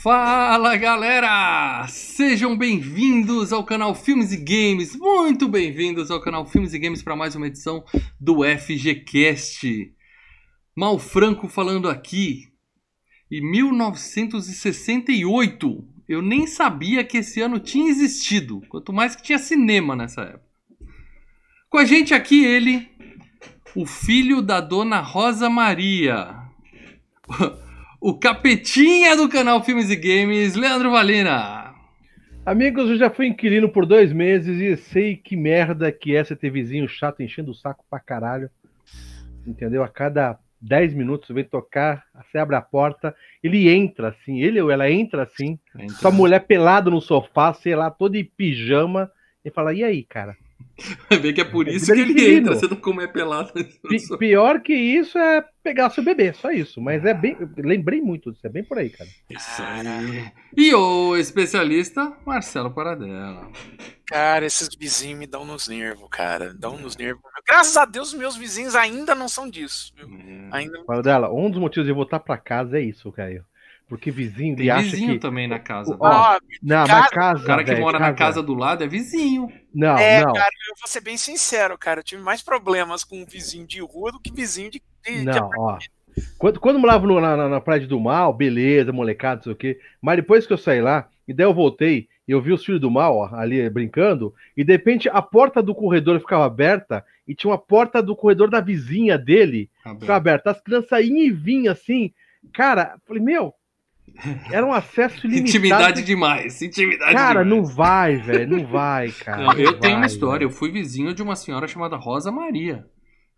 Fala galera! Sejam bem-vindos ao canal Filmes e Games, muito bem-vindos ao canal Filmes e Games para mais uma edição do FGCast. Mal Franco falando aqui. Em 1968, eu nem sabia que esse ano tinha existido, quanto mais que tinha cinema nessa época. Com a gente aqui ele, o filho da dona Rosa Maria. O capetinha do canal Filmes e Games, Leandro Valina. Amigos, eu já fui inquilino por dois meses e sei que merda que é você ter vizinho chato enchendo o saco pra caralho. Entendeu? A cada 10 minutos vem tocar, você abre a porta, ele entra assim, ele ou ela entra assim, entra. sua mulher pelada no sofá, sei lá, toda em pijama, e fala: E aí, cara? Vai ver que é por é isso que ele entra, você não come é pelado. Pi pior que isso é pegar seu bebê, só isso. Mas é bem. Lembrei muito disso, é bem por aí, cara. Isso aí. E o especialista, Marcelo Paradela. Cara, esses vizinhos me dão nos nervos, cara. Dão nos nervos. Graças a Deus, meus vizinhos ainda não são disso. Hum. Ainda... Paradela, um dos motivos de voltar pra casa é isso, Caio. Porque vizinho, Tem ele acha vizinho que... também na casa. Ó, ah, não, casa, na casa. O cara que véio, mora casa. na casa do lado é vizinho. Não, é, não. cara, eu vou ser bem sincero, cara. Eu tive mais problemas com vizinho de rua do que vizinho de. de não, de ó. Quando, quando eu morava no, na, na Praia do Mal, beleza, molecada, não sei o quê. Mas depois que eu saí lá, e daí eu voltei, e eu vi os filhos do mal ó, ali brincando, e de repente a porta do corredor ficava aberta, e tinha uma porta do corredor da vizinha dele Aberto. ficava aberta. As crianças iam e vinham assim. Cara, falei, meu, era um acesso ilimitado. Intimidade demais, intimidade Cara, demais. não vai, velho, não vai, cara. Não, eu não tenho uma vai, história. velho. Eu fui vizinho de uma senhora chamada Rosa Maria.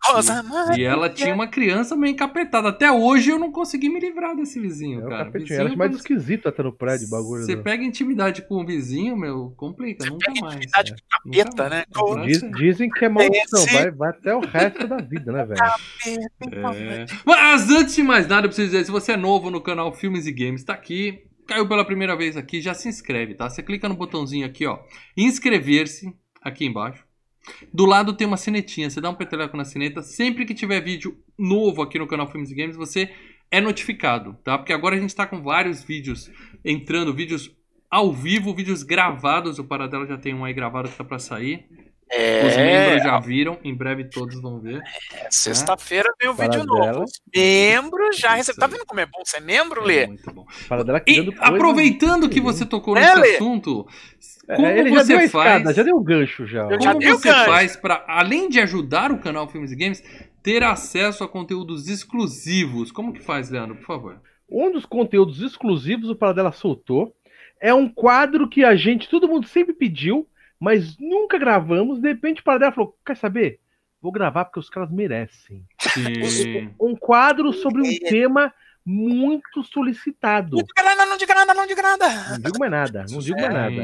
Rosa Maria. E ela tinha uma criança meio encapetada. Até hoje eu não consegui me livrar desse vizinho, É o cara. capetinho. Vizinho, Era mais quando esquisito até no prédio, o bagulho. Você pega intimidade com o vizinho, meu, complica, nunca mais. Intimidade com Nunca capeta, mais. né? É Diz- dizem que é maldição, Esse- vai, vai até o resto da vida, né, velho? É. Mas antes de mais nada, eu preciso dizer, se você é novo no canal Filmes e Games, tá aqui, caiu pela primeira vez aqui, já se inscreve, tá? Você clica no botãozinho aqui, ó, inscrever-se, aqui embaixo. Do lado tem uma sinetinha, você dá um peteleco na sineta, sempre que tiver vídeo novo aqui no canal Filmes e Games, você é notificado, tá? Porque agora a gente tá com vários vídeos entrando, vídeos ao vivo, vídeos gravados, o Paradelo já tem um aí gravado que tá pra sair. Os membros É, já viram, em breve todos vão ver. sexta-feira vem o vídeo Paradela. novo. Os membros já recebem. Tá vendo como é bom ser membro, É Lê? muito bom. Para dela E coisa- aproveitando que você tocou É, nesse Lê? assunto, É, como ele já deu a você escada, faz, já deu o gancho já. Eu já como você gancho. faz para, além de ajudar o canal Filmes e Games, ter acesso a conteúdos exclusivos? Como que faz, Leandro, por favor? Um dos conteúdos exclusivos o Paradela soltou é um quadro que a gente, todo mundo sempre pediu, mas nunca gravamos. De repente o Paradela falou: quer saber? Vou gravar porque os caras merecem. Sim. Um quadro sobre um tema muito solicitado. Não diga nada, não diga nada, não diga nada. Não digo mais nada, não digo mais nada.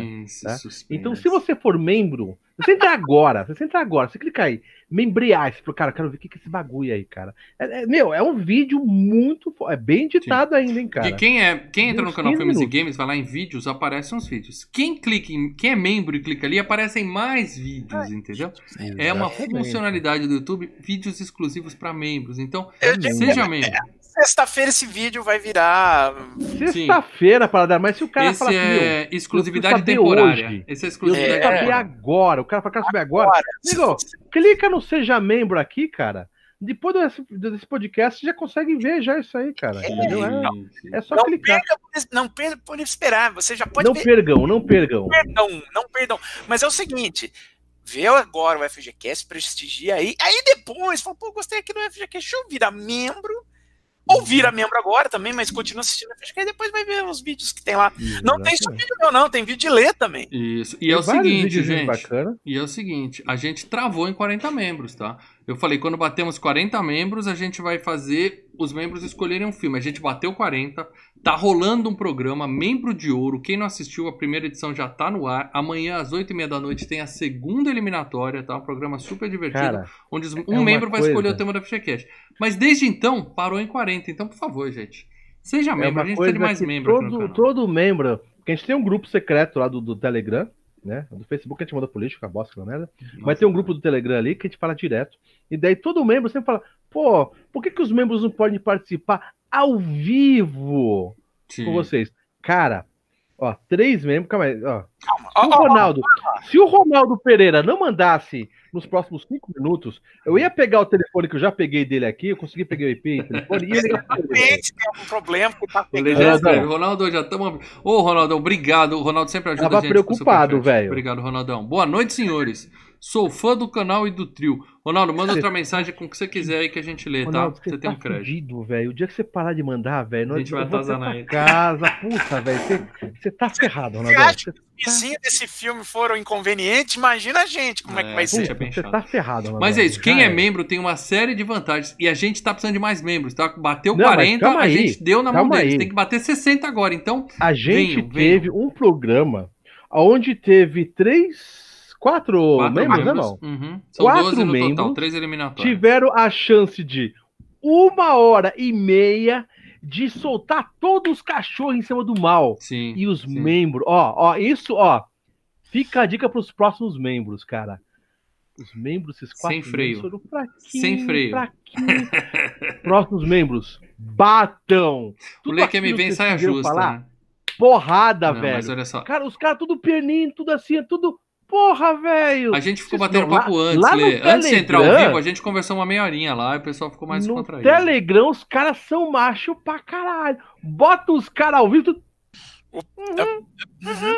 Tá? Então, se você for membro, você entra agora, você entra agora, você clica aí, membrear, você fala, cara, eu quero ver o que que é esse bagulho aí, cara. É, é- meu, é um vídeo muito. É bem editado ainda, hein, cara. Porque quem, é, quem entra no canal 15 Filmes e. Games, vai lá em vídeos, aparecem uns vídeos. Quem clica em, quem é membro e clica ali, aparecem mais vídeos, entendeu? É uma funcionalidade do YouTube, vídeos exclusivos para membros. Então, seja membro. Sexta-feira esse vídeo vai virar. Sexta-feira, para mas se o cara Esse fala assim, é exclusividade saber temporária. hoje. Esse é eu exclusividade preciso saber temporária. agora, o cara fala, quero saber agora. Agora, Amigo, clica no Seja Membro aqui, cara. Depois desse, desse podcast, você já consegue ver já isso aí, cara. Entendeu? É, é só não clicar. perca por, não perca por esperar. Você já pode Não ver. pergam, não pergam. Perdão, não perdão. Mas é o seguinte. Vê agora o FGCast, prestigia aí. Aí depois, fala, pô, gostei aqui do FGCast, deixa eu virar membro. Ou vira membro agora também, mas continua assistindo o FGCast e depois vai ver os vídeos que tem lá. Não tem só Exatamente. vídeo meu, não, tem vídeo de ler também. Isso. E Tem é o seguinte, gente. bacana. E é o seguinte, a gente travou em 40 membros, tá? Eu falei, quando batemos 40 membros, a gente vai fazer os membros escolherem um filme. A gente bateu 40, tá rolando um programa, Membro de Ouro. Quem não assistiu, a primeira edição já tá no ar. Amanhã, às 8h30 da noite, tem a segunda eliminatória, tá? Um programa super divertido, Cara, onde os- um uma membro vai coisa- escolher o tema da FGCast. Mas desde então, parou em 40. Então, por favor, gente, seja É membro. uma a gente coisa tem mais membros todo, todo membro. Que a gente tem um grupo secreto lá do, do Telegram, né? Do Facebook a gente manda político, a bosta, aquela merda. Mas tem um grupo do Telegram ali que a gente fala direto. E daí todo membro sempre fala: pô, por que, que os membros não podem participar ao vivo Sim. com vocês? Cara, ó, três membros, calma aí, ó. Calma. Se o Ronaldo, se o Ronaldo Pereira não mandasse nos próximos cinco minutos, eu ia pegar o telefone que eu já peguei dele aqui, eu consegui pegar o IP e o telefone e ele. Exatamente, tem algum problema que tá O pegando. Escreve, Ronaldo, já estamos. Ô, Ronaldão, obrigado. O Ronaldo sempre ajuda Tava a gente. o preocupado, velho. Obrigado, Ronaldão. Boa noite, senhores. Sou fã do canal e do trio. Ronaldo, manda Você- outra mensagem com o que você quiser aí que a gente lê, tá? Ronaldo, Você tem um tá crédito. fudido, velho. O dia que você parar de mandar, velho, A gente vai atazanar ele. casa, puta, velho. Você, você tá ferrado, Você Ronaldo. acha Você, que os vizinhos desse filme foram inconvenientes? Imagina a gente como é, que É, vai puta, ser. é bem você tá ferrado, Ronaldo. Mas é isso, quem é era. membro tem uma série de vantagens. E a gente tá precisando de mais membros, tá? Bateu Não, mas 40, calma a aí, gente deu na mão deles. aí. Tem que bater 60 agora. Então, A gente Venham, teve um programa onde teve três, quatro, quatro membros, né, membros. não? Uhum. São Quatro 12 no total, membros 3 eliminatórios. Tiveram a chance de uma hora e meia de soltar todos os cachorros em cima do mal. Sim. E os sim. membros, ó, ó, isso, ó. Fica a dica pros próximos membros, cara. Os membros, esses quatro Sem freio. membros foram fraquinhos, Sem freio. fraquinhos. próximos membros, batam. O Tudo me aquilo vem que saia justa, falar, né? Porrada, Não, velho. Mas olha só. Cara, os caras tudo perninho, tudo assim, é tudo. Porra, velho. A gente ficou Vocês- batendo não, lá- papo antes, lá Lê. Antes de entrar ao Telegram- vivo, a gente conversou uma meia horinha lá e o pessoal ficou mais no contraído. Telegram, os caras são macho pra caralho. Bota os caras ao vivo. tu-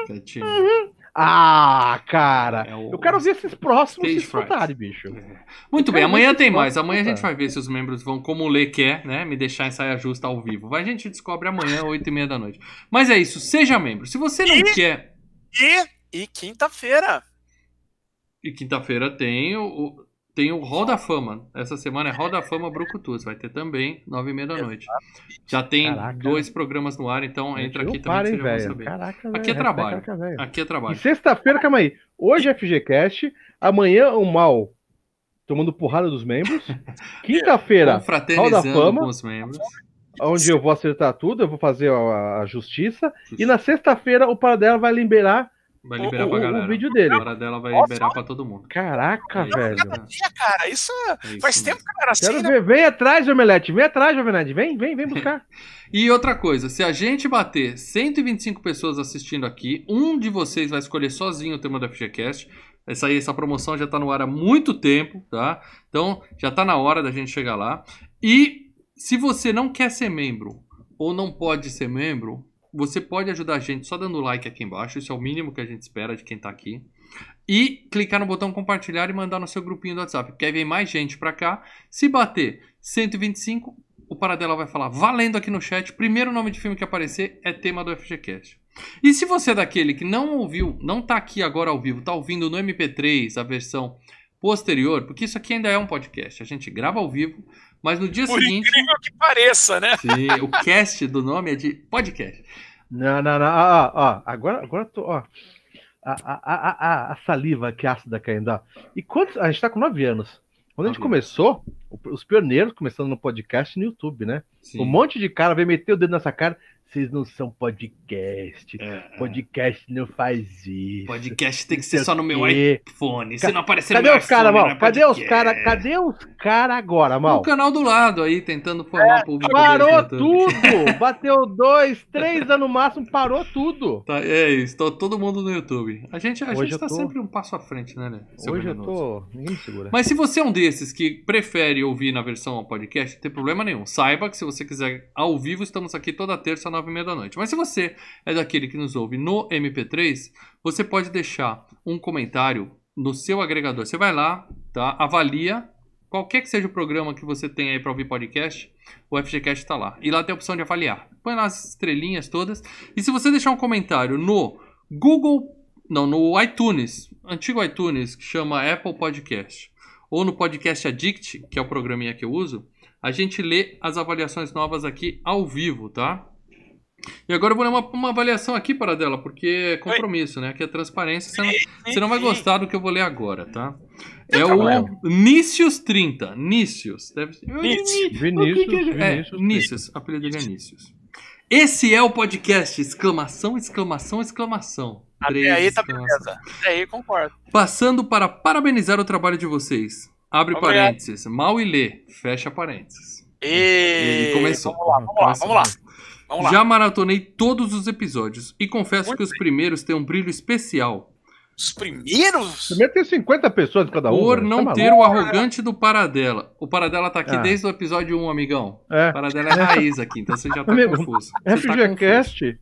Quietinho. Ah, cara. É o- Eu quero ver esses próximos Stage se soltarem, bicho. Muito Eu bem, amanhã tem mais. Amanhã a gente vai ver se os membros vão, como o Lê quer, né? Me deixar em saia justa ao vivo. A gente descobre amanhã, 8 e meia da noite. Mas é isso, seja membro. Se você não E- quer. E, e quinta-feira. E quinta-feira tem o, o- tem o Hall da Fama. Essa semana é Hall da Fama Brucutus. Vai ter também, 9 e meia da noite. Já tem Caraca. dois programas no ar, então entra aqui também velho. saber. Caraca, velho. Aqui é trabalho. caraca. Aqui é E trabalho. sexta-feira, calma aí. Hoje é FGCast, amanhã o mal tomando porrada dos membros. Quinta-feira, Hall da Fama. com os membros. onde eu vou acertar tudo, eu vou fazer a, a justiça. E na sexta-feira o Paradela vai liberar Vai o, liberar o- pra o galera. vídeo dele. A hora dela vai liberar pra todo mundo. Caraca, É, velho. é, Dia, cara, isso é isso faz mesmo. tempo que não era assim, Quero né? ver. Vem atrás, Omelete. Vem atrás, Jovenade. Vem, vem, vem buscar. E outra coisa, se a gente bater 125 pessoas assistindo aqui, um de vocês vai escolher sozinho o tema do FGCast. Essa, aí, essa promoção já tá no ar há muito tempo, tá? Então já tá na hora da gente chegar lá. E se você não quer ser membro ou não pode ser membro, você pode ajudar a gente só dando like aqui embaixo. Isso é o mínimo que a gente espera de quem tá aqui. E clicar no botão compartilhar e mandar no seu grupinho do WhatsApp. Quer ver mais gente pra cá? Se bater 125, o Paradela vai falar valendo aqui no chat. Primeiro nome de filme que aparecer é tema do FGCast. E se você é daquele que não ouviu, não tá aqui agora ao vivo, tá ouvindo no MP3 a versão posterior, porque isso aqui ainda é um podcast. A gente grava ao vivo, mas no dia Por seguinte. incrível que pareça, né? Sim, o cast do nome é de podcast. Não, não, não. Ó, ó, agora, agora eu tô, ó. A, a, a, a, a saliva que ácida caindo. ó. E quantos. A gente tá com nove anos. Quando a gente começou, os pioneiros começando no podcast no YouTube, né? Sim. Um monte de cara veio meter o dedo nessa cara. Vocês não são podcast. É, é. Podcast não faz isso. Podcast tem que ser só no meu iPhone. Se não aparecer Cadê no meu os iPhone, mal? é Cadê os caras? Cadê os caras agora, mal? O canal do lado aí, tentando formar público. Parou desse YouTube. tudo! Bateu dois, três anos no máximo, parou tudo. Tá, é isso, tô todo mundo no YouTube. A gente, a Hoje gente tá tô- sempre um passo à frente, né, né? Hoje eu tô. Ninguém segura. Mas se você é um desses que prefere ouvir na versão podcast, não tem problema nenhum. Saiba que se você quiser ao vivo, estamos aqui toda terça, nove e meia da noite. Mas se você é daquele que nos ouve no MP3, você pode deixar um comentário no seu agregador. Você vai lá, tá? Avalia qualquer que seja o programa que você tem aí para ouvir podcast, o FGCast está lá. E lá tem a opção de avaliar. Põe lá as estrelinhas todas. E se você deixar um comentário no Google, não, no iTunes, antigo iTunes, que chama Apple Podcast, ou no Podcast Addict, que é o programinha que eu uso, a gente lê as avaliações novas aqui ao vivo, tá? E agora eu vou ler uma, uma avaliação aqui para dela, porque é compromisso, né? Que é transparência. Você não, você não vai gostar do que eu vou ler agora, tá? É o Nícios30. Nícios. Deve ser. Nícios. Vinícius, O que que é? Vinícius, É, Nícios. Apelido dele é Nícios. Esse é o podcast! Exclamação, exclamação, exclamação. Três Até aí tá beleza. Até aí concordo. Passando para parabenizar o trabalho de vocês. Abre Obrigado. parênteses. Mal e lê. Fecha parênteses. E... começou. Vamos lá, vamos lá, vamos lá. Vamos lá. Já maratonei todos os episódios e confesso Muito que os primeiros têm um brilho especial Os primeiros? Primeiro tem 50 pessoas de cada um. por não Tá ter maluco? o arrogante do Paradela. O Paradela tá aqui Ah. desde o episódio 1, amigão. É. O Paradela é raiz aqui, então você já tá Amigo, confuso. Você tá confuso.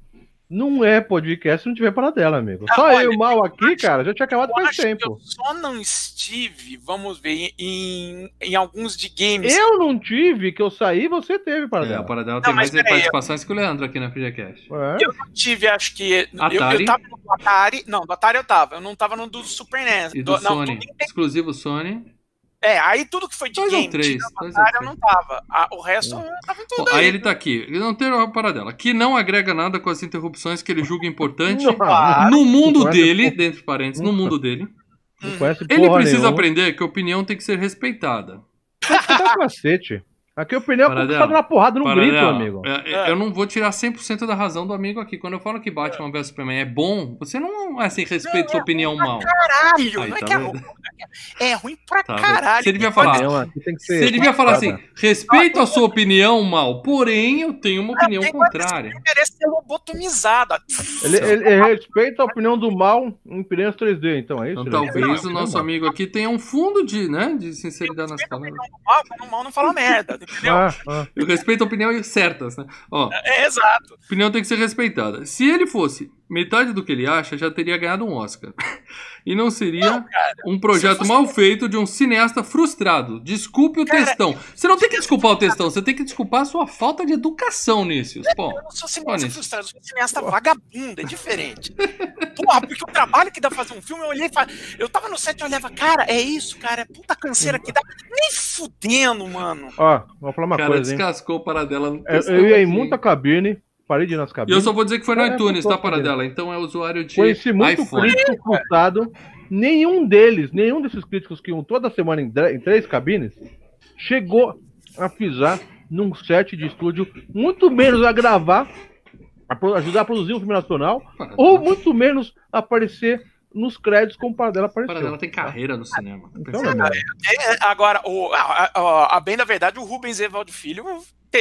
Não é podcast se não tiver para dela, amigo. Ah, Só olha, eu mal aqui, cara, já tinha acabado Eu faz tempo. eu só não estive, vamos ver, em, em alguns de games. Eu não tive, que eu saí, você teve para É, dela. Paradela tem mas mais participações que o Leandro aqui na FGCast. É. Eu não tive, acho que. Eu, Atari? eu tava no do Atari. Não, do Atari eu tava. Eu não tava no do Super NES. E do, não, Sony, do Nintendo- exclusivo Sony. É, aí tudo que foi de Dois game, eu três. não tava. Ah, o resto eu tava em Bom, tudo aí aí. ele tá aqui. Não tem a Paradela. Que não agrega nada com as interrupções que ele julga importante. Não. No mundo Não é dele, por- dentro de parênteses, no mundo dele, ele precisa nenhuma. aprender que a opinião tem que ser respeitada. Tá cacete. Aqui o pneu é Paradela. conquistado na porrada no grito, Paradela, amigo. é, é, Eu não vou tirar 100% da razão do amigo aqui. Quando eu falo que Batman vs Superman é bom, você não é assim, respeita sua opinião mal. Caralho, Aí, não é tá que é ruim. É ruim pra Tá caralho. Você devia falar, Não, que ser Você devia falar assim: conquistada. respeito a sua opinião mal, porém eu tenho uma opinião tem contrária. Ele merece ser lobotomizado. Ele, ele- ele respeita a opinião do mal em Piranhas 3D, então é isso? Então Leandro? talvez Não, o nosso não. amigo aqui tenha um fundo de, né, de sinceridade nas palavras. O mal não fala merda, entendeu? Ah, ah. Eu respeito a opinião certas, né? Ó, É exato. a opinião tem que ser respeitada. Se ele fosse metade do que ele acha, já teria ganhado um Oscar. E não seria um projeto fosse- mal feito de um cineasta frustrado. Desculpe o Cara, textão. Você não tem que desculpar o textão, você tem que desculpar a sua falta de educação, Nícios. Pô, Eu não sou cineasta frustrado, eu sou cineasta vagabundo, é diferente. Porra, porque o trabalho que dá fazer um filme, eu olhei e falei, eu tava no set e olhava, cara, é isso, cara, é puta canseira que dá. Nem fudendo, mano. Ó, vou falar uma cara, coisa, hein? descascou o paradela no Eu, textão eu ia em aqui. muita cabine, parei de ir nas E cabines. eu só vou dizer que foi no É, iTunes, tá, paradela? Então é usuário de Conheci muito iPhone. crítico frustrado. Nenhum deles, nenhum desses críticos que iam toda semana em, em três cabines, chegou a pisar num set de estúdio, muito menos a gravar, a ajudar a produzir um filme nacional, Paradela. ou muito menos aparecer nos créditos como o Paradela apareceu. Paradela tem carreira no cinema. Então, irmão, É, agora, o, a, a- a bem da verdade, o Rubens Evaldo Filho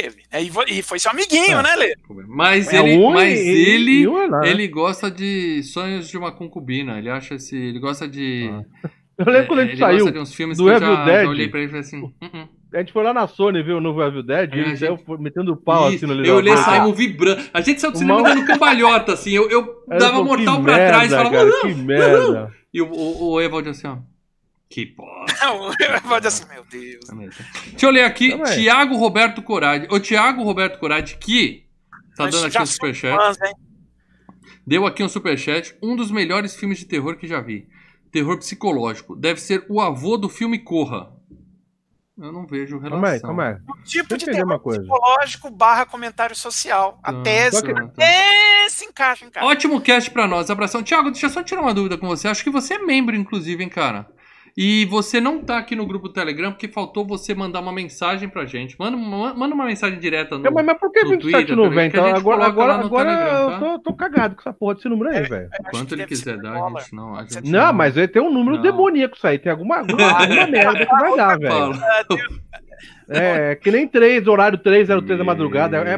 teve. né? E, e foi seu amiguinho, É. né, Lê? Mas é ele, um mas e- ele, e um é ele gosta de sonhos de uma concubina. Ele acha esse, ele gosta de. Ah. Eu lembro quando a é, gente ele saiu, gosta de uns filmes do que eu Evil já, Dead. já olhei pra ele e falei assim. "Uh, uh." a gente foi lá na Sony ver o novo Evil Dead, É, e a ele gente- saiu metendo o pau Isso, assim no eu olhei e saímos vibrando. A gente saiu do cinema mal- dando cambalhota, assim. Eu, eu dava falei, mortal pra merda, trás e falava. cara, "Não." que merda. E o, o, o Evald assim, ó. Que porra. Não, eu vou dizer assim, meu Deus. Deixa eu ler aqui, Também. Tiago Roberto Corade. O Tiago Roberto Corade, que tá Nós dando aqui um superchat. fãs, hein? Deu aqui um superchat. Um dos melhores filmes de terror que já vi. Terror psicológico. Deve ser o avô do filme Corra. Eu não vejo relação. Calma aí, calma aí. Um tipo Deixa eu de entender terror uma coisa. psicológico barra comentário social. A Tá, tese. tá, tá. É, se encaixa, encaixa. Ótimo cast pra nós. Abração. Tiago, deixa eu só tirar uma dúvida com você. Acho que você é membro, inclusive, hein, cara? E você não tá aqui no grupo do Telegram porque faltou você mandar uma mensagem pra gente. Manda, uma- manda uma mensagem direta no. É, mas, mas por que no 27,90? Twitter, que a gente Agora, agora, no agora Telegram, eu tá? tô, tô cagado com essa porra desse número aí, velho. Eu acho Quanto ele quiser dar, a gente não. A gente Não, mas aí tem um número Não. demoníaco isso aí. Tem alguma, alguma, alguma merda que vai dar, velho. É, que nem 3, horário 303 da madrugada. É,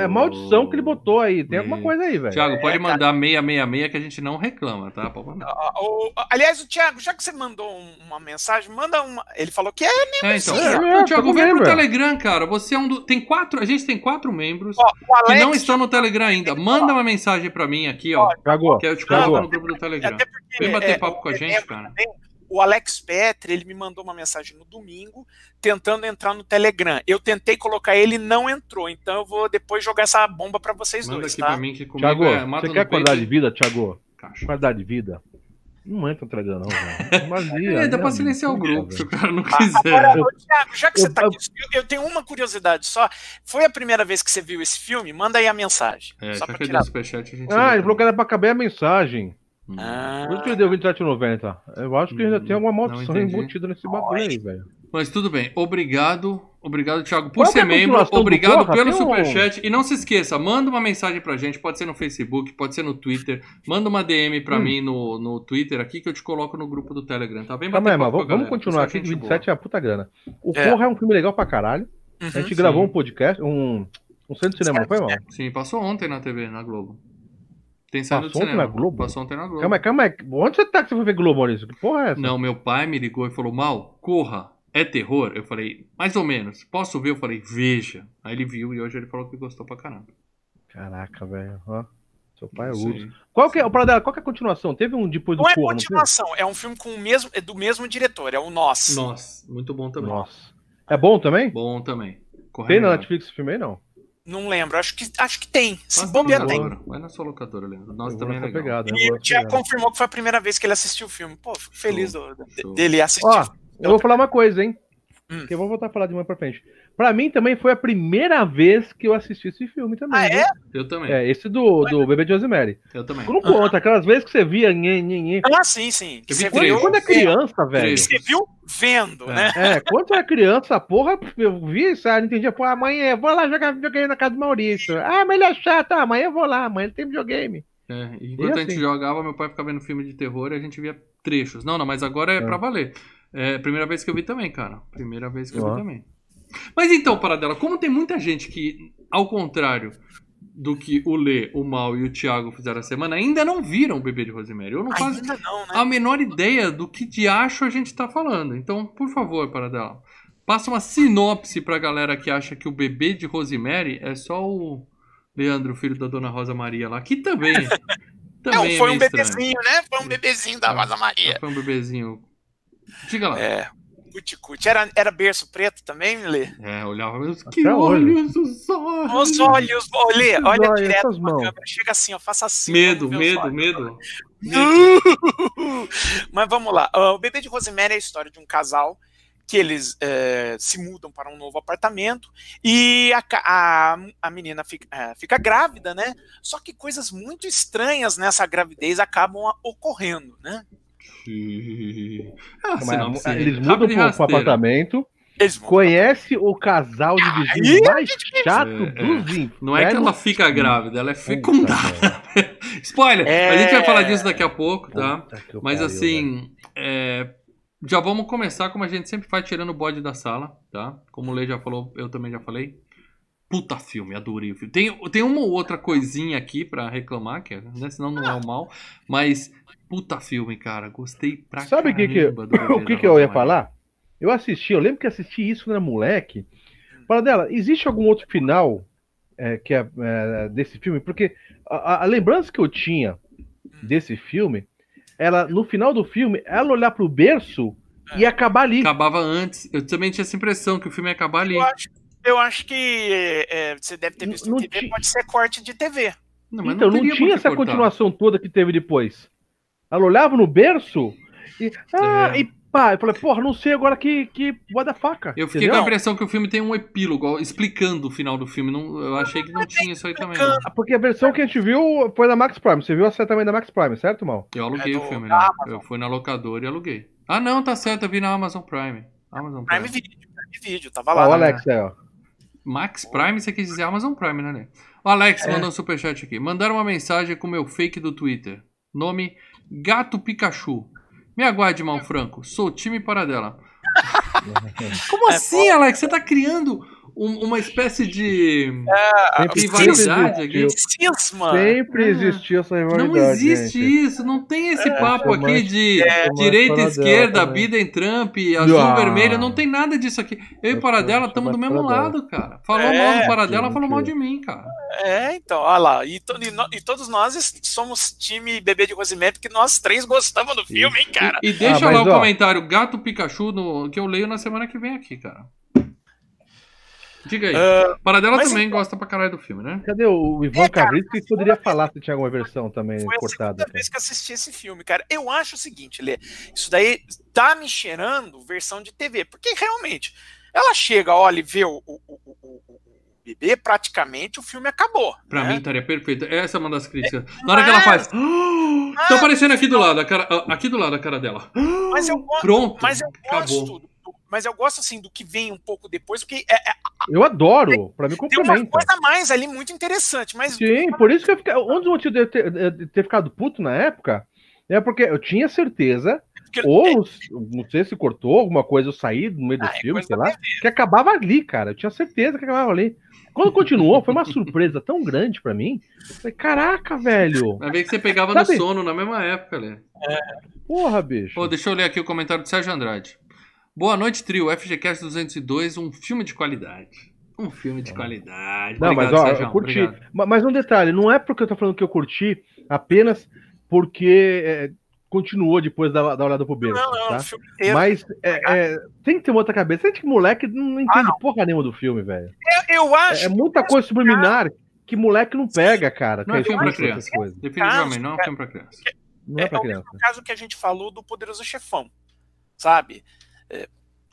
é, é maldição que ele botou aí. Tem alguma Meu. coisa aí, velho. Thiago, pode É, cara. mandar 666 que a gente não reclama, tá? Pode mandar. O- aliás, o Thiago, já que você mandou um- uma mensagem, manda uma. Ele falou que é. É, então. é, Thiago, tá vem pro membro. Telegram, cara. Você é um do... Tem quatro... A gente tem quatro membros Ó, o que Alex. não estão no Telegram ainda. Manda uma mensagem pra mim aqui, ó. Cagou. Que eu te coloco no grupo do Telegram. Vem bater é, papo com a gente, lembro cara. também, O Alex Petri, ele me mandou uma mensagem no domingo, tentando entrar no Telegram. Eu tentei colocar ele e não entrou. Então eu vou depois jogar essa bomba pra vocês Manda dois, aqui tá? pra mim que comigo Thiago, é você quer qualidade de vida, Thiago? caixa. Qualidade de vida? Não entra no Telegram, não, velho. Vazia, É, dá pra silenciar o grupo, se o cara não Agora, quiser. ô, Thiago, já que Eu- você tá aqui, eu, eu tenho uma curiosidade só. Foi a primeira vez que você viu esse filme? Manda aí a mensagem. É, só já pra que tirar. superchat, a gente... Ah, ele falou que era pra caber a mensagem. Ah, Por isso que ele deu 27,90. Eu acho que ainda Hum, tem alguma maldição embutida nesse bagulho aí, velho. Mas tudo bem. Obrigado. Obrigado, Thiago, por Qual é ser a membro. Obrigado Porra? pelo um- superchat. E não se esqueça, manda uma mensagem pra gente. Pode ser no Facebook, pode ser no Twitter. Manda uma DM pra Hum. mim no, no Twitter aqui que eu te coloco no grupo do Telegram, tá bem? Com vamos, a continuar aqui, que gente 27 é a puta grana. O É. Porra é um filme legal pra caralho. A Uhum. gente Sim. gravou um podcast, um, um centro de cinema, não foi, mal? Sim, passou ontem na TV, na Globo. Tem saído do Passou ontem cinema. na Globo? Passou ontem na Globo. Calma aí, calma aí. Onde você tá que você foi ver Globo, Maurício? Que porra é essa? Não, meu pai me ligou e falou, Mal, corra, é terror? Eu falei, mais ou menos. Posso ver? Eu falei, veja. Aí ele viu e hoje ele falou que gostou pra caramba. Caraca, velho. ó. Seu pai é aí. Qual que é, para dela, qual que é a continuação? Teve um depois do Não é Corra, não teve? continuação, é um filme com o mesmo, é do mesmo diretor, é o Nós. Nossa, muito bom também. Nossa. É bom também? Bom também. Corre Tem na. Netflix esse filme aí, não? Não lembro, acho que, acho que tem. Se bobear tem. Vai na sua locadora, Leandro. Nossa, Eu vou também é nessa legal. pegada, eu E o pegada. confirmou que foi a primeira vez que ele assistiu o filme. Pô, fico feliz do- show. dele assistir. Ó, eu vou falar uma coisa, hein? Hum. Que eu vou voltar a falar de uma pra frente. Pra mim também foi a primeira vez que eu assisti esse filme também. Ah, viu? é? Eu também. É, esse do, do Bebê de Rosemary. Eu também. Não conta, aquelas vezes que você via. Nhê, nhê, nhê. Ah, sim, sim. Eu vi Você viu, Quando é criança, velho. Três. você viu vendo, É. né? É, quando eu era criança, porra, eu vi isso, aí não entendia. Pô, amanhã eu vou lá jogar videogame na casa do Maurício. Ah, mas ele é chato, ah, amanhã eu vou lá, amanhã ele tem videogame. É, enquanto E a gente assim? jogava, meu pai ficava vendo filme de terror e a gente via trechos. Não, não, mas agora é, É. pra valer. É a primeira vez que eu vi também, cara. Primeira vez que eu Ó. vi também. Mas então, Paradela, como tem muita gente que, ao contrário do que o Lê, o Mal e o Thiago fizeram a semana, ainda não viram o Bebê de Rosemary. Eu não faço Ainda não, né? a menor ideia do que de acho a gente tá falando. Então, por favor, Paradela, passa uma sinopse pra galera que acha que o Bebê de Rosemary é só o Leandro, filho da Dona Rosa Maria lá, que também... também Não, foi um meio estranho. bebezinho, né? Foi um bebezinho da Rosa Maria. Foi um bebezinho. Diga lá. É. Cuti-cuti. Era, era berço preto também, Lê? É, olhava meus que olhos, os olhos. Os olhos, Lê, olha olhos, direto pra mãos. câmera. Chega assim, ó, faça assim. Medo, medo, olhos. medo. Mas vamos lá. O Bebê de Rosemary é a história de um casal que eles eh, se mudam para um novo apartamento e a, a, a menina fica, eh, fica grávida, né? Só que coisas muito estranhas nessa gravidez acabam ocorrendo, né? Ah, Mas, sinopse eles mudam pro, pro apartamento, Eles conhece o casal de vizinhos mais chato É, é. dos infernos. Não é que ela fica grávida, ela é fecundada. Spoiler! É. A gente vai falar disso daqui a pouco, tá? Mas pariu, assim, é, já vamos começar como a gente sempre faz, tirando o bode da sala, tá? Como o Lê já falou, eu também já falei. Puta filme, adorei o filme. Tem, tem uma ou outra coisinha aqui pra reclamar, que é, né? senão não é o mal. Mas, puta filme, cara. Gostei pra Sabe o que, o que, que eu ia falar? Eu assisti, eu lembro que assisti isso quando era moleque. Fala dela, existe algum outro final é, que é, é, desse filme? Porque a, a- lembrança que eu tinha desse filme, ela no final do filme, ela olhar pro berço e acabar ali. Acabava antes. Eu também tinha essa impressão que o filme ia acabar ali. Eu acho, eu acho que eh, você deve ter visto Não TV, tinha- pode ser corte de TV. Não, mas então, não, por tinha essa cortar. continuação toda que teve depois. Ela olhava no berço e. Ah, É. e pá, eu falei, porra, não sei agora que, que what the faca. Eu fiquei entendeu? com a impressão que o filme tem um epílogo explicando o final do filme. Não, eu achei que não tinha isso aí também. Ah, Porque a versão que a gente viu foi da Max Prime. Você viu essa também da Max Prime, certo, Mal? Eu aluguei É o do- filme, né? Eu fui na locadora e aluguei. Ah, não, tá certo, eu vi na Amazon Prime. Amazon Prime. Prime Video, Prime Video, tava Ó, lá. o né? Alex aí, ó. Max Prime, você quis dizer Amazon Prime, né, Lê? O Alex É. mandou um superchat aqui. Mandaram uma mensagem com o meu fake do Twitter. Nome Gato Pikachu. Me aguarde, mal franco. Sou time Paradela. Como É, assim, Alex? Você tá criando um- uma espécie de Sempre, rivalidade sempre aqui? Cisma. sempre Ah. existiu essa rivalidade. Não existe gente. isso, não tem esse É, papo aqui mais- de direita, esquerda. Biden, Trump, azul, Ah. vermelho, não tem nada disso aqui. Eu e Essa- Paradela estamos do mesmo Paradela. lado, cara. Falou É, mal do Paradela, falou mal de mim, cara. É, então, olha lá. E, to- e no- e todos nós somos time bebê de Rosemary, porque nós três gostamos do filme, hein, cara? E, e deixa Ah, lá o ó. comentário Gato Pikachu no, que eu leio na semana que vem aqui, cara. Diga aí. Ah, Paradela mas também então- gosta pra caralho do filme, né? Cadê o Ivan É, que poderia falar se tinha alguma versão também foi a cortada? segunda vez que eu assisti esse filme, cara. Eu acho o seguinte, Lê, isso daí tá me cheirando versão de TV, porque realmente, ela chega, olha e vê o- o- o bebê, praticamente o filme acabou. Pra né? mim estaria perfeito. Essa é uma das críticas. Na hora que ela faz. "Ah!" Tô aparecendo aqui do lado, a cara, aqui do lado a cara dela. Mas eu gosto, Pronto. mas eu acabou. gosto, do- mas eu gosto assim do que vem um pouco depois, porque é- é- Eu adoro, pra mim tem uma complementa. coisa a mais ali muito interessante, mas Sim, por isso que eu fiquei. Um dos motivos de eu ter, de ter ficado puto na época é porque eu tinha certeza Porque- Ou, não sei se cortou alguma coisa, eu saí no meio do Ah, é filme, sei lá, que acabava ali, cara. Eu tinha certeza que acabava ali. Quando continuou, foi uma surpresa tão grande pra mim. Eu Falei, caraca, velho. Vai ver que você pegava Sabe- no sono na mesma época, Lê. Porra, bicho. Pô, deixa eu ler aqui o comentário do Sérgio Andrade. Boa noite, trio. FGCast 202, um filme de qualidade. Um filme de qualidade. Não, Obrigado, mas ó, Sérgio, eu curti. obrigado. Mas um detalhe, não é porque eu tô falando que eu curti apenas porque é, continuou depois da, da olhada pro berço, Não, não, tá? o filme inteiro. Mas é, é, tem que ter uma outra cabeça. Tem gente que moleque não entende porra nenhuma do filme, velho. Eu, eu acho É, é muita coisa subliminar que moleque não pega, cara. Não é filme pra coisas. Definitivamente, não é um filme pra criança. Não é pra o criança. mesmo caso que a gente falou do Poderoso Chefão, sabe?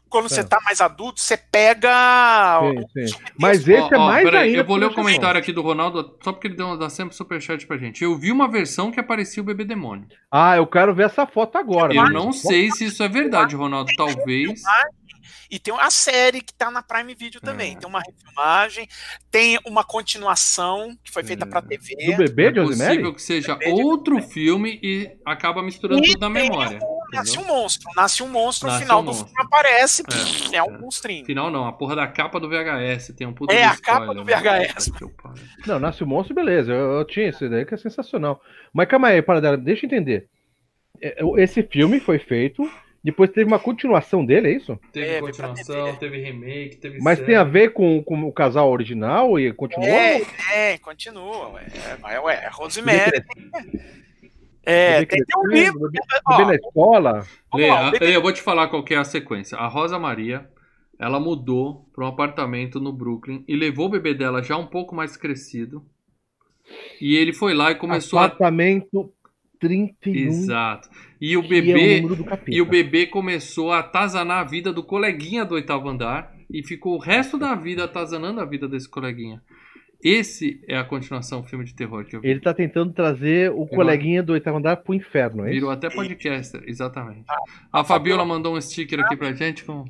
É, quando você É. tá mais adulto, você pega. Sim, sim. Mas esse é Ó, ó, mais peraí, ainda. Eu vou ler o comentário aqui do Ronaldo, só porque ele deu, dá sempre superchat pra gente. Eu vi uma versão que aparecia o bebê demônio. Ah, eu quero ver essa foto agora. Eu não sei se isso é verdade, Ronaldo. Talvez. E tem a série que tá na Prime Video também. É. Tem uma refilmagem, tem uma continuação que foi feita É. pra TV. Do bebê de É possível que seja outro filme e acaba misturando E tudo na memória. o Nasce um monstro. Nasce um monstro, Nasce no final um do monstro. filme aparece. É, pff, é, é. um monstrinho. Final não, a porra da capa do VHS. Tem um puta É, de a capa do? VHS. Não, Nasce o Monstro, beleza. Eu, eu tinha esse daí que é sensacional. Mas calma aí, para dela, deixa eu entender. É, Esse filme foi feito, depois teve uma continuação dele, é isso? Teve É, continuação, teve remake, teve Mas série. tem a ver com, com o casal original e continuou? É, é, continua. Ué, é, ué, é Rosemary. É, tem, tem um livro. Ó, bebê na escola. Lê, lá, o a- Lê, eu vou te falar qual que é a sequência. A Rosa Maria, ela mudou para um apartamento no Brooklyn e levou o bebê dela já um pouco mais crescido. E ele foi lá e começou a. Apartamento 31. Exato. E o é bebê. do capeta. E o bebê começou a atazanar a vida do coleguinha do oitavo andar e ficou o resto da vida atazanando a vida desse coleguinha. Esse é a continuação do filme de terror que eu vi. Ele tá tentando trazer o coleguinha do oitavo andar pro inferno, é Virou até podcaster, exatamente. A Fabiola mandou um sticker aqui pra gente com.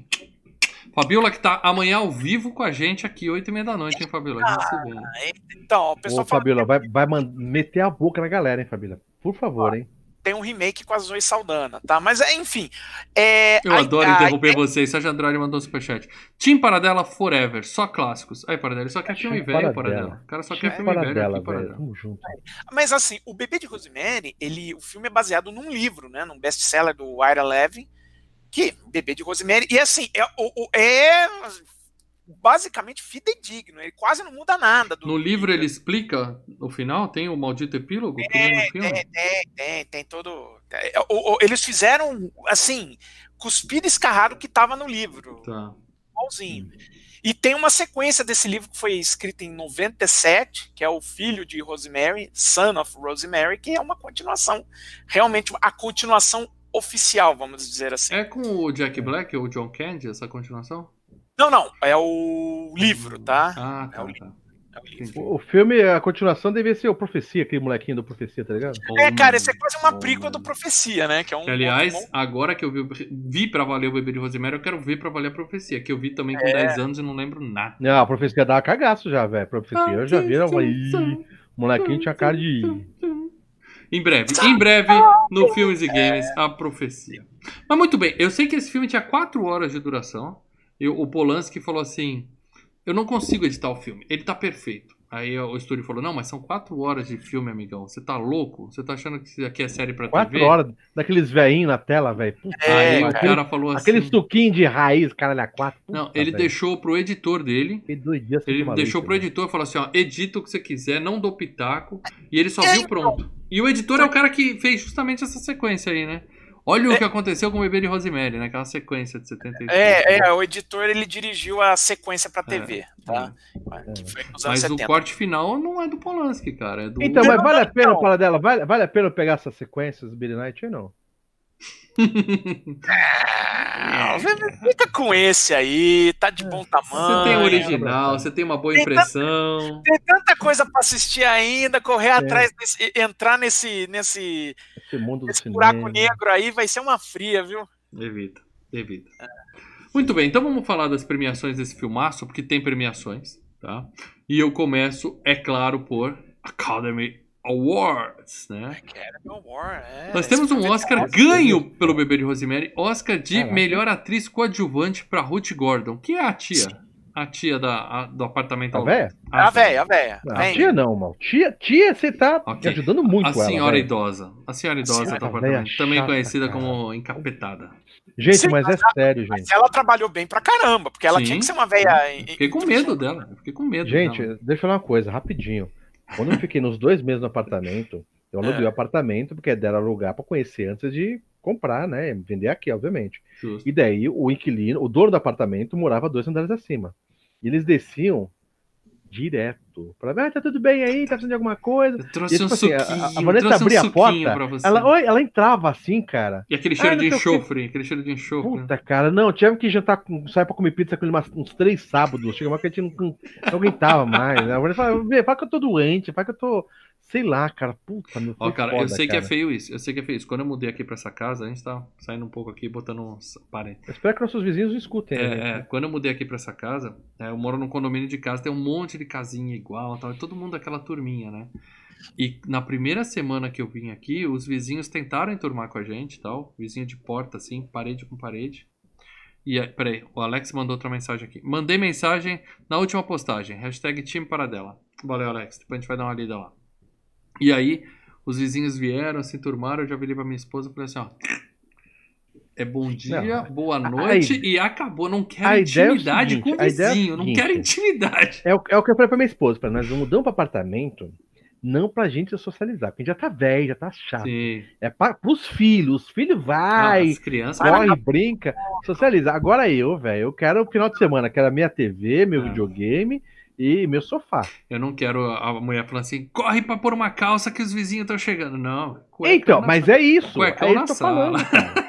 Fabiola que tá amanhã ao vivo com a gente aqui, 8 e meia da noite, hein, Fabiola? A gente se vê. Então, o Ô, pessoal fala Fabiola, vai, vai man- meter a boca na galera, hein, Fabiola? Por favor, hein? Tem um remake com a Zoe Saldana, tá? Mas, é, enfim. É, Eu a- adoro a- interromper vocês. Sérgio Andrade mandou um superchat. Team Paradela Forever, só clássicos. Aí, Paradela, só quer filme Team velho, Paradela. O cara só quer filme velho dela, aqui, velho. Paradela. Tamo junto. Mas assim, o Bebê de Rosemary, ele, o filme é baseado num livro, né? Num best-seller do Ira Levin, que Bebê de Rosemary, e assim, é, o- é basicamente fidedigno, ele quase não muda nada. No livro ele explica, no final, tem o maldito epílogo no filme? Tem, tem, tem, tem todo. é, eles fizeram, assim, cuspir e escarrar o que estava no livro, Tá. igualzinho. E tem uma sequência desse livro que foi escrito em 97, que é o filho de Rosemary, Son of Rosemary, que é uma continuação, realmente a continuação oficial, vamos dizer assim. É com o Jack Black ou o John Candy, essa continuação? Não, não, é o livro, tá? Ah, É tá, o tá. É o livro. O filme, a continuação devia ser o Profecia, aquele molequinho do Profecia, tá ligado? É, cara, esse é quase uma Oh, prequel do. Profecia, né? Que é um aliás, agora que eu vi, vi pra valer o Bebê de Rosemary, eu quero ver pra valer a profecia, que eu vi também com É. 10 anos e não lembro nada. Não, a Profecia dava cagaço já, velho. Profecia, eu já vi, eu falei, "Ih, o molequinho tinha cara de... Em breve, em breve, no Filmes e Games, a profecia. Mas muito bem, eu sei que esse filme tinha 4 horas de duração. E o Polanski falou assim: Eu não consigo editar o filme, ele tá perfeito. Aí o estúdio falou: Não, mas são 4 horas de filme, amigão. Você tá louco? Você tá achando que isso aqui é série pra Quatro TV? horas daqueles velhinhos na tela, velho. Puta, Aí É, o cara. falou assim: Aquele suquinho de raiz, caralho, a quatro. Não, Puta, ele velho. deixou pro editor dele. Dias Ele deixou leite, pro velho. editor e falou assim: ó, edita o que você quiser, não dou pitaco. E ele só viu pronto. E o editor é o cara que fez justamente essa sequência aí, né? Olha o que aconteceu com o bebê de Rosemary, né? Aquela sequência de 78. É, é, o editor ele dirigiu a sequência pra TV, tá? É. Que foi nos anos Mas 70. o corte final não é do Polanski, cara. É do. Então, mas vale a pena não. falar dela? Vale, vale a pena eu pegar essas sequências do Billy Knight ou não? Ah, fica com esse aí, tá de bom tamanho. Você tem o original, você tem uma boa Tem impressão. Tem tanta coisa pra assistir ainda, correr É. atrás, desse, entrar nesse, nesse, Esse mundo do nesse cinema. buraco negro aí vai ser uma fria, viu? Evita, evita. Muito bem, então vamos falar das premiações desse filmaço, porque tem premiações, tá? E eu começo, é claro, por Academy Awards, né? Academy Award, é. Nós temos um Oscar ganho pelo Bebê de Rosemary, Oscar de Caraca. melhor atriz coadjuvante pra Ruth Gordon, que é a tia, a tia da, a- do apartamento A véia? é A véia, a véia. Não, Vem. tia não, mal. Tia, tia, você tá Ok. ajudando muito A ela. senhora idosa, a senhora idosa senhora do velha apartamento, também chata, conhecida cara. como encapetada. Gente, Sim, mas é sério, gente. Mas ela trabalhou bem pra caramba, porque ela Sim. tinha que ser uma véia. Fiquei com medo dela, fiquei com medo Gente, dela. deixa eu falar uma coisa, rapidinho. Quando eu fiquei nos dois meses no apartamento, eu aluguei É. o apartamento, porque deram alugar pra conhecer antes de comprar, né? Vender aqui, obviamente. Justo. E daí o inquilino, o dono do apartamento, morava dois andares acima. E eles desciam direto. Pra ver, ah, tá tudo bem aí, tá precisando de alguma coisa. Eu trouxe E, tipo um assim, a- suquinho, a- a Vanessa trouxe um abria a porta. Ela, ela entrava assim, cara. E aquele cheiro Ah, de enxofre, aquele cheiro de enxofre. Puta, cara, não, tivemos que jantar, com- sair pra comer pizza com ele umas- uns três sábados. Chega uma que a gente não, não aguentava mais. A Vanessa fala, "Vê, fala que eu tô doente, fala que eu tô. Sei lá, cara. Puta, meu Ó, cara, eu foda, sei que é cara. feio isso. Eu sei que é feio isso. Quando eu mudei aqui pra essa casa, a gente tá saindo um pouco aqui, botando uns parênteses. Eu espero que nossos vizinhos escutem. né, É, gente? é, quando eu mudei aqui pra essa casa, é, eu moro num condomínio de casa, tem um monte de casinha igual e tal, e todo mundo aquela turminha, né? E na primeira semana que eu vim aqui, os vizinhos tentaram enturmar com a gente tal, vizinho de porta, assim, parede com parede. E aí, peraí, o Alex mandou outra mensagem aqui. Mandei mensagem na última postagem, hashtag time paradela. Valeu, Alex, depois a gente vai dar uma lida lá. E aí, os vizinhos vieram, se enturmaram, eu já virei pra minha esposa e falei assim, ó... É bom dia, Não, boa a- noite e acabou. Não quero é intimidade seguinte, com o é o vizinho. Não seguinte. quero intimidade. É o, é o que eu falei pra minha esposa, pra nós mudamos pra apartamento, não pra gente socializar, porque a gente já tá velho, já tá chato. Sim. É pra, pros filhos, os filhos vai, Ah, as crianças. corre, brinca, socializa. Agora eu, velho, eu quero o final de semana, quero a minha TV, meu Ah. videogame e meu sofá. Eu não quero a mulher falando assim, corre pra pôr uma calça que os vizinhos estão chegando. Não. então, na mas é isso. Cuecão é isso que eu tô sala. falando, cara.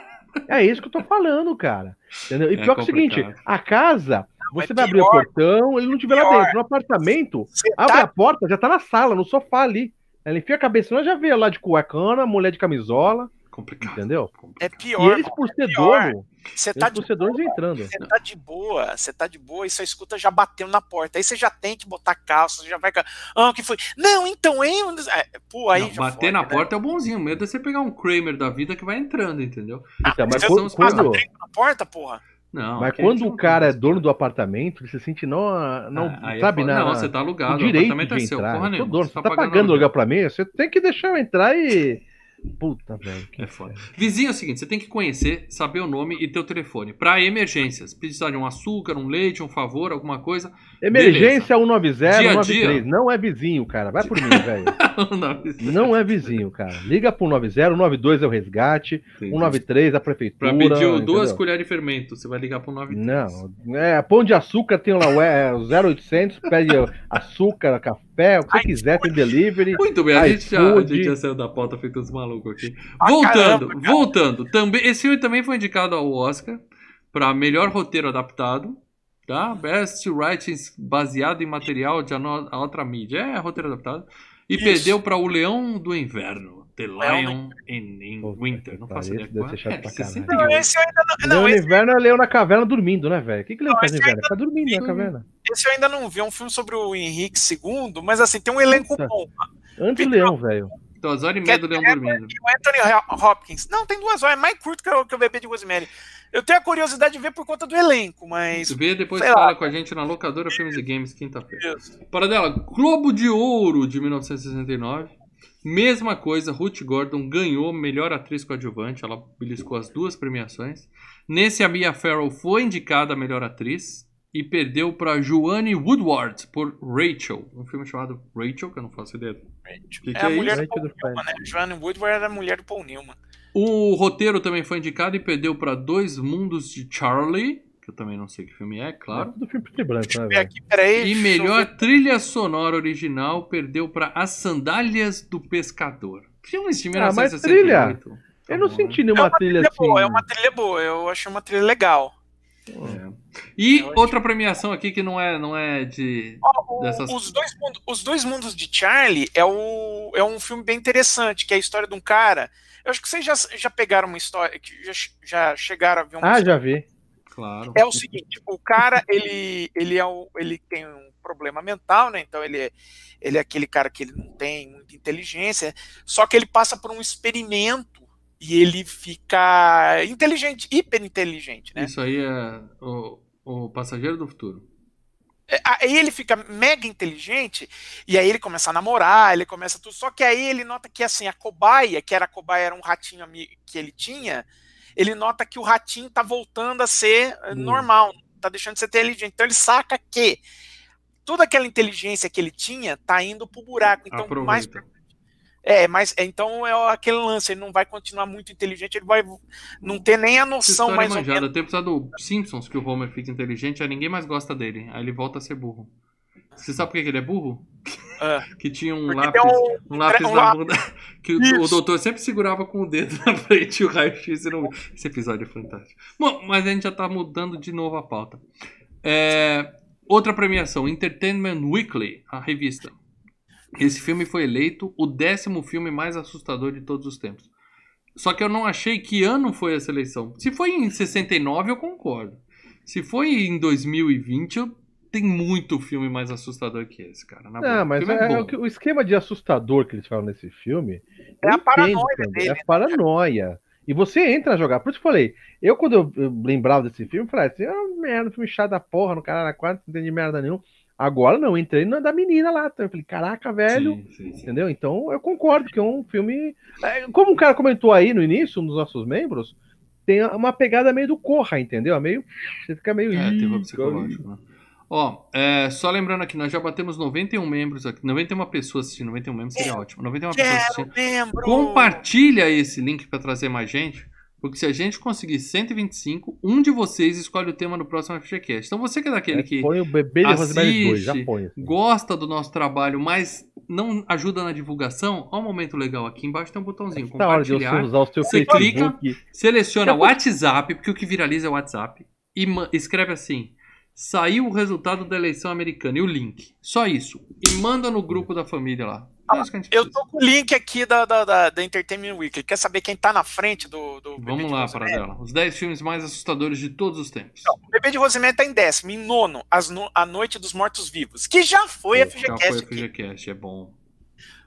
É isso que eu tô falando, cara. Entendeu? E É pior que é o seguinte, a casa, você é vai abrir o portão, ele não tiver lá dentro. No apartamento, abre tá a porta, já tá na sala, no sofá ali. Ela enfia a cabeça, ela já vê lá de cuecana, mulher de camisola, Complicado. entendeu? É E pior. eles por ser dono, Você tá de donos entrando. Você tá de boa, você tá de boa e só escuta já batendo na porta. Aí você já tem que botar calça, você já vai. Ah, o que foi? Não, então, hein? É, Pô, aí Não, já bater fode, na né? porta é o bonzinho. O medo é você pegar um Kramer da vida que vai entrando, entendeu? Então, mas você quando, quando- na porta, porra. Não. mas quando o cara é dono do apartamento, ele se sente não, não Ah, é sabe, foda. na, Não, você tá o alugado. O direito apartamento de é seu. entrar. Porra Eu tô nenhuma. dono, Você você tá pagando aluguel pra mim, você tem que deixar eu entrar e... Puta, velho. que É foda. Vizinho é o seguinte, você tem que conhecer, saber o nome e ter o telefone. Pra emergências, precisar de um açúcar, um leite, um favor, alguma coisa. Emergência 190, Dia a 193. dia. Não é vizinho, cara. Vai por mim, velho. Não, Não é vizinho, cara. Liga pro 90, 192 é o resgate, 193 é a prefeitura. Pra pedir o- duas entendeu? colheres de fermento, você vai ligar pro 93. Não, é, pão de açúcar tem lá o é, o 0800, pede açúcar, café, o que você Ai, quiser, tem delivery. Muito bem, a gente, já, a gente já saiu da pauta feito uns malucos aqui. Ah, voltando, caramba, cara. voltando. Também, esse filme também foi indicado ao Oscar pra melhor roteiro adaptado. Tá? Best Writing baseado em material de outra mídia. É roteiro adaptado. E Isso. perdeu pra O Leão do Inverno. The Leão Lion in, in Puta Winter. Não faço ideia. qual é. ser chato É, pra 68. Não, esse eu ainda não. Leão Não, no esse, inverno é leão na caverna dormindo, né, velho? O que, que leão Não, faz no inverno? Fica dormindo na caverna. esse eu ainda não vi. É um filme sobre o Henrique II, mas assim, tem um elenco Puta. bom. Antes do leão, velho. Duas horas e meia do Leão dormindo. E o Anthony Ho- Hopkins. Não, tem duas horas, é mais curto que o, que o bebê de Rosemary. Eu tenho a curiosidade de ver por conta do elenco, mas. Vê depois fala lá. com a gente na locadora Filmes e Games quinta-feira. Para dela, Globo de Ouro de 1969. Mesma coisa, Ruth Gordon ganhou melhor atriz coadjuvante, ela beliscou as duas premiações. Nesse, a Mia Farrow foi indicada a melhor atriz e perdeu para Joanne Woodward por Rachel, um filme chamado Rachel, que eu não faço ideia. que é que a é mulher isso? do Paul Rachel Newman, né? Joanne Woodward era a mulher do Paul Newman. O roteiro também foi indicado e perdeu para Dois Mundos de Charlie, que eu também não sei que filme é, claro. É tudo filme preto e branco, né, aqui, peraí. E melhor trilha sonora original perdeu para As Sandálias do Pescador. Filmes de Ah, mas 1968. Tá Eu não bom, senti É nenhuma uma trilha trilha assim. boa, é uma trilha boa. Eu achei uma trilha legal. né? E Eu outra premiação aqui que não é, não é de. Dessas- os, dois mundos, os Dois Mundos de Charlie é, o, é um filme bem interessante, que é a história de um cara. Eu acho que vocês já, já pegaram uma história, que já, já chegaram a ver uma Ah, história. já vi. Claro. É o seguinte, o cara, ele, ele, é o, ele tem um problema mental, né? Então ele é, ele é aquele cara que ele não tem muita inteligência, só que ele passa por um experimento e ele fica inteligente, hiper inteligente, né? Isso aí é o, o passageiro do futuro. É, aí ele fica mega inteligente e aí ele começa a namorar, ele começa tudo. Só que aí ele nota que assim a cobaia, que era a cobaia era um ratinho que ele tinha, ele nota que o ratinho tá voltando a ser hum. normal, tá deixando de ser inteligente. Então ele saca que toda aquela inteligência que ele tinha tá indo pro buraco. Então Aproveita. mais é, mas então é aquele lance, ele não vai continuar muito inteligente, ele vai não ter nem a noção mais manjada. ou menos. Tem episódio do Simpsons que o Homer fica inteligente, aí ninguém mais gosta dele, aí ele volta a ser burro. Você sabe por que ele é burro? Ah, que tinha um lápis, um, um lápis um na bunda que o, o, doutor sempre segurava com o dedo na frente e o raio-x não... Esse episódio é fantástico. Bom, mas a gente já tá mudando de novo a pauta. É, outra premiação, Entertainment Weekly, a revista. Esse filme foi eleito o décimo filme mais assustador de todos os tempos. Só que eu não achei que ano foi essa eleição. Se foi em 69, eu concordo. Se foi em 2020, eu tem muito filme mais assustador que esse, cara. não, boa. mas o, é, é o, esquema de assustador que eles falam nesse filme é a paranoia dele. É a né? paranoia. E você entra a jogar. Por isso que eu falei, eu quando eu, eu lembrava desse filme, eu falei assim, ah, merda, filme chato da porra, no cara na quadra, não entendi merda nenhum. Agora não, entrei na da menina lá. Então eu falei, caraca, velho. Sim, sim, sim. Entendeu? Então eu concordo que é um filme. É, como um cara comentou aí no início, um dos nossos membros, tem uma pegada meio do Corra, entendeu? É meio. Você fica meio. É, terror psicológico, né? Ó, é, só lembrando aqui, nós já batemos 91 membros aqui, 91 pessoas assistindo, 91 membros seria ótimo. 91 pessoas assistindo. Membro. Compartilha esse link para trazer mais gente. Porque se a gente conseguir 125, um de vocês escolhe o tema no próximo FGCast. Então você que é daquele é, que põe o bebê de assiste, 2, já põe, assim. gosta do nosso trabalho, mas não ajuda na divulgação, Olha um momento legal aqui embaixo tem um botãozinho, tá compartilhar. Você, usar o seu você clica, seleciona o WhatsApp, porque o que viraliza é o WhatsApp, e escreve assim, saiu o resultado da eleição americana e o link. Só isso. E manda no grupo da família lá. Ah, eu tô com o link aqui da, da, da, da Entertainment Weekly. Quer saber quem tá na frente do. do Vamos lá, para dela. Os 10 filmes mais assustadores de todos os tempos. Não, o Bebê de Rosemary tá em décimo. Em nono, As no... A Noite dos Mortos Vivos. Que já foi a FGCast. Já foi a FGCast, é bom.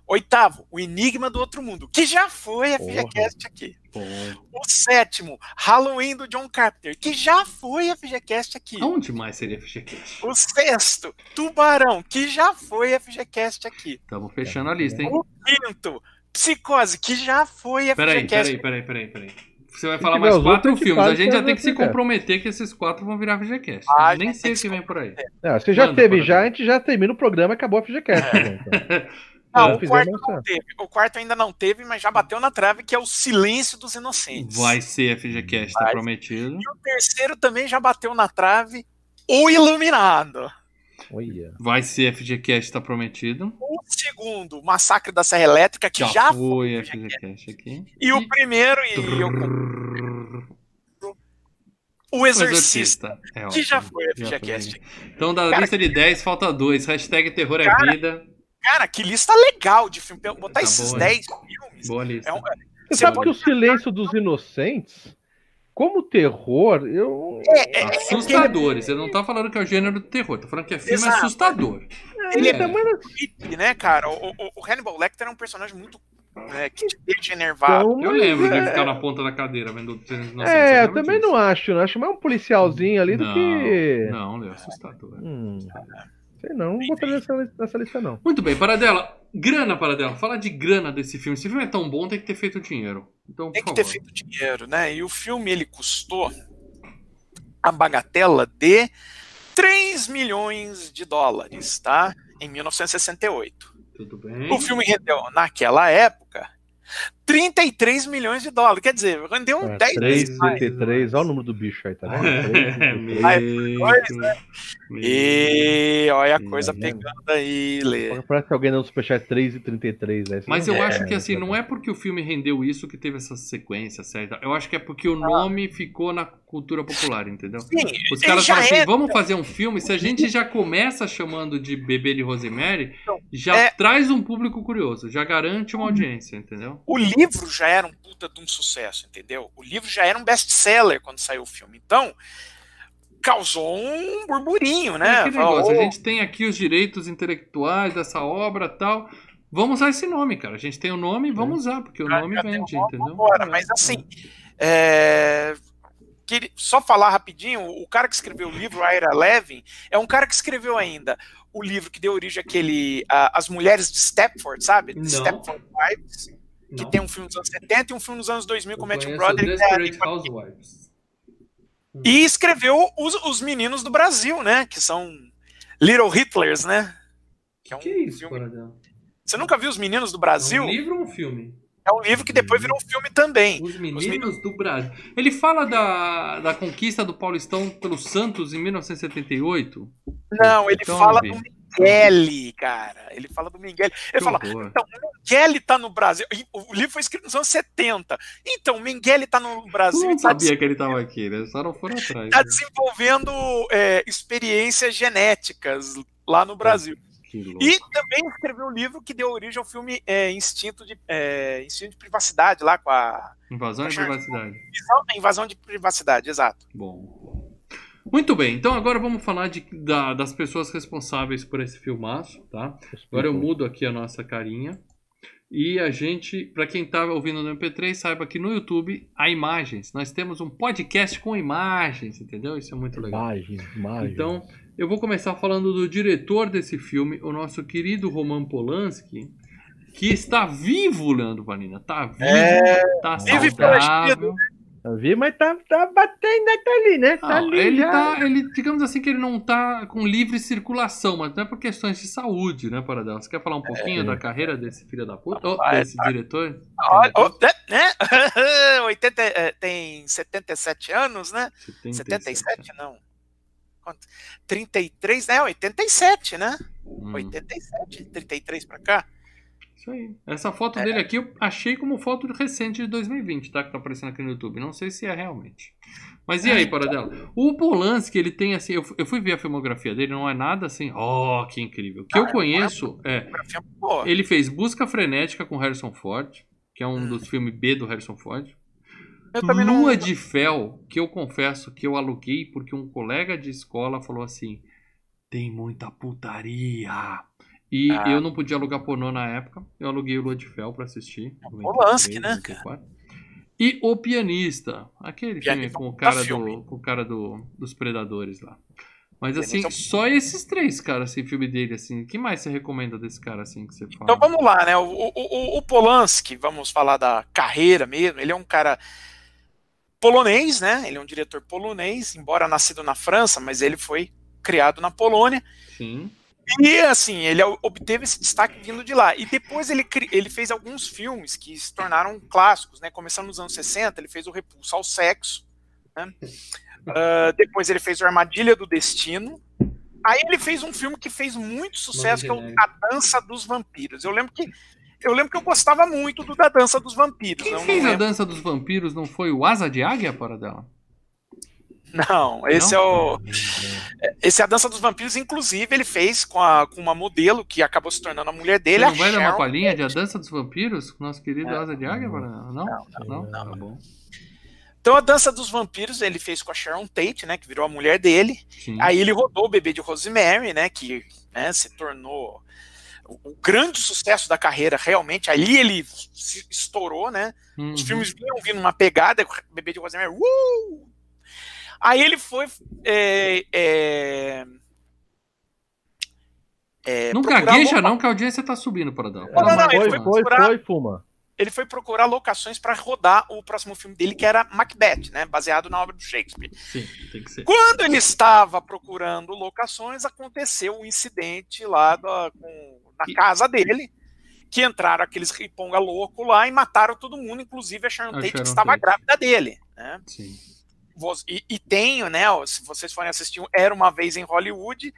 Oitavo, O Enigma do Outro Mundo, que já foi a FGCast aqui. Porra. O sétimo, Halloween do John Carpenter, que já foi a FGCast aqui. Onde mais seria a FGCast? O sexto, Tubarão, que já foi a FGCast aqui. Estamos fechando a lista, hein? O quinto, Psicose, que já foi a peraí, FGCast. Peraí, peraí, peraí, peraí. Você vai falar mais quatro filmes. A gente já tem que se comprometer que esses quatro vão virar FGCast. Ah, Nem sei o que vem por aí. Não, você já teve já, a gente já termina o programa e acabou a FGCast. É. Então. Não, o quarto não teve. O quarto ainda não teve, mas já bateu na trave, que é o Silêncio dos Inocentes. Vai ser FGCast, tá prometido. E o terceiro também já bateu na trave, O Iluminado. Vai ser FGCast, tá prometido. O segundo, Massacre da Serra Elétrica, que já, já foi FGCast aqui. E, e o primeiro, e eu... O Exorcista, é que já foi FGCast. Então, da Cara, lista de 10, falta dois. Hashtag terror é vida. Cara, que lista legal de filme. Botar tá esses 10 filmes. Boa lista. É um, você sabe que o Silêncio dos Inocentes, como terror, eu. É, é, é Assustadores. Você não tá falando que é o gênero do terror, tá falando que é filme Exato. assustador. Ele é, é creepy, né, cara? O, o, o, Hannibal Lecter é um personagem muito. É, que te deixa enervado. Então, eu lembro de ficar na ponta da cadeira vendo. é, eu também disso. não acho, não. Acho mais um policialzinho ali não, do que. Não, ele é assustador. Hum. Sei não, não botaria nessa, nessa lista, não. Muito bem, Paradela. Grana, Paradela. Fala de grana desse filme. Esse filme é tão bom, tem que ter feito dinheiro. Então, tem que ter feito dinheiro, né? E o filme, ele custou a bagatela de 3 milhões de dólares, tá? Em 1968. Tudo bem. O filme rendeu, naquela época, 33 milhões de dólares. Quer dizer, rendeu um é, 10 vezes mais. 33, olha o número do bicho aí, tá vendo? É, e olha a coisa pegando aí, Lê. Parece que alguém não superchat 3,33, né? Mas eu é, acho que assim, não é porque o filme rendeu isso que teve essa sequência certa. Eu acho que é porque o nome ficou na cultura popular, entendeu? Sim, Os caras falam assim, é... vamos fazer um filme, se a gente já começa chamando de Bebê de Rosemary, então, já é... traz um público curioso, já garante uma audiência, entendeu? O livro já era um puta de um sucesso, entendeu? O livro já era um best-seller quando saiu o filme. Então, causou um burburinho, É né? negócio, a "Ô, gente tem aqui os direitos intelectuais dessa obra tal. Vamos usar esse nome, cara. A gente tem o nome, vamos usar, porque o Já- nome já vende, um entendeu? vambora. É, Mas é. assim, é, só falar rapidinho, o cara que escreveu o livro, Ira Levin, é um cara que escreveu ainda o livro que deu origem àquele a- As Mulheres de Stepford, sabe? Stepford Wives, que tem um filme dos anos 70 e um filme dos anos 2000 com Matthew Broderick. é Housewives. E escreveu os, os Meninos do Brasil, né? Que são Little Hitlers, né? Que é um Que isso, filme. Coradel? Você nunca viu Os Meninos do É Brasil? um livro ou um filme? É um livro que depois virou um filme também. Os Meninos do Brasil. Ele fala da, da conquista do Paulistão pelo Santos em 1978. Não, ele Então, fala do. Miguel, cara. Ele fala do Miguel. Ele Que fala, horror. então, o Miguel tá no Brasil. O livro foi escrito nos anos 70. Então, o Miguel tá no Eu Brasil não e tá, sabia que ele tava aqui, né? Só não foram atrás. tá né? desenvolvendo é, experiências genéticas lá no Brasil. Louco. E também escreveu um livro que deu origem ao filme é, Instinto, de, é, Instinto de Privacidade, lá com a Invasão de privacidade. invasão, invasão de privacidade, exato. Bom. Muito bem, então agora vamos falar de, da- das pessoas responsáveis por esse filmaço, tá? Agora eu mudo aqui a nossa carinha. E a gente, para quem tá ouvindo no MP3, saiba que no YouTube há imagens. Nós temos um podcast com imagens, entendeu? Isso é muito legal. Imagem, imagem. Então, eu vou começar falando do diretor desse filme, o nosso querido Roman Polanski, que está vivo, Leandro Vanina. Tá vivo, tá vive pela saudável. Eu vi, mas tá, tá batendo, né? tá ali, né? Tá Não, ali ele já. tá, ele, digamos assim que ele não tá com livre circulação, mas não é por questões de saúde, né, Paradela? Você quer falar um pouquinho É. da carreira desse filho da puta? Ou Vai, desse diretor? Olha, ó, né? 80, é, tem 77 anos, né? 77, não. Quanto? 33, né? 87, né? Hum, 87, 33 pra cá. Isso aí. Essa foto É. dele aqui eu achei como foto recente de 2020, tá? Que tá aparecendo aqui no YouTube. Não sei se é realmente. Mas e aí, Paradela? O Polanski, ele tem assim. Eu, eu fui ver a filmografia dele, não é nada assim. Oh, que incrível. O que eu conheço é. Fotografia boa. Ele fez Busca Frenética com Harrison Ford, que é um Hum. dos filmes B do Harrison Ford. Também não. Lua de Fel, que eu confesso que eu aluguei porque um colega de escola falou assim: tem muita putaria. E Ah. eu não podia alugar pornô na época. Eu aluguei o Lua de Fel pra assistir. Polanski, 93, né, 94. E O Pianista, aquele filme Pianista, com o cara, do, com o cara do, dos Predadores lá. Mas assim, Pianista- só esses três, cara, assim, filme dele, assim. O que mais você recomenda desse cara, assim, que você fala? Então vamos lá, né? O, o, o- o Polanski, vamos falar da carreira mesmo. Ele é um cara polonês, né? Ele é um diretor polonês, embora nascido na França, mas ele foi criado na Polônia. Sim. E assim, ele obteve esse destaque vindo de lá. E depois ele, ele fez alguns filmes que se tornaram clássicos, né? Começando nos anos 60, ele fez o Repulso ao Sexo. né? Ah, depois ele fez o Armadilha do Destino. Aí ele fez um filme que fez muito sucesso, que é o. A Dança dos Vampiros. Eu lembro que eu lembro que eu gostava muito do Da Dança dos Vampiros. Quem fez a dança dos vampiros não foi o Asa de Águia, para dela? Não, esse Não? é o. Esse é a Dança dos Vampiros, inclusive, ele fez com, a, com uma modelo que acabou se tornando a mulher Você dele, a não vai dar uma palhinha de A Dança dos Vampiros? com Nosso querido Não. Asa de Águia, ela? Não? Não? não, Tá bom. Então a Dança dos Vampiros ele fez com a Sharon Tate, né, que virou a mulher dele. Sim. Aí ele rodou o Bebê de Rosemary, né, que né, se tornou o, grande sucesso da carreira, realmente. Ali ele se estourou, né? Uhum. Os filmes vinham vindo uma pegada, o Bebê de Rosemary, uh! Aí ele foi é, é, é, Não procurar gagueja, loca- não, que a audiência tá subindo, para dar. Não, não, não, ele foi, foi foi, procurar- foi, Fuma. ele foi procurar locações para rodar o próximo filme dele, que era Macbeth, né, baseado na obra do Shakespeare. Sim, tem que ser. Quando ele estava procurando locações, aconteceu um incidente lá da- com- na casa dele, que entraram aqueles riponga louco lá e mataram todo mundo, inclusive a Sharon A Tate, que estava Tate. grávida dele. Né? Sim. E, e tenho, né? Se vocês forem assistir, Era uma vez em Hollywood.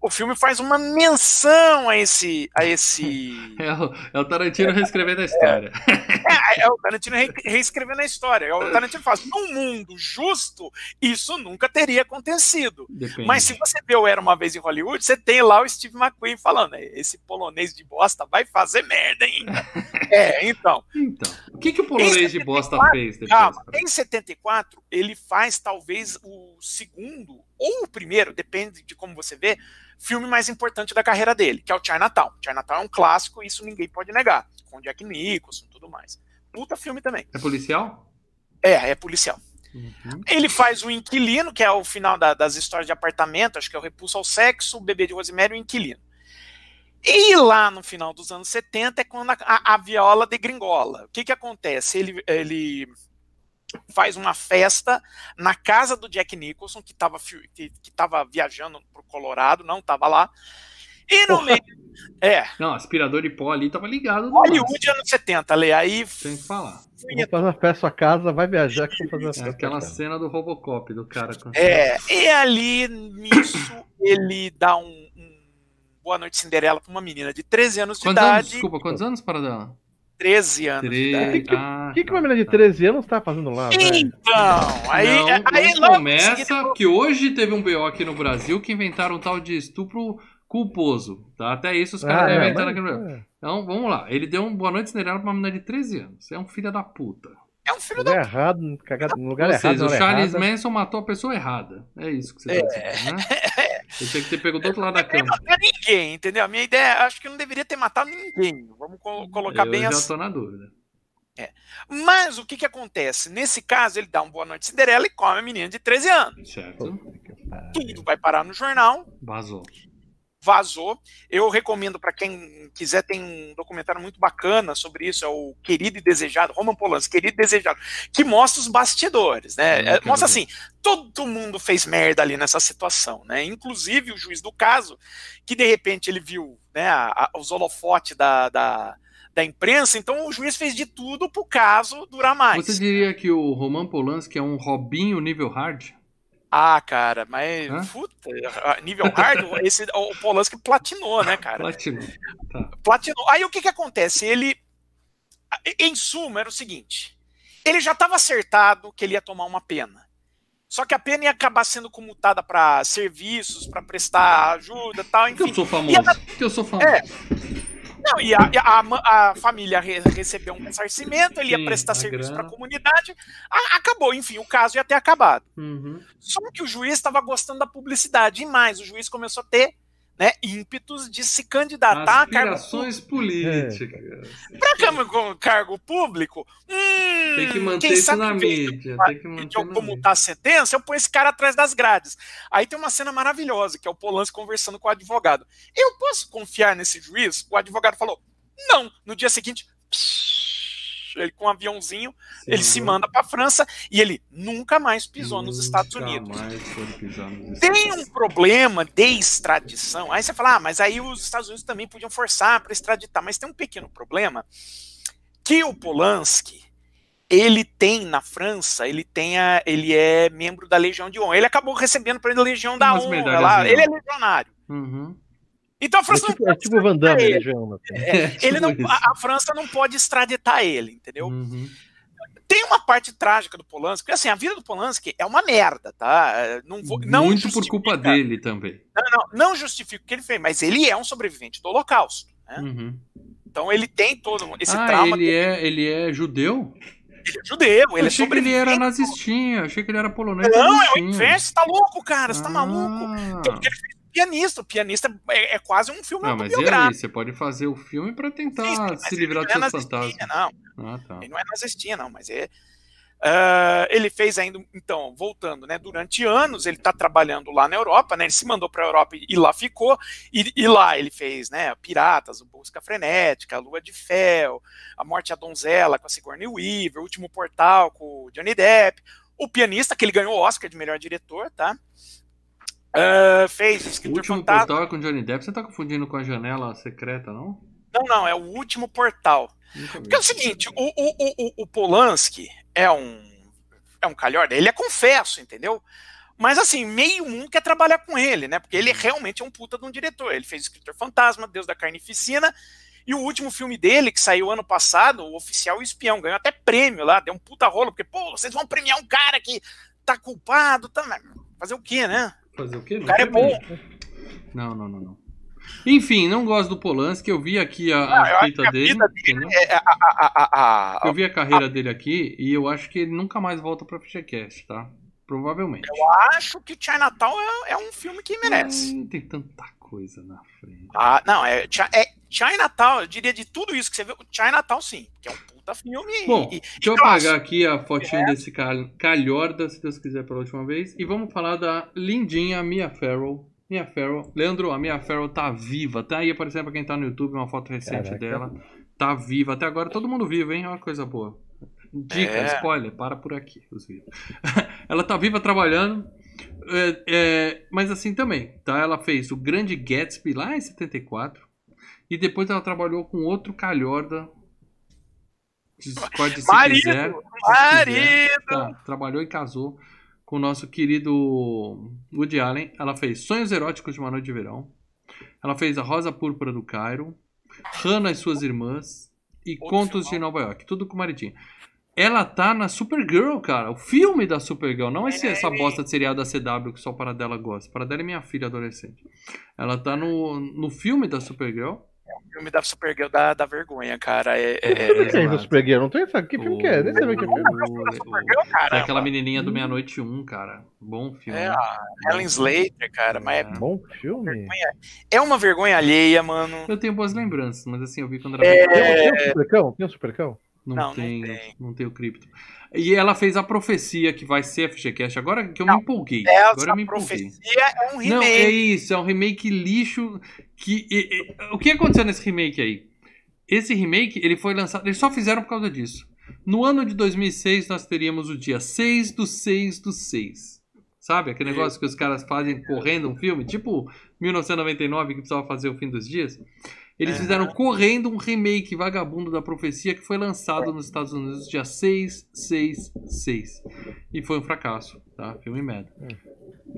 O filme faz uma menção a esse, a esse É o, é o Tarantino reescrevendo a história. É, é o Tarantino re- reescrevendo a história. O Tarantino fala: num mundo justo, isso nunca teria acontecido. Depende. Mas se você vê o Era uma vez em Hollywood, você tem lá o Steve McQueen falando: esse polonês de bosta vai fazer merda ainda. é, então. Então, O que, que o polonês de bosta fez depois? Calma, em 74, ele faz talvez o segundo ou o primeiro, depende de como você vê, filme mais importante da carreira dele, que é o Chinatown. Chinatown é um clássico, isso ninguém pode negar. Com Jack Nicholson e tudo mais. Puta filme também. É policial? É, é policial. Uhum. Ele faz o Inquilino, que é o final da- das histórias de apartamento, acho que é o Repulso ao Sexo, o Bebê de Rosemary e o Inquilino. E lá no final dos anos 70 é quando a, a- a viola degringola. O que que acontece? Ele, ele faz uma festa na casa do Jack Nicholson, que estava que, que tava viajando pro Colorado, não estava lá. E no Porra. meio... É, Não, aspirador de pó ali tava ligado. no Hollywood anos 70, Lê. Aí Tem que falar. Vou fazer uma festa sua casa, vai viajar que fazer uma É festa. aquela cena do Robocop, do cara com. É, e ali nisso ele dá um, um Boa Noite Cinderela pra uma menina de 13 anos de Quantos anos? idade. Desculpa, quantos anos para dela? 13 anos de idade. Três. que- Ah, O que, que uma tá, menina de tá. 13 anos tá fazendo lá, velho? Então, aí, não, aí não começa, porque hoje teve um BO aqui no Brasil que inventaram um tal de estupro culposo, tá? Até isso os caras Ah, estão é, aqui no Brasil. é. Então, vamos lá. Ele deu um boa noite Cinderela pra uma menina de 13 anos. É um filho da puta. é um filho da Lugar errado, cagado, no lugar Ou errado, seja, na o Charles errada. Manson matou a pessoa errada. É isso que você tá dizendo, né? Ele tinha que ter pego do outro lado da Não cama. matar ninguém, entendeu? A minha ideia, acho que não deveria ter matado ninguém. Vamos co- colocar Eu bem já assim. tô na dúvida. Mas o que que acontece? Nesse caso, ele dá um Boa Noite Cinderela e come a menina de 13 anos. Certo? Tudo vai parar no jornal, Vazou. Vazou. Eu recomendo para quem quiser, tem um documentário muito bacana sobre isso, é o Querido e Desejado, Roman Polanski, Querido e Desejado, que mostra os bastidores, né? É, quero mostra assim, todo mundo fez merda ali nessa situação, né? Inclusive o juiz do caso, que de repente ele viu né, a- a- os holofotes da, da, da imprensa, então o juiz fez de tudo pro caso durar mais. Você diria que o Roman Polanski é um Robinho nível hard? Ah, cara, mas Hã? puta, nível hard, esse, o Polanski platinou, né, cara? Platino. Tá. platinou. Aí o que que acontece? Ele, em suma, era o seguinte: ele já estava acertado que ele ia tomar uma pena. Só que a pena ia acabar sendo comutada para serviços, para prestar ajuda, tal, Porque eu enfim. sou famoso. Porque eu sou famoso. É. Não, e a, a a família re- recebeu um ressarcimento, ele ia prestar serviço para a comunidade, a- acabou, enfim, o caso ia ter acabado. Uhum. Só que o juiz estava gostando da publicidade e mais, o juiz começou a ter né, ímpetos de se candidatar a cargo Aspirações políticas. Pra cargo, com cargo público, hum, Tem que manter quem isso sabe na mídia. Tem que manter eu comutar a sentença, eu ponho esse cara atrás das grades. Aí tem uma cena maravilhosa, que é o Polanski conversando com o advogado. Eu posso confiar nesse juiz? O advogado falou, não. No dia seguinte, ele com um aviãozinho, ele se manda pra França e ele nunca mais pisou nos Estados Nunca Unidos. nos Tem um problema de extradição. Aí você fala, ah, mas aí os Estados Unidos também podiam forçar para extraditar. Mas tem um pequeno problema que o Polanski, ele tem na França, ele tem a, ele é membro da Legião de Honra. Ele acabou recebendo para ele a Legião da Honra. Lá. Ele é legionário. Uhum. Então a É França tipo, não é pode tipo o Van Damme, ele. Né? É, ele não, tipo a, a França não pode extraditar ele, entendeu? Uhum. Tem uma parte trágica do Polanski, porque assim, a vida do Polanski é uma merda, tá? É, Não vou, não Muito por culpa dele também. Não, não, não justifica o que ele fez, mas ele é um sobrevivente do Holocausto. Né? Uhum. Então ele tem todo esse ah, trauma. ele é, ele é judeu? Ele é judeu, Eu ele é achei que ele era nazistinha, achei que ele era polonês. Não, é o inverso, você tá louco, cara, você tá Ah. maluco. Porque ele fez pianista, o pianista é, é quase um filme Não, mas e aí? Você pode fazer o filme pra tentar Sim, se ele livrar não dos é seus fantasmas. Não, Ah, tá. ele não é nazistinha, não, mas é. Ah, ele fez ainda, então, voltando, né? Durante anos ele está trabalhando lá na Europa, né? Ele se mandou para a Europa e, e lá ficou. E, e lá ele fez, né? Piratas, o Busca Frenética, a Lua de Fel, A Morte à Donzela com a Sigourney Weaver, O Último Portal com o Johnny Depp, o pianista que ele ganhou o Oscar de melhor diretor, tá? Ah, fez o O Escritor último Fantasma. portal é com Johnny Depp. Você tá confundindo com a janela secreta, não? Não, não, é o Último Portal. Porque é o seguinte, o, o, o, o- o Polanski é um é um calhorda, ele é confesso, entendeu? Mas assim, meio mundo quer trabalhar com ele, né? Porque ele realmente é um puta de um diretor. Ele fez Escritor Fantasma, Deus da Carnificina, e o último filme dele, que saiu ano passado, O Oficial e o Espião, ganhou até prêmio lá, deu um puta rolo, porque, pô, vocês vão premiar um cara que tá culpado, tá... Fazer o quê, né? Fazer o quê? O cara é bom. Não, não, não, não. Enfim, não gosto do Polanski. Eu vi aqui a, a Ah, eu acho fita que a dele. entendeu? É, a, a, Eu vi a carreira dele aqui e eu acho que ele nunca mais volta pra FGCast, tá? Provavelmente. eu acho que Chinatown é, é um filme que merece. Hum, tem tanta coisa na frente. Ah, não, é, é Chinatown, eu diria de tudo isso que você viu, Chinatown sim, que é um puta filme. Bom, e, deixa eu clássico. apagar aqui a fotinha desse cal- calhorda, se Deus quiser, pela última vez. E vamos falar da lindinha Mia Farrow. Mia Farrow. Leandro, a Mia Farrow tá viva. Tá aí aparecendo pra quem tá no YouTube uma foto recente Caraca. dela. Tá viva. Até agora todo mundo vivo, hein? Olha que coisa boa. Dica, É. spoiler, para por aqui, os vídeos. ela tá viva trabalhando. é, é, mas assim também, tá? Ela fez o Grande Gatsby lá em 74. E depois ela trabalhou com outro calhorda. Discorde se Marido! quiser. se quiser. Marido! Tá, trabalhou e casou com o nosso querido Woody Allen. Ela fez Sonhos Eróticos de uma Noite de Verão. Ela fez A Rosa Púrpura do Cairo. Hannah e suas irmãs. E Outro Contos de. Nova York. Tudo com o maridinho. Ela tá na Supergirl, cara. O filme da Supergirl. Não esse, essa bosta de seriado da CW que só para dela gosta. Para dela é minha filha adolescente. Ela tá no, no filme da Supergirl. O filme da Supergirl dá, dá vergonha, cara. É, é, É, é, Quem é do Supergirl? Não tem sabe que filme que é? Nem sabe que filme. É aquela menininha do Meia-Noite 1, cara. Bom filme. É a Helen Slater, cara, mas é, Bom filme. é uma vergonha alheia, mano. Eu tenho boas lembranças, mas assim, eu vi quando era É. Tem um supercão? Tem um supercão? Não, Não, tem. não tem o cripto. E ela fez a profecia que vai ser FGCast. Agora que eu Não, me empolguei. Agora Essa eu me empolguei. profecia é um Não, é remake. isso, é um remake lixo. Que, e- e- o que aconteceu nesse remake aí? Esse remake, ele foi lançado. Eles só fizeram por causa disso. No ano de 2006, nós teríamos o dia 6 do 6 do 6. Sabe? Aquele negócio que os caras fazem correndo um filme, tipo 1999, que precisava fazer o fim dos dias. Eles É. fizeram correndo um remake vagabundo da profecia que foi lançado nos Estados Unidos dia 6, 6, 6. E foi um fracasso, tá? Filme merda.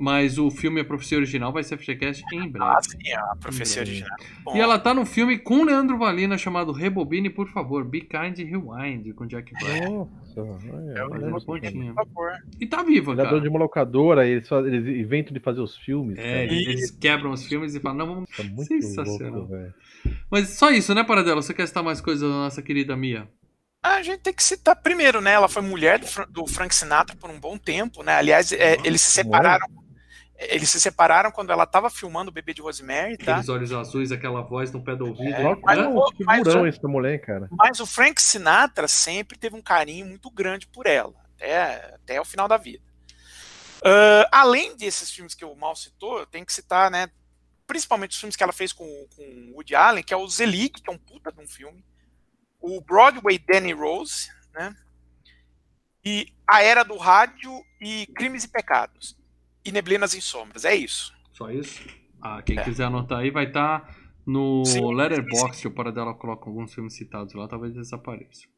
Mas o filme A Profecia Original vai ser FGCast em breve. Ah, sim, a profecia Hum. original. Bom, E ela tá no filme com Leandro Valina chamado Rebobine, por favor. Be Kind Rewind, com Jack Black. Nossa, olha, É isso. pontinha. por favor. E tá viva, Ele é dono cara. de uma locadora, eles, eles inventam de fazer os filmes. É, cara. eles, eles quebram os filmes e falam, não, vamos. Tá muito sensacional. louco, velho. Mas só isso, né, Paradela? Você quer citar mais coisas da nossa querida Mia? Ah, A gente tem que citar primeiro, né? Ela foi mulher do, Fra- do Frank Sinatra por um bom tempo, né? Aliás, é, eles se separaram. Eles se separaram quando ela estava filmando o bebê de Rosemary, tá? Aqueles olhos azuis, aquela voz no pé do ouvido. É, mas né? o- que mas o- esse da mulher, cara. Mas o Frank Sinatra sempre teve um carinho muito grande por ela, até, até o final da vida. Ah, além desses filmes que o Mal citou, eu tenho que citar, né? Principalmente os filmes que ela fez com, com o Woody Allen, que é o Zelig, que é um puta de um filme. O Broadway Danny Rose, né? E A Era do Rádio e Crimes e Pecados. E Neblinas em Sombras, é isso. Só isso? Ah, quem É. quiser anotar aí vai estar no Sim, Letterboxd, o Paradela coloca alguns filmes citados lá, talvez desapareçam.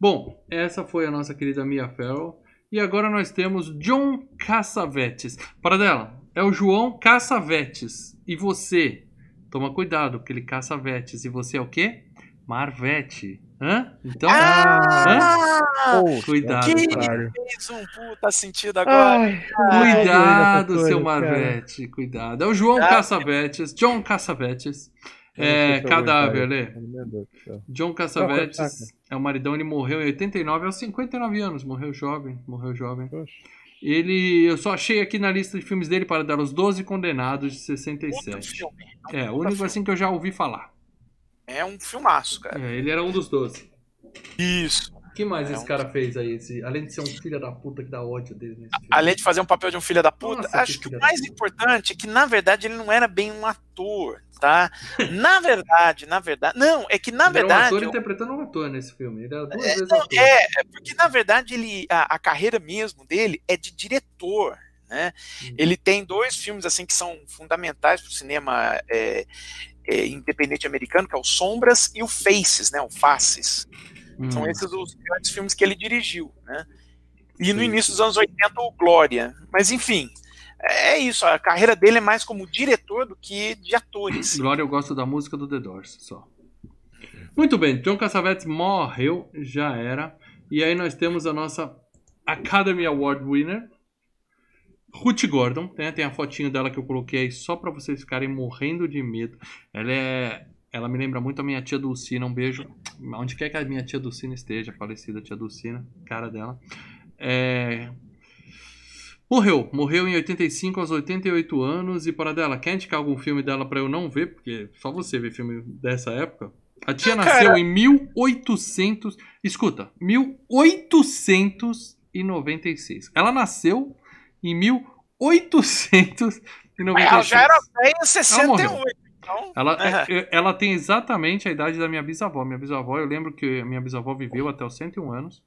Bom, essa foi a nossa querida Mia Farrow. E agora nós temos John Cassavetes. Paradela, é o João Cassavetes. E você? Toma cuidado, porque ele caça vetes. E você é o quê? Marvete. Hã? Então, Ah! Pô, cuidado, que- cara. Fez um puta sentido agora. Ai, Cuidado, coisa, seu cara. Marvete, cuidado. É o João Ah, Caçavetes, John Caçavetes. É, cadáver, céu. John Cassavetes Saca, é o maridão, ele morreu em 89, aos 59 anos, morreu jovem, morreu jovem. Poxa. Ele, eu só achei aqui na lista de filmes dele para dar os 12 condenados de Outro 67. filme. É, o único assim que eu já ouvi falar. É um filmaço, cara. É, ele era um dos 12. Isso. O que mais É esse um- cara fez aí? Esse, além de ser um filho da puta que dá ódio dele nesse filme. Além de fazer um papel de um filho da puta, Nossa, acho que que o mais importante é que, na verdade, ele não era bem um ator, tá? Na verdade, na verdade. Não, é que, na ele verdade. era um ator eu- interpretando um ator nesse filme. Ele era duas É, vezes não, ator. é, é porque na verdade ele a, a carreira mesmo dele é de diretor, né? Uhum. Ele tem dois filmes assim que são fundamentais para o cinema é, é, independente americano, que é o Sombras e o Faces, né? O Faces. São Hum. esses os grandes filmes que ele dirigiu, né? E no Sim. início dos anos 80 o Glória. Mas enfim, é isso. A carreira dele é mais como diretor do que de ator. em si. Glória, eu gosto da música do The Doors, só. Muito bem, John Cassavetes morreu, já era. E aí nós temos a nossa Academy Award winner, Ruth Gordon, né? Tem a fotinho dela que eu coloquei aí só pra vocês ficarem morrendo de medo. Ela é. Ela me lembra muito a minha tia Dulcina. Um beijo. Onde quer que a minha tia Dulcina esteja, falecida tia Dulcina, cara dela. É... Morreu. Morreu em 85 aos 88 anos. E para dela, quer indicar algum filme dela pra eu não ver? Porque só você vê filme dessa época. A tia Não, nasceu cara. em 1800. Escuta, 1896. Ela nasceu em 1896. Ela já era velha em 68. Então, Ela, Aham. é- ela tem exatamente a idade da minha bisavó. Minha bisavó, eu lembro que a minha bisavó viveu até os 101 anos.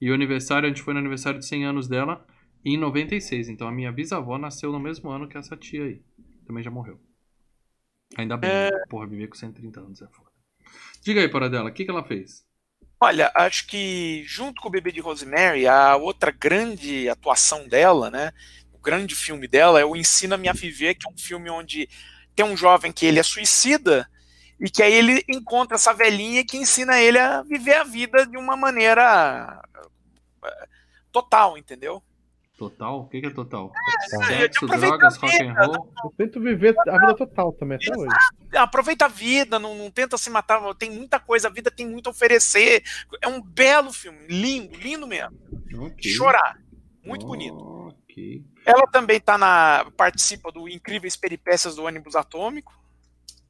E o aniversário, a gente foi no aniversário de 100 anos dela em 96. Então a minha bisavó nasceu no mesmo ano que essa tia aí. Também já morreu. Ainda bem. né? Porra, viver com 130 anos é foda. Diga aí, para dela, o que, que ela fez? Olha, acho que junto com o Bebê de Rosemary, a outra grande atuação dela, né? O grande filme dela é o Ensina-me a Viver, que é um filme onde tem um jovem que ele é suicida e que aí ele encontra essa velhinha que ensina ele a viver a vida de uma maneira eh, total, entendeu? Total? O que, que é total? Tá. Sexo, aproveita drogas, a rock and vida, roll? Eu tento viver a vida total também até hoje. Aproveita a vida, não, não tenta se matar, tem muita coisa, a vida tem muito a oferecer. É um belo filme, lindo, lindo mesmo. De Ok. chorar. Muito bonito. Ok. Ela também tá na. participa do Incríveis Peripécias do Ônibus Atômico.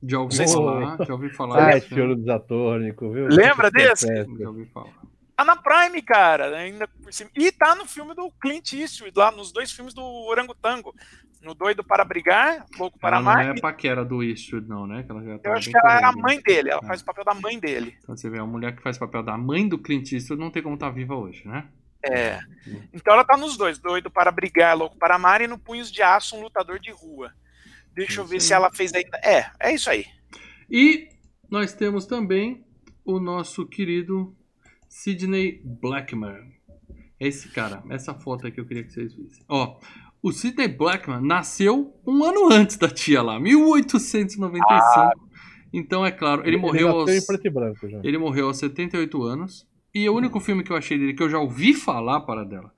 Já ouvi se- falar, já ouvi falar. Ah, esse dos atônicos, viu? Lembra Que desse? Já ouvi falar. Tá na Prime, cara. Ainda por cima. E tá no filme do Clint Eastwood, lá nos dois filmes do Orangotango. No Doido para Brigar, Louco para Ela não Amar. é paquera do Eastwood, não, né? Que ela já tá Eu acho que ela era a corrida. mãe dele, ela É. faz o papel da mãe dele. Então você vê, a mulher que faz papel da mãe do Clint Eastwood não tem como estar viva hoje, né? É. Então ela tá nos dois, Doido para Brigar, Louco para Amar e no Punhos de Aço, um lutador de rua. Deixa eu ver aí. se ela fez ainda. É, é isso aí. E nós temos também o nosso querido Sidney Blackman. Esse cara, essa foto aqui eu queria que vocês vissem. Ó, o Sidney Blackman nasceu um ano antes da tia lá, 1895. Então, é claro, ele morreu nasceu aos... em preto e branco já. Ele morreu aos 78 anos. E o único filme que eu achei dele, que eu já ouvi falar para dela,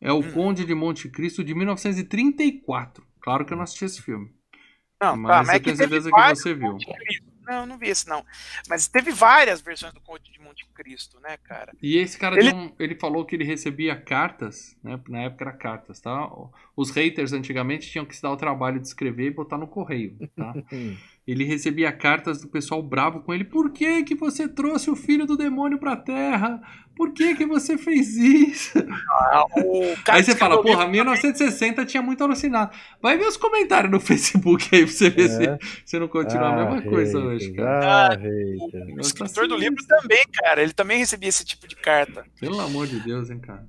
é Hum. O Conde de Monte Cristo de 1934. Claro que eu não assisti esse filme. Não, Mas tá, eu é tenho certeza que você viu. Não, não vi esse não. Mas teve várias versões do Conde de Monte Cristo, né, cara? E esse cara Ele- um- ele falou que ele recebia cartas, né? Na época era cartas, tá? Os haters antigamente tinham que se dar o trabalho de escrever e botar no correio, tá? Ele recebia cartas do pessoal bravo com ele. Por que que você trouxe o filho do demônio pra terra? Por que que você fez isso? Ah, Aí você fala, porra, livro 1960 tinha muito alucinado. Vai ver os comentários no Facebook aí pra você ver se É. você não continua a mesma coisa hoje, cara. Ah, O escritor do sinistro. livro também, cara, ele também recebia esse tipo de carta. Pelo amor de Deus, hein, cara.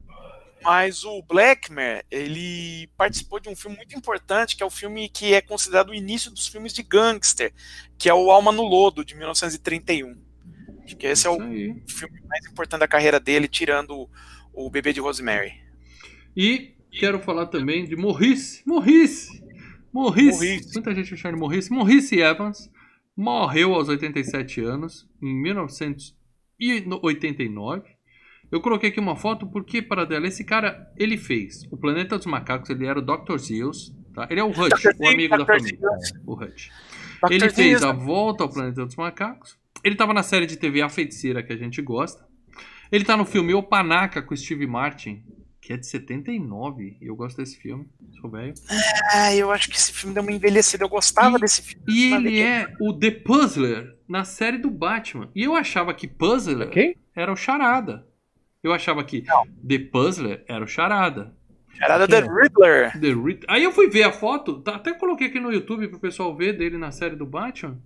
Mas o Blackmer, ele participou de um filme muito importante, que é o filme que é considerado o início dos filmes de gangster, que é o Alma no Lodo, de 1931. Acho que esse é o filme mais importante da carreira dele, tirando o, Bebê de Rosemary. E quero falar também de Maurice. Maurice! Maurice! Maurice. Muita gente de Maurice. Maurice Evans morreu aos 87 anos, em 1989. Eu coloquei aqui uma foto porque, para dela, esse cara, ele fez o Planeta dos Macacos, ele era o Dr. Zeus, tá? Ele é o Hutch, Dr. o amigo da Dr. família. O Hutch. Dr. Ele fez a volta ao Planeta dos Macacos. Ele estava na série de TV A Feiticeira, que a gente gosta. Ele tá no filme O Panaca com Steve Martin, que é de 79. E eu gosto desse filme, sou velho. Ah, eu acho que esse filme deu uma envelhecida. Eu gostava E- desse filme. E ele que- é o The Puzzler na série do Batman. E eu achava que Puzzler Quem? era o Charada. Eu achava que The Puzzler era o Charada. Charada The? Riddler. The Rit- Aí eu fui ver a foto, tá- até coloquei aqui no YouTube pro pessoal ver dele na série do Batman.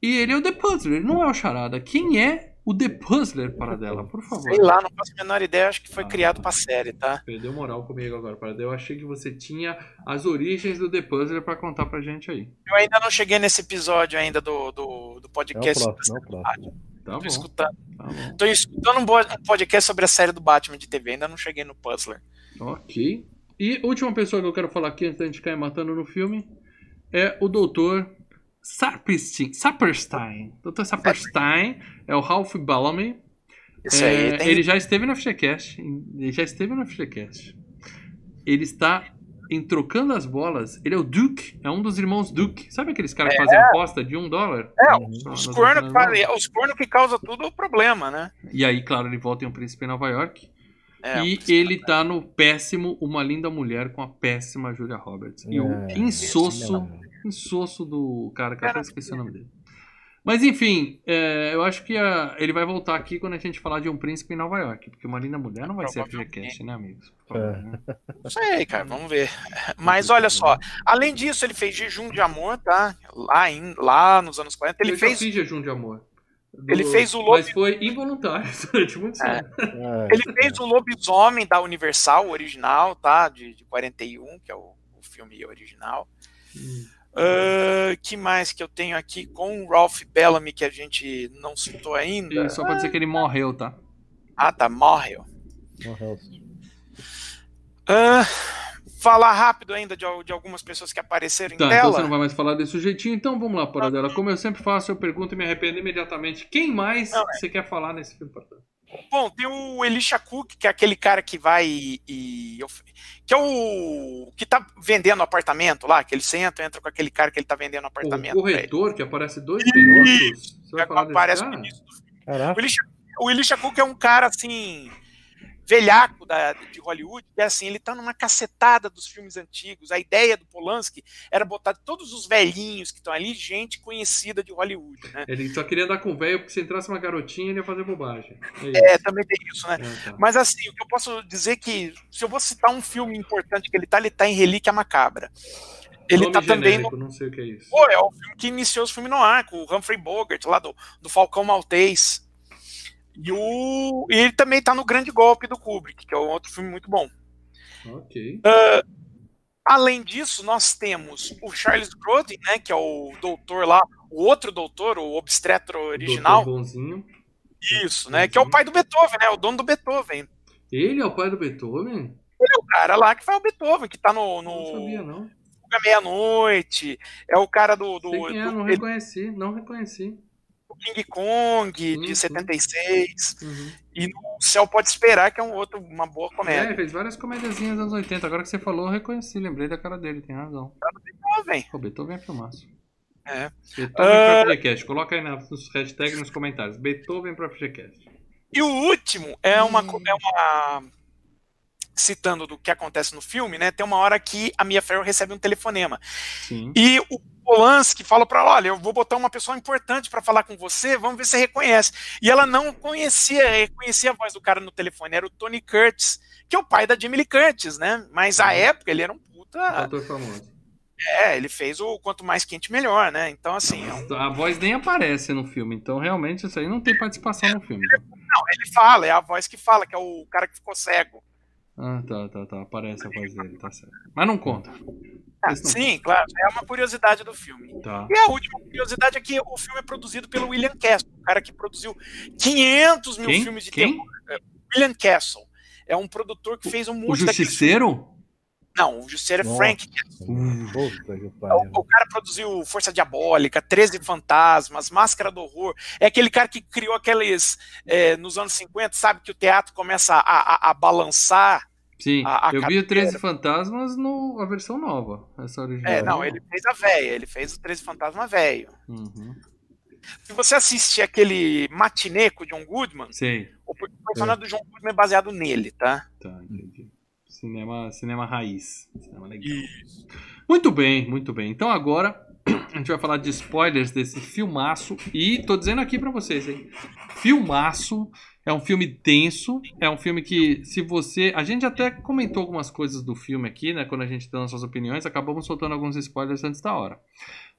E ele é o The Puzzler, ele não é o Charada. Quem é o The Puzzler para dela, por favor? Sei lá, não faço a menor ideia. Acho que foi Ah. criado pra série, tá? Perdeu moral comigo agora, para Eu achei que você tinha as origens do The Puzzler pra contar pra gente aí. Eu ainda não cheguei nesse episódio ainda do, do, do É o podcast. próximo, é o próximo. Tá Tô bom, escutando, tá bom. tô escutando um podcast sobre a série do Batman de TV, ainda não cheguei no Puzzler. Ok. E última pessoa que eu quero falar aqui antes da gente cair matando no filme é o Dr. Saperstein. Saperstein. Dr. Saperstein é o Ralph Bellamy. Isso É, aí tem. Ele já esteve no FGCast. Ele já esteve no FGCast. Ele está em Trocando as Bolas, ele é o Duke, é um dos irmãos Duke. Sabe aqueles caras que fazem aposta de um dólar? É, os cornos outras fazem- os cornos que causa tudo o problema, né? E aí, claro, ele volta em Um Príncipe em Nova York. É, e ele tá no péssimo Uma Linda Mulher com a péssima Julia Roberts. E o É, insosso, insosso do cara, que eu até esqueci o nome dele. Mas enfim, é, eu acho que a- ele vai voltar aqui quando a gente falar de Um Príncipe em Nova York. Porque Uma Linda Mulher não vai ser FGCast, né, amigos? É. né? Não sei, cara, vamos ver. Mas olha só, além disso, ele fez Jejum de Amor, tá? Lá, em, lá nos anos 40. Ele eu fez. já fiz Jejum de Amor. Ele fez o Lobo- Mas foi involuntário durante muitos É. É. Ele fez o Lobisomem da Universal, o original, tá? De, de 41, que é o, o filme original. Hum. Ah, que mais que eu tenho aqui com o Ralph Bellamy, que a gente não citou ainda? E só pra dizer que ele morreu, tá? Ah, tá, morreu. Morreu. Ah, falar rápido ainda de, de algumas pessoas que apareceram Tá, em então tela. você não vai mais falar desse sujeitinho, então vamos lá, Paradela. Como eu sempre faço, eu pergunto e me arrependo imediatamente. Quem mais Não, é. você quer falar nesse filme, Paradela? Bom, tem o Elisha Cook, que é aquele cara que vai e. e- que é o. que tá vendendo apartamento lá, que ele senta, entra com aquele cara que ele tá vendendo apartamento. O corretor, que aparece dois minutos. Você vai falar desse aparece no cara? O Elisha, o Elisha Cook é um cara assim. Velhaco da, de Hollywood, que é assim, ele tá numa cacetada dos filmes antigos. A ideia do Polanski era botar todos os velhinhos que estão ali, gente conhecida de Hollywood, né? Ele só queria dar com o velho, porque se entrasse uma garotinha, ele ia fazer bobagem. É, isso. também tem isso, né? É, tá. Mas assim, o que eu posso dizer é que, se eu vou citar um filme importante que ele tá, ele tá em Relíquia Macabra. Ele Nome tá também no. genérico, não sei o que é isso. Pô, é o filme que iniciou os filmes no ar, com o Humphrey Bogart, lá do, do Falcão Maltês. E, o, e ele também tá no Grande Golpe do Kubrick, que é um outro filme muito bom. Ok. Além disso, nós temos o Charles Grodin, né, que é o doutor lá, o outro doutor, o obstetro original. Doutor Bonzinho. Isso, né, que é o pai do Beethoven, né, o dono do Beethoven. Ele é o pai do Beethoven? É o cara lá que faz o Beethoven, que tá no, Não no sabia, não. Fuga Meia-Noite, é o cara do, do, Sei quem é, do- não ele- reconheci. Não reconheci. King Kong, Uhum. de 76, Uhum. e no Céu Pode Esperar, que é um outro, uma boa É, comédia. fez várias comediazinhas dos anos 80. Agora que você falou, eu reconheci. Lembrei da cara dele, tem razão. Beethoven. Pô, Beethoven é filmaço. É. Beethoven Ah. pra FGCast. Coloca aí nos hashtags nos comentários. Beethoven pra FGCast. E o último é uma, co- é uma. Citando do que acontece no filme, né? Tem uma hora que a Mia Farrow recebe um telefonema. Sim. E o Polanski fala pra ela: olha, eu vou botar uma pessoa importante pra falar com você, vamos ver se você reconhece. E ela não conhecia, reconhecia a voz do cara no telefone, era o Tony Curtis, que é o pai da Jamie Lee Curtis, né? Mas à Uhum. época ele era um puta. Ator famoso. É, ele fez o quanto mais quente, melhor, né? Então, assim, é um- A voz nem aparece no filme, então realmente isso aí não tem participação no filme. não, ele fala, é a voz que fala, que é o cara que ficou cego. Ah, tá, tá, tá. Aparece a voz dele, tá certo. Mas não conta. Ah, não sim, claro, é uma curiosidade do filme. Tá. E a última curiosidade é que o filme é produzido pelo William Castle, o cara que produziu 500 mil Quem? filmes de Quem? terror. William Castle. É um produtor que fez um O monte daqueles Justiceiro? Não, o Justiceiro é. Frank. Hum. Puta que O, o cara produziu Força Diabólica, 13 Fantasmas, Máscara do Horror. É aquele cara que criou aqueles. é, nos anos 50, sabe? Que o teatro começa a, a- a balançar. Sim, A- a eu vi o cadeira. 13 Fantasmas no a versão nova. Essa original. É, não, ele fez a véia, ele fez o 13 Fantasmas velho. Uhum. Se você assistir aquele matinê com o John Goodman, Sei. o personagem do John Goodman é baseado nele, tá? Tá, entendi. Cinema, cinema raiz. Cinema legal. Muito bem, muito bem. Então agora a gente vai falar de spoilers desse filmaço. E tô dizendo aqui pra vocês, hein? Filmaço. É um filme tenso. É um filme que, se você. A gente até comentou algumas coisas do filme aqui, né? Quando a gente deu nossas opiniões, acabamos soltando alguns spoilers antes da hora.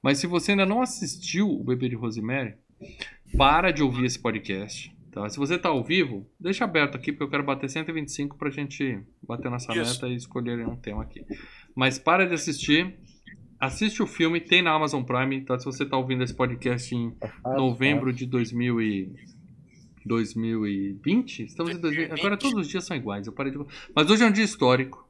Mas se você ainda não assistiu o Bebê de Rosemary, para de ouvir esse podcast. Tá? Se você tá ao vivo, deixa aberto aqui, porque eu quero bater 125 pra gente bater nossa Isso. meta e escolher um tema aqui. Mas para de assistir. Assiste o filme, tem na Amazon Prime, tá? Se você tá ouvindo esse podcast em novembro de 2000 e... 2020? Estamos em 2020. Agora todos os dias são iguais, eu parei de... Mas hoje é um dia histórico.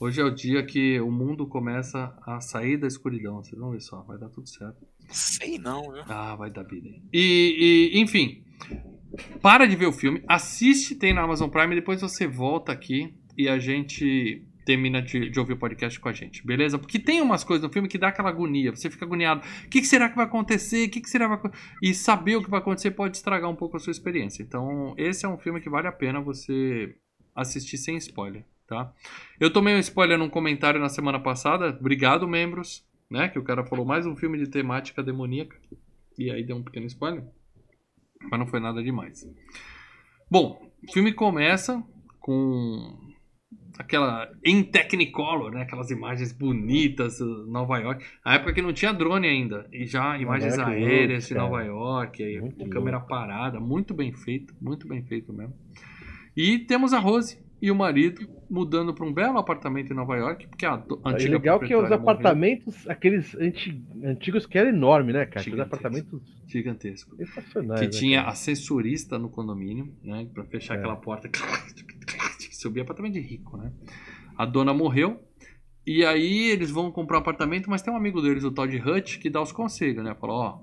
Hoje é o dia que o mundo começa a sair da escuridão. Vocês vão ver só, vai dar tudo certo. Sei não, viu? Ah, vai dar vida. E, e, enfim, para de ver o filme, assiste, tem na Amazon Prime, depois você volta aqui e a gente termina de, de, ouvir o podcast com a gente, beleza? Porque tem umas coisas no filme que dá aquela agonia, você fica agoniado. O que, que será que vai acontecer? O que, que será vai... E saber o que vai acontecer pode estragar um pouco a sua experiência. Então, esse é um filme que vale a pena você assistir sem spoiler, tá? Eu tomei um spoiler num comentário na semana passada. Obrigado, membros, né? Que o cara falou mais um filme de temática demoníaca. E aí deu um pequeno spoiler. Mas não foi nada demais. Bom, o filme começa com aquela em Technicolor, né? Aquelas imagens bonitas Nova York. A época que não tinha drone ainda e já imagens Nova aéreas de Nova York, aí, com câmera parada, muito bem feito, muito bem feito mesmo. E temos a Rose e o marido mudando para um belo apartamento em Nova York, porque a antiga é legal que os apartamentos, morreu. aqueles antigos que eram enormes, né, cara? Aqueles apartamentos gigantescos. Que tinha né, assessorista no condomínio, né, para fechar é. aquela porta. Subia apartamento de rico, né? A dona morreu, e aí eles vão comprar um apartamento, mas tem um amigo deles, o Todd Hutch, que dá os conselhos, né? Fala, ó,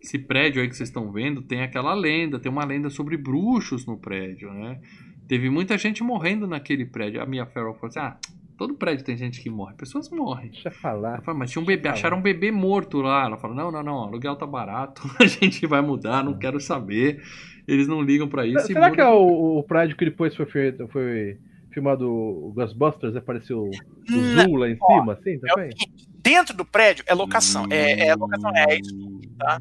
esse prédio aí que vocês estão vendo tem aquela lenda, tem uma lenda sobre bruxos no prédio, né? Teve muita gente morrendo naquele prédio. A Mia Farrow falou assim, ah, todo prédio tem gente que morre, pessoas morrem. Deixa eu falar. Falo, mas tinha um bebê, acharam um bebê morto lá. Ela falou, não, não, não, aluguel tá barato, a gente vai mudar, não quero saber. Eles não ligam para isso. Será que é o, o, prédio que depois foi, feito, foi filmado o Ghostbusters, apareceu o Zul lá em cima, assim, também? É dentro do prédio é locação, é, é locação, é isso, tá?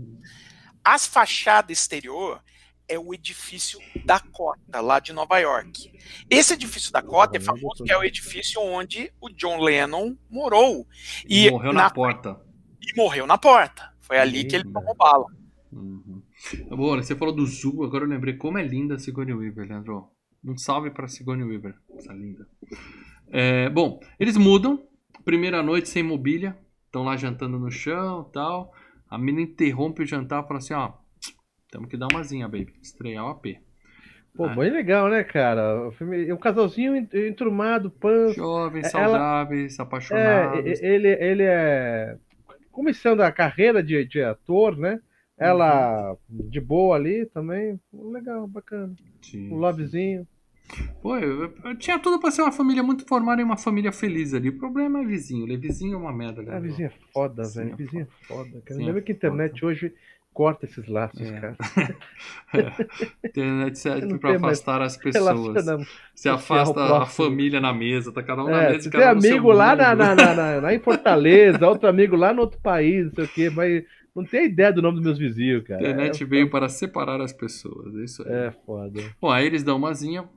As fachadas exterior é o edifício Dakota, lá de Nova York. Esse edifício Dakota é famoso que é o edifício onde o John Lennon morou. E morreu na, na porta. E morreu na porta. Foi ali que ele tomou bala. Uhum. Bom, você falou do Zul, agora eu lembrei como é linda a Sigourney Weaver, Leandro. Um salve para Sigourney Weaver, essa linda. É, bom, eles mudam. Primeira noite sem mobília. Estão lá jantando no chão tal. A menina interrompe o jantar e fala assim: ó, temos que dar uma zinha, baby. Estrear o AP. Pô, ah. bem legal, né, cara? O filme, um casalzinho entrumado, pan. Jovens, é, saudáveis, ela, apaixonados. É, ele, ele é. Começando a carreira de, de ator, né? Ela uhum. de boa ali também. Legal, bacana. Sim. Um lovezinho. Pô, eu, eu, tinha tudo pra ser uma família muito formada e uma família feliz ali. O problema é vizinho. Ele vizinho é uma merda. Né? vizinho é foda, velho. Vizinho é foda. Cara. Lembra que a internet foda. hoje corta esses laços, é. cara. é. Internet serve pra afastar as pessoas. Você afasta a família na mesa, tá cada um na é, mesa. Tem amigo lá na, na, na, na, em Fortaleza, outro amigo lá no outro país, não sei o quê, mas não tem ideia do nome dos meus vizinhos, cara. A internet é, veio para separar as pessoas, é isso aí. É foda. Bom, aí eles dão uma zinha,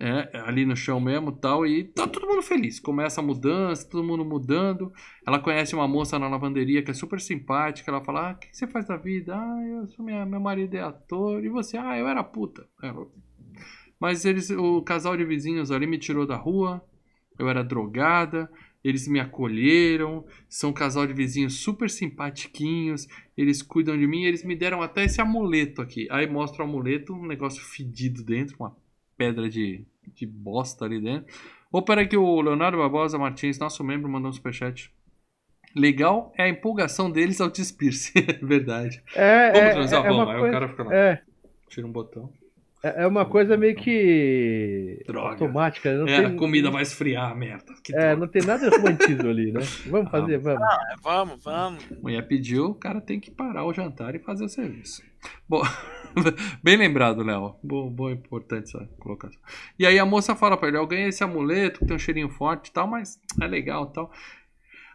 é, ali no chão mesmo tal, e tá todo mundo feliz. Começa a mudança, todo mundo mudando. Ela conhece uma moça na lavanderia que é super simpática. Ela fala: Ah, o que você faz da vida? Ah, eu sou minha, meu marido é ator. E você? Ah, eu era puta. Ela... Mas eles, o casal de vizinhos ali me tirou da rua. Eu era drogada. Eles me acolheram. São um casal de vizinhos super simpatiquinhos. Eles cuidam de mim. Eles me deram até esse amuleto aqui. Aí mostra o amuleto, um negócio fedido dentro, uma pedra de, de bosta ali dentro. Ou peraí que o Leonardo Barbosa Martins, nosso membro, mandou um superchat. Legal é a empolgação deles ao despir-se. Verdade. É, Vamos é, transar, é vamos. Aí coisa, o cara fica lá. É. Tira um botão. É, é uma coisa meio que droga. automática. Não é, tem... a comida vai esfriar, merda. Que é, droga. não tem nada romantismo ali, né? Vamos fazer, vamos. Ah, vamos, vamos. Mulher pediu, o cara tem que parar o jantar e fazer o serviço. Bom, bem lembrado, Léo. Boa, boa, importante essa colocação. E aí a moça fala pra ele: Eu ganhei esse amuleto, que tem um cheirinho forte e tal, mas é legal e tal.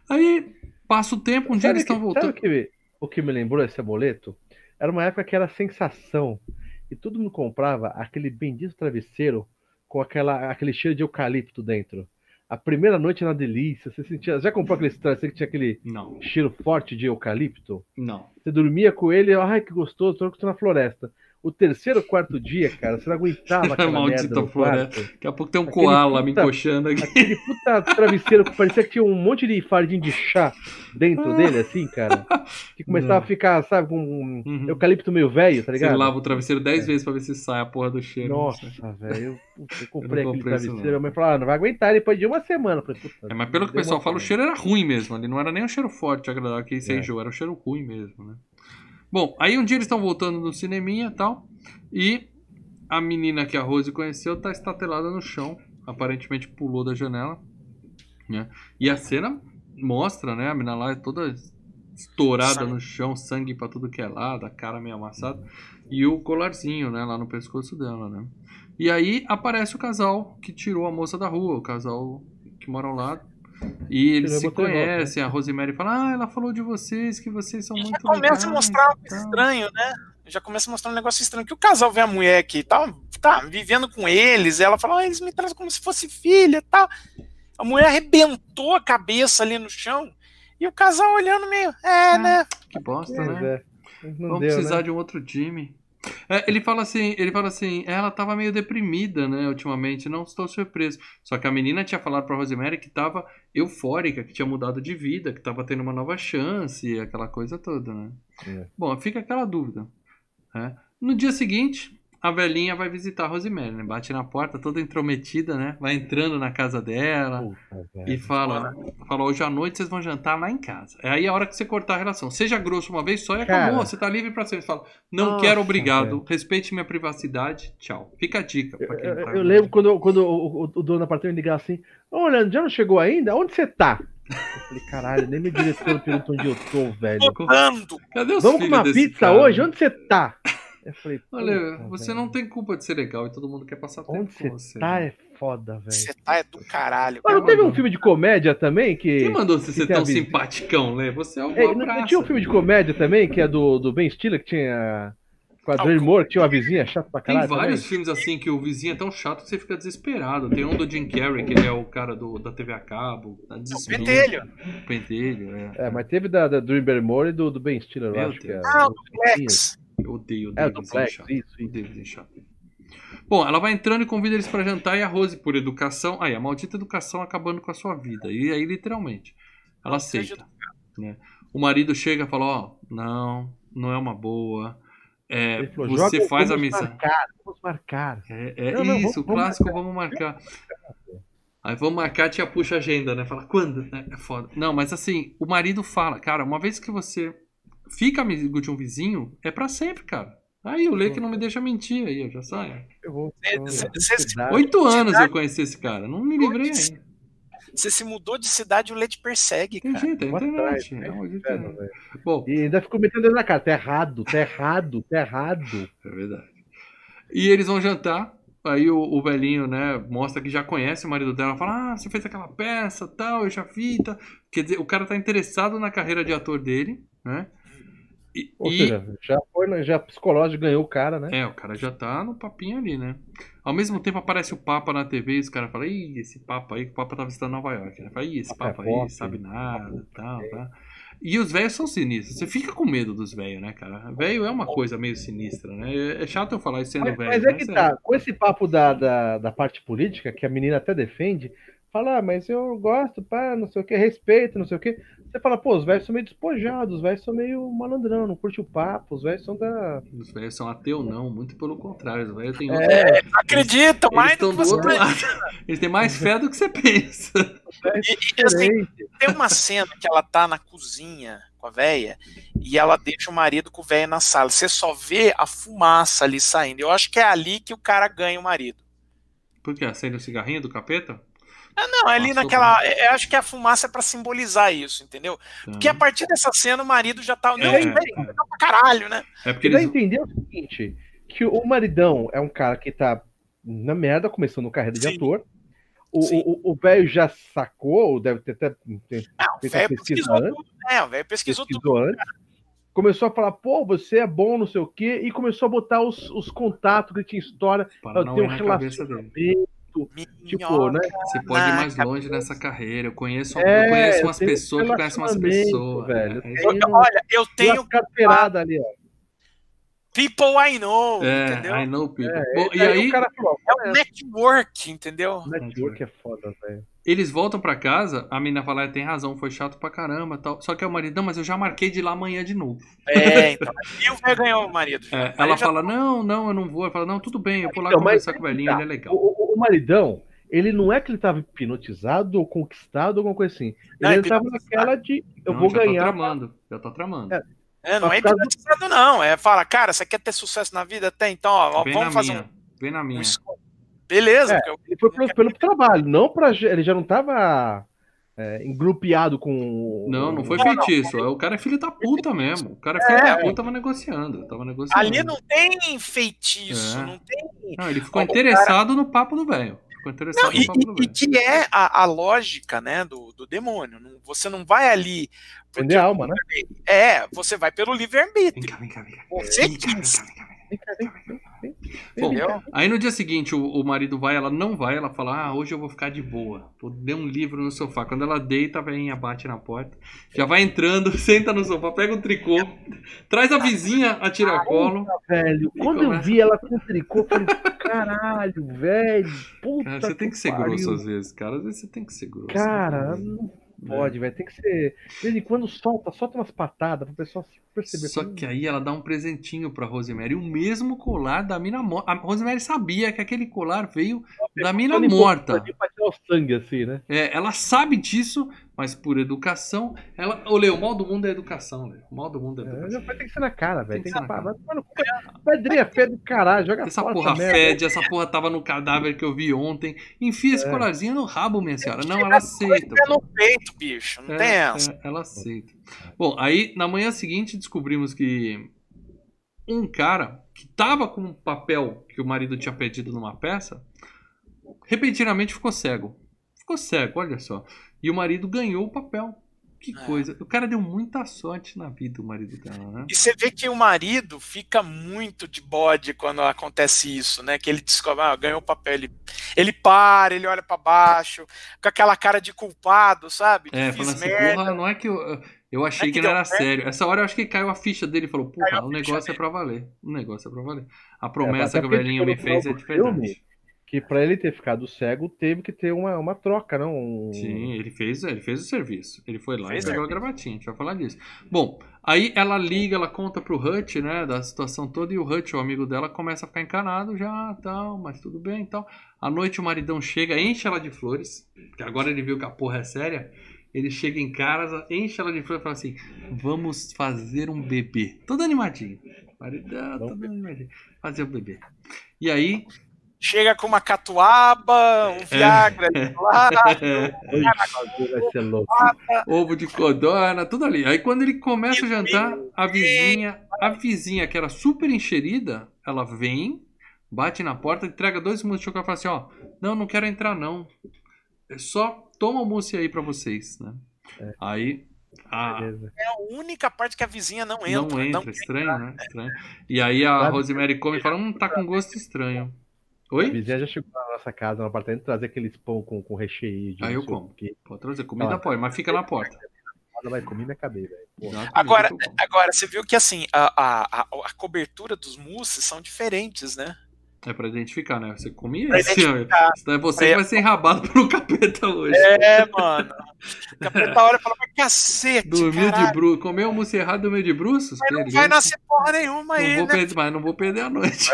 Aí passa o tempo, um sabe dia eles estão voltando. Sabe o que, o que me lembrou esse amuleto? Era uma época que era sensação. E todo mundo comprava aquele bendito travesseiro com aquela, aquele cheiro de eucalipto dentro. A primeira noite na delícia, você sentia. Já comprou aquele travesseiro que tinha aquele Não. cheiro forte de eucalipto? Não. Você dormia com ele, ai que gostoso, tô na floresta. O terceiro, quarto dia, cara, você não aguentava aquela merda no quarto. Daqui a pouco tem um aquele koala puta, me encoxando aqui. Aquele puta travesseiro que parecia que tinha um monte de fardinho de chá dentro dele, assim, cara. Que começava não. a ficar, sabe, com um uhum. eucalipto meio velho, tá ligado? Você lava o travesseiro dez é. vezes pra ver se sai a porra do cheiro. Nossa, velho, eu, eu, comprei eu aquele travesseiro. Minha mãe falou, ah, não vai aguentar depois de uma semana. Falei, é, mas pelo que o pessoal fala, o cheiro era ruim mesmo. Ali não era nem um cheiro forte, agradável, que você é. enjoou, era um cheiro ruim mesmo, né? Bom, aí um dia eles estão voltando no cineminha e tal. E a menina que a Rose conheceu tá estatelada no chão. Aparentemente pulou da janela. Né? E a cena mostra, né? A mina lá é toda estourada no chão, sangue pra tudo que é lado, a cara meio amassada. E o colarzinho, né? Lá no pescoço dela, né? E aí aparece o casal que tirou a moça da rua, o casal que mora ao lado. E eles se a botella, né? conhecem, a Rosemary fala, ah, ela falou de vocês, que vocês são E muito já começa a legais mostrar algo e tal." estranho, né? Já começa a mostrar um negócio estranho. Que o casal vê a mulher que tá, tá vivendo com eles, ela fala, ah, eles me tratam como se fosse filha e tal. A mulher arrebentou a cabeça ali no chão. E o casal olhando meio, é, né? Que bosta, Pois né? é. Vamos deu, precisar né? de um outro time. É, ele fala assim, ele fala assim, ela tava meio deprimida, né, ultimamente, não estou surpreso. Só que a menina tinha falado pra Rosemary que tava eufórica, que tinha mudado de vida, que tava tendo uma nova chance, aquela coisa toda, né? É. Bom, fica aquela dúvida. né? No dia seguinte, a velhinha vai visitar a Rosemary, né? Bate na porta, toda intrometida, né? Vai entrando na casa dela. Puta, E fala, fala, hoje à noite vocês vão jantar lá em casa. É aí a hora que você cortar a relação. Seja grosso uma vez só e Cara. acabou. Você tá livre pra sempre. Você fala, não Nossa, quero, obrigado. velho. Respeite minha privacidade. Tchau. Fica a dica. pra quem Eu, tá- eu lembro quando, quando o, o- o dono do apartamento ligava assim: Ô, Leandro, já não chegou ainda? Onde você tá? Eu falei, caralho, nem meu diretor pergunta onde eu tô, velho. Cadê os Vamos com filhos uma pizza cara? hoje? Onde você tá? Eu falei, Olha, você velho. não tem culpa de ser legal e todo mundo quer passar tempo Onde com você você. tá né? é foda, velho. Você tá é do caralho. Mas não teve um filme de comédia também que. Quem mandou você ser tem a tão simpaticão, né? Você é o É, não, tinha um filme de comédia também, que é do, do Ben Stiller, que tinha. Com a Drew Moore, que tinha uma vizinha chata pra Tem caralho. vários também. filmes assim que o vizinho é tão chato que você fica desesperado. Tem um do Jim Carrey, que ele é o cara do, da TV a cabo. Tá O desespero. pentelho. O pentelho, é. É, mas teve da, da Drew Barrymore e do, do Ben Stiller, eu acho que é. Ah, o Os vizinhos. Flex. Eu odeio, odeio É, o do chato. isso, isso. Odeio chato. Bom, ela vai entrando e convida eles pra jantar e a Rose, por educação. Aí, a maldita educação acabando com a sua vida. E aí, literalmente, ela aceita. Né? O marido chega e fala: Ó, não, não é uma boa. É, falou, você "Joga, faz vamos amizade. Marcar, vamos marcar. É, é Não, não, isso, vamos- o vamos clássico, vamos marcar. Aí vamos marcar, tia puxa a agenda, né? Fala, quando? É, é foda. Não, mas assim, o marido fala, cara, uma vez que você fica amigo de um vizinho, é pra sempre, cara. Aí o Leque não me deixa mentir aí, eu já saio. Eu vou. Oito anos eu conheci esse cara, não me livrei ainda. Você se mudou de cidade, o leite persegue, Tem cara. jeito, é internet. atrás, É uma Inferno, internet. velho. Bom, E ainda ficou metendo dedo na cara. Tá errado, tá errado, tá errado. É verdade. E eles vão jantar. Aí o, o velhinho, né, mostra que já conhece o marido dela. Fala, ah, você fez aquela peça, tal, eu já vi, tá. Quer dizer, o cara tá interessado na carreira de ator dele, né? E, Ou e- seja, já foi, né, já psicológico ganhou o cara, né? é, o cara já tá no papinho ali, né? Ao mesmo tempo aparece o Papa na TV e os caras falam, ih, esse Papa aí, que o Papa tá visitando Nova York. Né? Fala, ih, esse Papa é Papa aí, pop, sabe nada, tal, é. tá. E os velhos são sinistros. Você fica com medo dos velhos, né, cara? Velho é uma coisa meio sinistra, né? É- É chato eu falar isso sendo Mas, velho. mas é que tá, com esse papo da, da, da parte política, que a menina até defende, fala, ah, mas eu gosto, pá, não sei o que, respeito, não sei o que. Você fala, pô, os velhos são meio despojados, os velhos são meio malandrão, não curte o papo, os velhos são da. Os velhos são ateu, não. Muito pelo contrário. Os velhos têm É, outro... Acredita, Eles mais estão do que você outro lado. Eles têm mais fé do que você pensa. E, e, assim, tem uma cena que ela tá na cozinha com a véia e ela deixa o marido com o véia na sala. Você só vê a fumaça ali saindo. Eu acho que é ali que o cara ganha o marido. Por quê? Acende o cigarrinho do capeta? Ah, não, é ali Passou naquela. Eu acho que a fumaça é pra simbolizar isso, entendeu? Porque a Tá. partir dessa cena o marido já tá. Não, É, é, pra caralho, né? É porque vai eles. entender o seguinte: que o maridão é um cara que tá na merda, começando carreira de Sim. ator. O-. O o velho já sacou, ou deve ter até tem- Não, o feito a velho pesquisa pesquisou antes. tudo. É, o velho pesquisou tudo. pesquisou antes. Começou a falar, pô, você é bom, não sei o quê, e começou a botar os, os contatos que tinha história. Para Eu não tenho um na tipo, Minhoca. né? Você pode ir mais longe nessa carreira. Eu conheço, É, eu conheço umas um pessoas que conhecem umas pessoas. velho. É, Tem um- Olha, eu tenho umas carteiradas ali, ó. people I know, é, entendeu? I know people. É, Bom, e aí, aí, o cara falou, É o network, entendeu? network é foda, velho. Eles voltam pra casa, a menina fala, "É, tem razão, foi chato pra caramba tal. Só que é o marido, não, mas eu já marquei de ir lá amanhã de novo. É, então. E o velho ganhou o marido. É, ela já- fala, não, não, eu não vou. Ela fala, não, tudo bem, eu vou lá Então, conversar com o velhinho, tá. ele é legal. O, o- o maridão, ele não é que ele tava hipnotizado ou conquistado, alguma coisa assim. Não, Ele tava hipnotizado. naquela de, eu Não, vou já tá ganhar. tramando, já tá tramando. É, É, não é hipnotizado, não. É fala, cara, você quer ter sucesso na vida? Tem, então, ó, Vem vamos na fazer minha, vem na um, um minha. Beleza, É. eu- Ele foi pelo, pelo trabalho, não pra. ge- Ele já não tava é, engrupeado com. Não, não foi Não, não. feitiço. O cara é filho da puta mesmo. O cara é filho É. da puta, tava negociando. Tava negociando. Ali não tem feitiço, É. não tem. Não, ele ficou O interessado no papo do velho. Ficou interessado Não, no e, papo do e- e que é a, a lógica, né, do, do demônio. Não- Você não vai ali. Vender alma, né? É, você vai pelo Vem livre-arbítrio. cá, vem cá, vem cá. Você Vem cá, vem cá, vem cá, vem cá. Vem cá, vem, Bom, cá. Aí no dia seguinte o, o marido vai, ela não vai, ela fala: Ah, hoje eu vou ficar de boa. Vou ler um livro no sofá. Quando ela deita, a velhinha bate na porta. Já vai entrando, senta no sofá, pega um tricô, traz a vizinha a tiracolo. Velho, E quando eu vi ela com tricô, eu falei, caralho, velho. Puta Cara, você tem que ser pariu. grosso às vezes, cara. Às vezes você tem que ser grosso. Cara, né? não pode, velho. Tem que ser. De vez em quando solta, solta umas patadas pro pessoal perceber. Só que aí ela dá um presentinho pra Rosemary, o mesmo colar da mina morta. A Rosemary sabia que aquele colar veio da mina morta. Pra tirar o sangue, assim, né? É, ela sabe disso, mas por educação, ela. Ô, Leo, o mal do mundo é educação, Leo. O mal do mundo é É, educação. vai ter que ser na cara, Tem velho. que Tem ser que na vai no cu. Pedrinha feia do caralho, joga Essa fora porra merda. fede, essa porra tava no cadáver que eu vi ontem. Enfia esse É. colarzinho no rabo, minha senhora. Não, ela aceita. É no peito, bicho. Não É, tem essa. é, ela aceita. Bom, aí na manhã seguinte descobrimos que um cara que tava com um papel que o marido tinha perdido numa peça, repentinamente ficou cego. Ficou cego, olha só. E o marido ganhou o papel. Que É. coisa. O cara deu muita sorte na vida, o marido dela, né? E você vê que o marido fica muito de bode quando acontece isso, né? Que ele descobre, ah, ganhou o papel, ele, ele para, ele olha pra baixo, com aquela cara de culpado, sabe? É, falando assim, merda. porra, não é que eu. Eu achei É que que não era certo. sério. Essa hora eu acho que caiu a ficha dele e falou: Porra, o negócio é dele. pra valer. O negócio é pra valer. A promessa até que o velhinho me fez é verdade. filme, Que pra ele ter ficado cego, teve que ter uma, uma troca, não? Um... Sim, ele fez, ele fez o serviço. Ele foi lá Fez e pegou a gravatinha, a gente vai falar disso. Bom, aí ela liga, ela conta pro Hutch, né, da situação toda, e o Hutch, o amigo dela, começa a ficar encanado já, tal, mas tudo bem e tal. À noite o maridão chega, enche ela de flores, porque agora ele viu que a porra é séria. Ele chega em casa, enche ela de flores e fala assim: Vamos fazer um bebê. Todo animadinho. Maridão, todo animadinho. Fazer um bebê. E aí. Chega com uma catuaba, um Viagra lado. Ixi, vai ser louco. ovo de codorna, tudo ali. Aí quando ele começa o jantar, a vizinha, a vizinha que era super encherida, ela vem, bate na porta, entrega dois mousse de chocolate e fala assim, ó, não, não quero entrar não. É só toma o mousse aí pra vocês, né? Aí a. É a única parte que a vizinha não entra. não entra, estranho, né? Estranho. E aí a Rosemary come e fala, hum, tá com gosto estranho. A Oi? vizinha já chegou na nossa casa, no apartamento, trazer aqueles pão com, com recheio de. Aí eu como. quê. Pode trazer, comida Ah. pode, mas fica na porta. Ela vai comer. Já comi, Agora, agora, você viu que assim, a, a, a, a cobertura dos mousses são diferentes, né? É pra identificar, né? Você comia Pra esse. Senão é você que Pra- vai ser enrabado pelo capeta hoje. É, mano. O capeta olha e fala, mas cacete, Dormiu de caralho, bruxo. Comeu um mousse errado e dormiu de bruços? mas não vai nascer porra nenhuma não aí, vou né? perder, mas não vou perder a noite.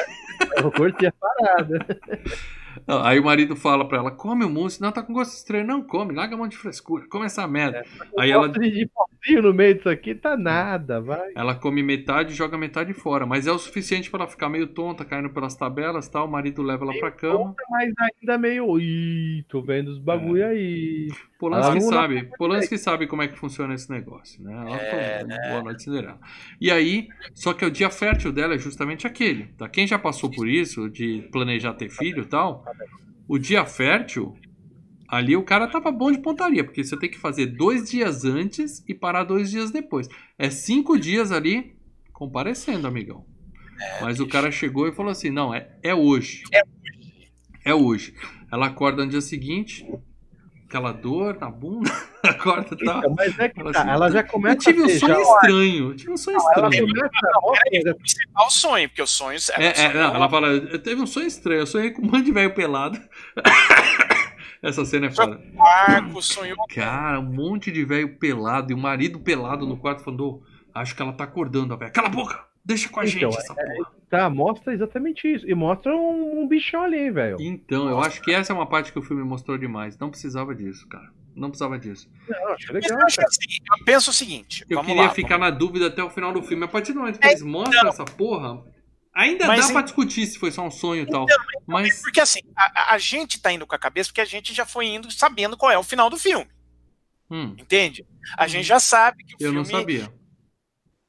Eu curti a parada. Não, aí o marido fala pra ela: come o mousse. Não, tá com gosto estranho. Não come, larga a mão de frescura. Come essa merda. Aí ela, de pozinho no meio disso aqui, tá nada, vai. ela come metade e joga metade fora. Mas é o suficiente pra ela ficar meio tonta, caindo pelas tabelas tal. O marido leva ela pra cama. Mas ainda meio. Ih, tô vendo os bagulho É. aí. Polanski sabe, Polanski sabe como é que funciona esse negócio, né? Ela falou, boa noite, Cinderela. E aí, só que o dia fértil dela é justamente aquele, tá? Quem já passou por isso, de planejar ter filho e tal, o dia fértil, ali o cara tava bom de pontaria, porque você tem que fazer dois dias antes e parar dois dias depois. É cinco dias ali comparecendo, amigão. Mas o cara chegou e falou assim, não, é, é hoje. É hoje. Ela acorda no dia seguinte, aquela dor na bunda, acorda e tal. Então, mas é que Fala tá, assim, ela já Eu começa tive um a sonho já- estranho. Eu tive um sonho Ela estranho. começa Não, peraí, ensinar o sonho, porque o sonho É, é, não, ela fala, eu teve um sonho estranho. Eu sonhei com um monte de velho pelado. Essa cena é foda. Marco, sonhou Cara, um monte de velho pelado e o marido pelado no quarto falando, "Ô, acho que ela tá acordando, a velha. Cala a boca! Deixa com a Então, gente essa porra. Tá, mostra exatamente isso. E mostra um, um bichão ali, velho. Então, eu acho que essa é uma parte que o filme mostrou demais. Não precisava disso, cara. Não precisava disso. Não, acho legal, eu acho assim, eu penso o seguinte, Eu vamos queria lá. ficar na dúvida até o final do filme. A partir do momento que eles mostram É, não. essa porra, ainda Mas dá em- pra discutir se foi só um sonho e tal. Mas Porque assim, a, a gente tá indo com a cabeça porque a gente já foi indo sabendo qual é o final do filme. Hum, Entende? A gente já sabe que o eu filme. não sabia.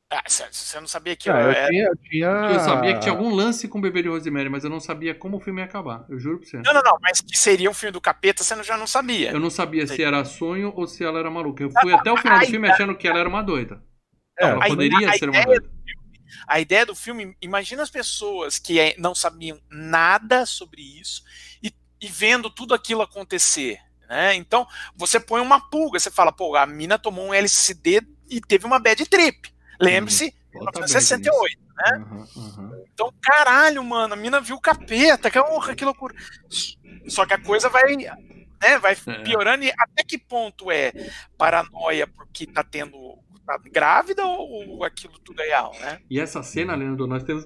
Ah, você você não sabia que Ah, eu, é- tinha, eu tinha. Eu sabia que tinha algum lance com o bebê de Rosemary, mas eu não sabia como o filme ia acabar. Eu juro pra você. Não, não, não, mas que seria um filme do capeta, você não- já não sabia. Eu não sabia se era sonho ou se ela era maluca. Eu fui até o final do filme achando que ela era uma doida. É, Ela a- poderia a ser uma doida. A ideia do filme, imagina as pessoas que eh, não sabiam nada sobre isso e, e vendo tudo aquilo acontecer. Né? Então, você põe uma pulga, você fala, pô, a mina tomou um LSD e teve uma bad trip. Lembre-se, Bota bem 1968. nisso. Aham, aham. Então, caralho, mano, a mina viu o capeta, que honra, que loucura. Só que a coisa vai, né, vai É. piorando e até que ponto é paranoia porque tá tendo tá grávida ou, ou aquilo tudo é real, né? E essa cena, Leandro, nós temos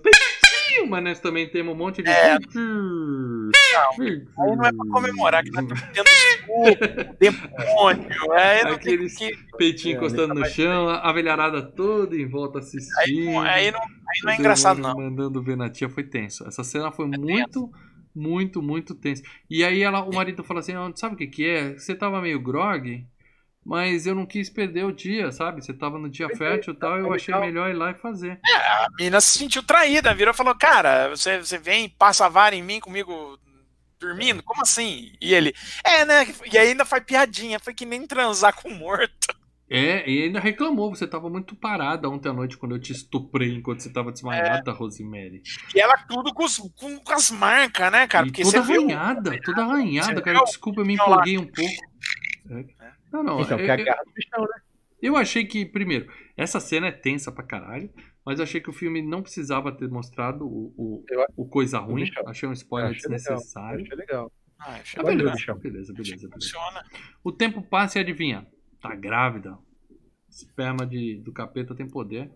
mas nós também temos um monte de. É. Não, Aí não é pra comemorar que nós estamos tendo escudo, demônio, é, Aqueles que, peitinho É, encostando no chão, a velharada toda em volta aí, assistindo. não- aí, não, aí não é engraçado não. Mandando ver na tia foi tenso. Essa cena foi muito, muito, muito tensa. E aí ela, o marido falou assim: "Ah, sabe o que, que é? Você tava meio grog, mas eu não quis perder o dia, sabe? Você tava no dia fértil e tal, eu tá achei legal. melhor ir lá e fazer. A mina se sentiu traída, virou e falou, cara, você, você vem e passa a vara em mim comigo dormindo? Como assim? E ele, é, né? E aí ainda faz piadinha, foi que nem transar com morto. É, e ainda reclamou, você tava muito parada ontem à noite quando eu te estuprei enquanto você tava desmaiada, Rosemary. E ela tudo com, os- com- com as marcas, né, cara? e Porque toda você viu. arranhada, toda arranhada, cara. viu? Desculpa, eu me empolguei um pouco. É. Não, não, Então, eu- que é a eu- garra do bichão, né? Eu achei que, primeiro, essa cena é tensa pra caralho, mas eu achei que o filme não precisava ter mostrado o, o, Eu- o coisa ruim. bichão. Achei um spoiler Achei legal. desnecessário. Achei legal. Ah, achei Ah, Valeu, bacana. beleza, bichão. beleza, beleza, beleza. Funciona. O tempo passa e adivinha? Tá grávida. Esperma de, do capeta tem poder.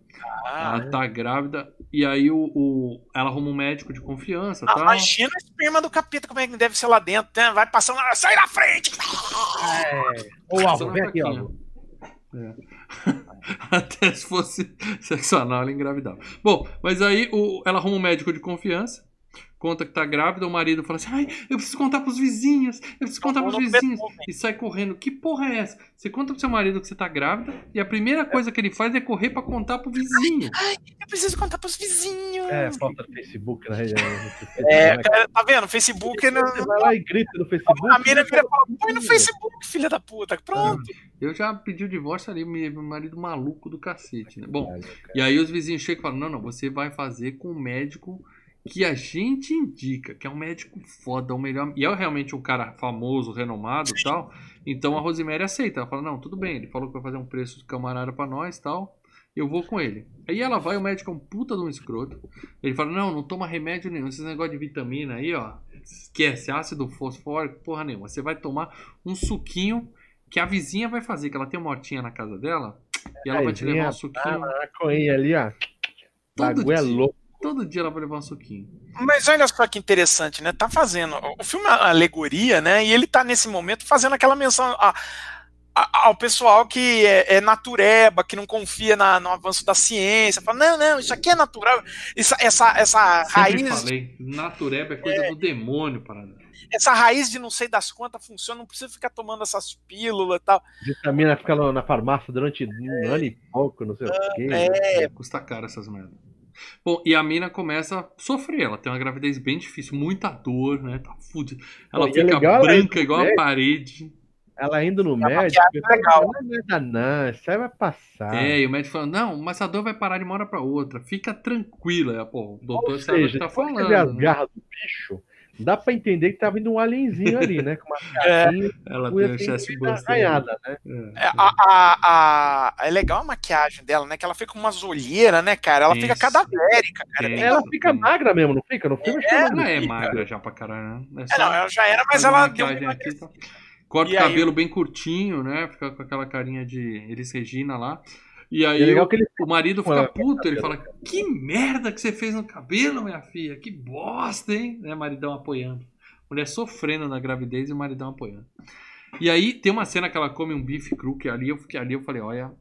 Ah, ela tá grávida. E aí o, o- ela arruma um médico de confiança, ah, tá? imagina a esperma do capeta, como é que deve ser lá dentro, né? Vai passando, sai da frente! É. Ô, Alvo, vem é aqui. Alvo. Até se fosse sexo anal, ela engravidava. Bom, mas aí o- ela arruma um médico de confiança, conta que tá grávida, o marido fala assim: ai, eu preciso contar pros vizinhos, eu preciso contar pros vizinhos. E sai correndo. Que porra é essa? Você conta pro seu marido que você tá grávida, e a primeira coisa que ele faz é correr pra contar pro vizinho. Eu preciso contar pros vizinhos. É, falta no Facebook, na rede. É, cara, tá vendo? Facebook não. Você vai lá e grita no Facebook. A mina vira e fala, põe no Facebook, filha da puta. Pronto. Eu já pedi o divórcio ali, meu marido maluco do cacete, né? Bom, E aí os vizinhos chegam e falam: não, não, você vai fazer com o médico que a gente indica, que é um médico foda, o melhor. E é realmente um cara famoso, renomado e tal. Então a Rosemary aceita. Ela fala: não, tudo bem, ele falou que vai fazer um preço de camarada pra nós e tal. Eu vou com ele. Aí ela vai, o médico é um puta de um escroto. Ele fala: não, não toma remédio nenhum. Esse negócio de vitamina aí, ó. Esquece, ácido fosfórico, porra nenhuma. Você vai tomar um suquinho que a vizinha vai fazer, que ela tem uma hortinha na casa dela. E ela vai te levar um suquinho. Coinha ali, ó. Todo Bagulho é louco. Todo dia ela vai levar um suquinho. Mas olha só que interessante, né? Tá fazendo. O filme é uma alegoria, né? E ele tá nesse momento fazendo aquela menção a- a- ao pessoal que é, é natureba, que não confia na- no avanço da ciência. Fala, não, não, isso aqui é natural. Essa, essa, essa raiz. falei, natureba é coisa do demônio, parada. Essa raiz de não sei das quantas funciona, não precisa ficar tomando essas pílulas e tal. Vitamina fica lá na farmácia durante um ano e pouco, não sei o quê. É, Custa caro essas merdas. Bom, e a mina começa a sofrer. Ela tem uma gravidez bem difícil, muita dor, né? Tá fudida. Ela Pô, é fica legal ela branca igual a parede. Ela indo no a médico. é legal. falo, Não não. Isso aí vai passar. É, e o médico falando, não, mas a dor vai parar de uma hora pra outra. Fica tranquila. É, Pô, o doutor Ou sabe o que seja, tá as falando. né? garras do bicho, dá pra entender que tá vindo um alienzinho ali, né? Com uma É. Ela tem o chest assim, buster. arranhada, né? É. É, a, a- a- é legal a maquiagem dela, né? Que ela fica com umas olheiras, né, cara? Ela fica Isso. cadavérica, cara. Bem Ela fica magra mesmo, não fica? No filme acho que ela é fica. magra já pra caralho, né? É, não, ela já era, mas ela deu uma aqui, então. Corta E o aí- cabelo bem curtinho, né? Fica com aquela carinha de Elis Regina lá. E aí é legal o, que ele o marido fica a- puto, ele fala: Que merda que você fez no cabelo, minha filha? Que bosta, hein? Né, maridão apoiando. Mulher sofrendo na gravidez e o maridão apoiando. E aí tem uma cena que ela come um bife cru, que ali eu, fiquei, ali eu falei: Olha,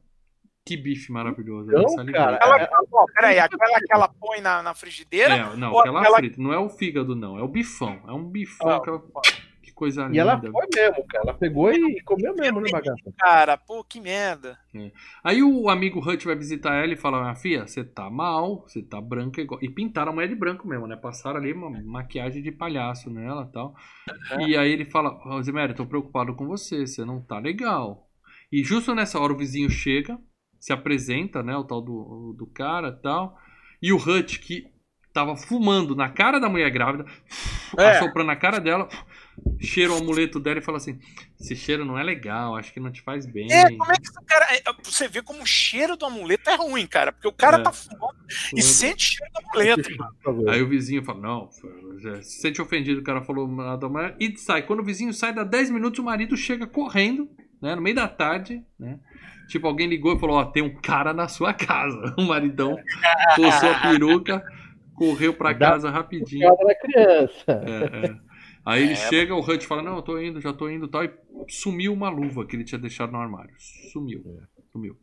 que bife maravilhoso. Não, Eu salivei. cara, Ela, ó, peraí, aquela que ela põe na, na frigideira. É, não, aquela aquela- frita. Não é o fígado, não. É o bifão. É um bifão Ah, que, ela- que coisa linda. E ela foi mesmo, cara. Ela pegou e comeu mesmo, né, bagaça? Cara, pô, que merda. Aí o amigo Hutch vai visitar ela e fala: Minha filha, você tá mal, você tá branca igual. E pintaram a mulher de branco mesmo, né? Passaram ali uma maquiagem de palhaço nela e tal. E aí ele fala: Rosemary, tô preocupado com você, você não tá legal. E justo nessa hora o vizinho chega, se apresenta, né? O tal do, do cara e tal. E o Hutch, que tava fumando na cara da mulher grávida, É. assoprando na cara dela, cheira o amuleto dela e fala assim: Esse cheiro não é legal, acho que não te faz bem. É, como é que esse cara. é, Você vê como o cheiro do amuleto é ruim, cara. Porque o cara É. tá fumando e sente cheiro do amuleto. mano. Aí o vizinho fala, não, já se sente ofendido, o cara falou nada da mulher, e sai. Quando o vizinho sai, dá 10 minutos, o marido chega correndo, né, no meio da tarde, né, tipo, alguém ligou e falou, ó, tem um cara na sua casa. O maridão coçou a peruca, correu pra Dá- casa rapidinho. Era criança. É, é. Aí ele É. chega, o Hutch fala, não, eu tô indo, já tô indo e tal, e sumiu uma luva que ele tinha deixado no armário. Sumiu, sumiu.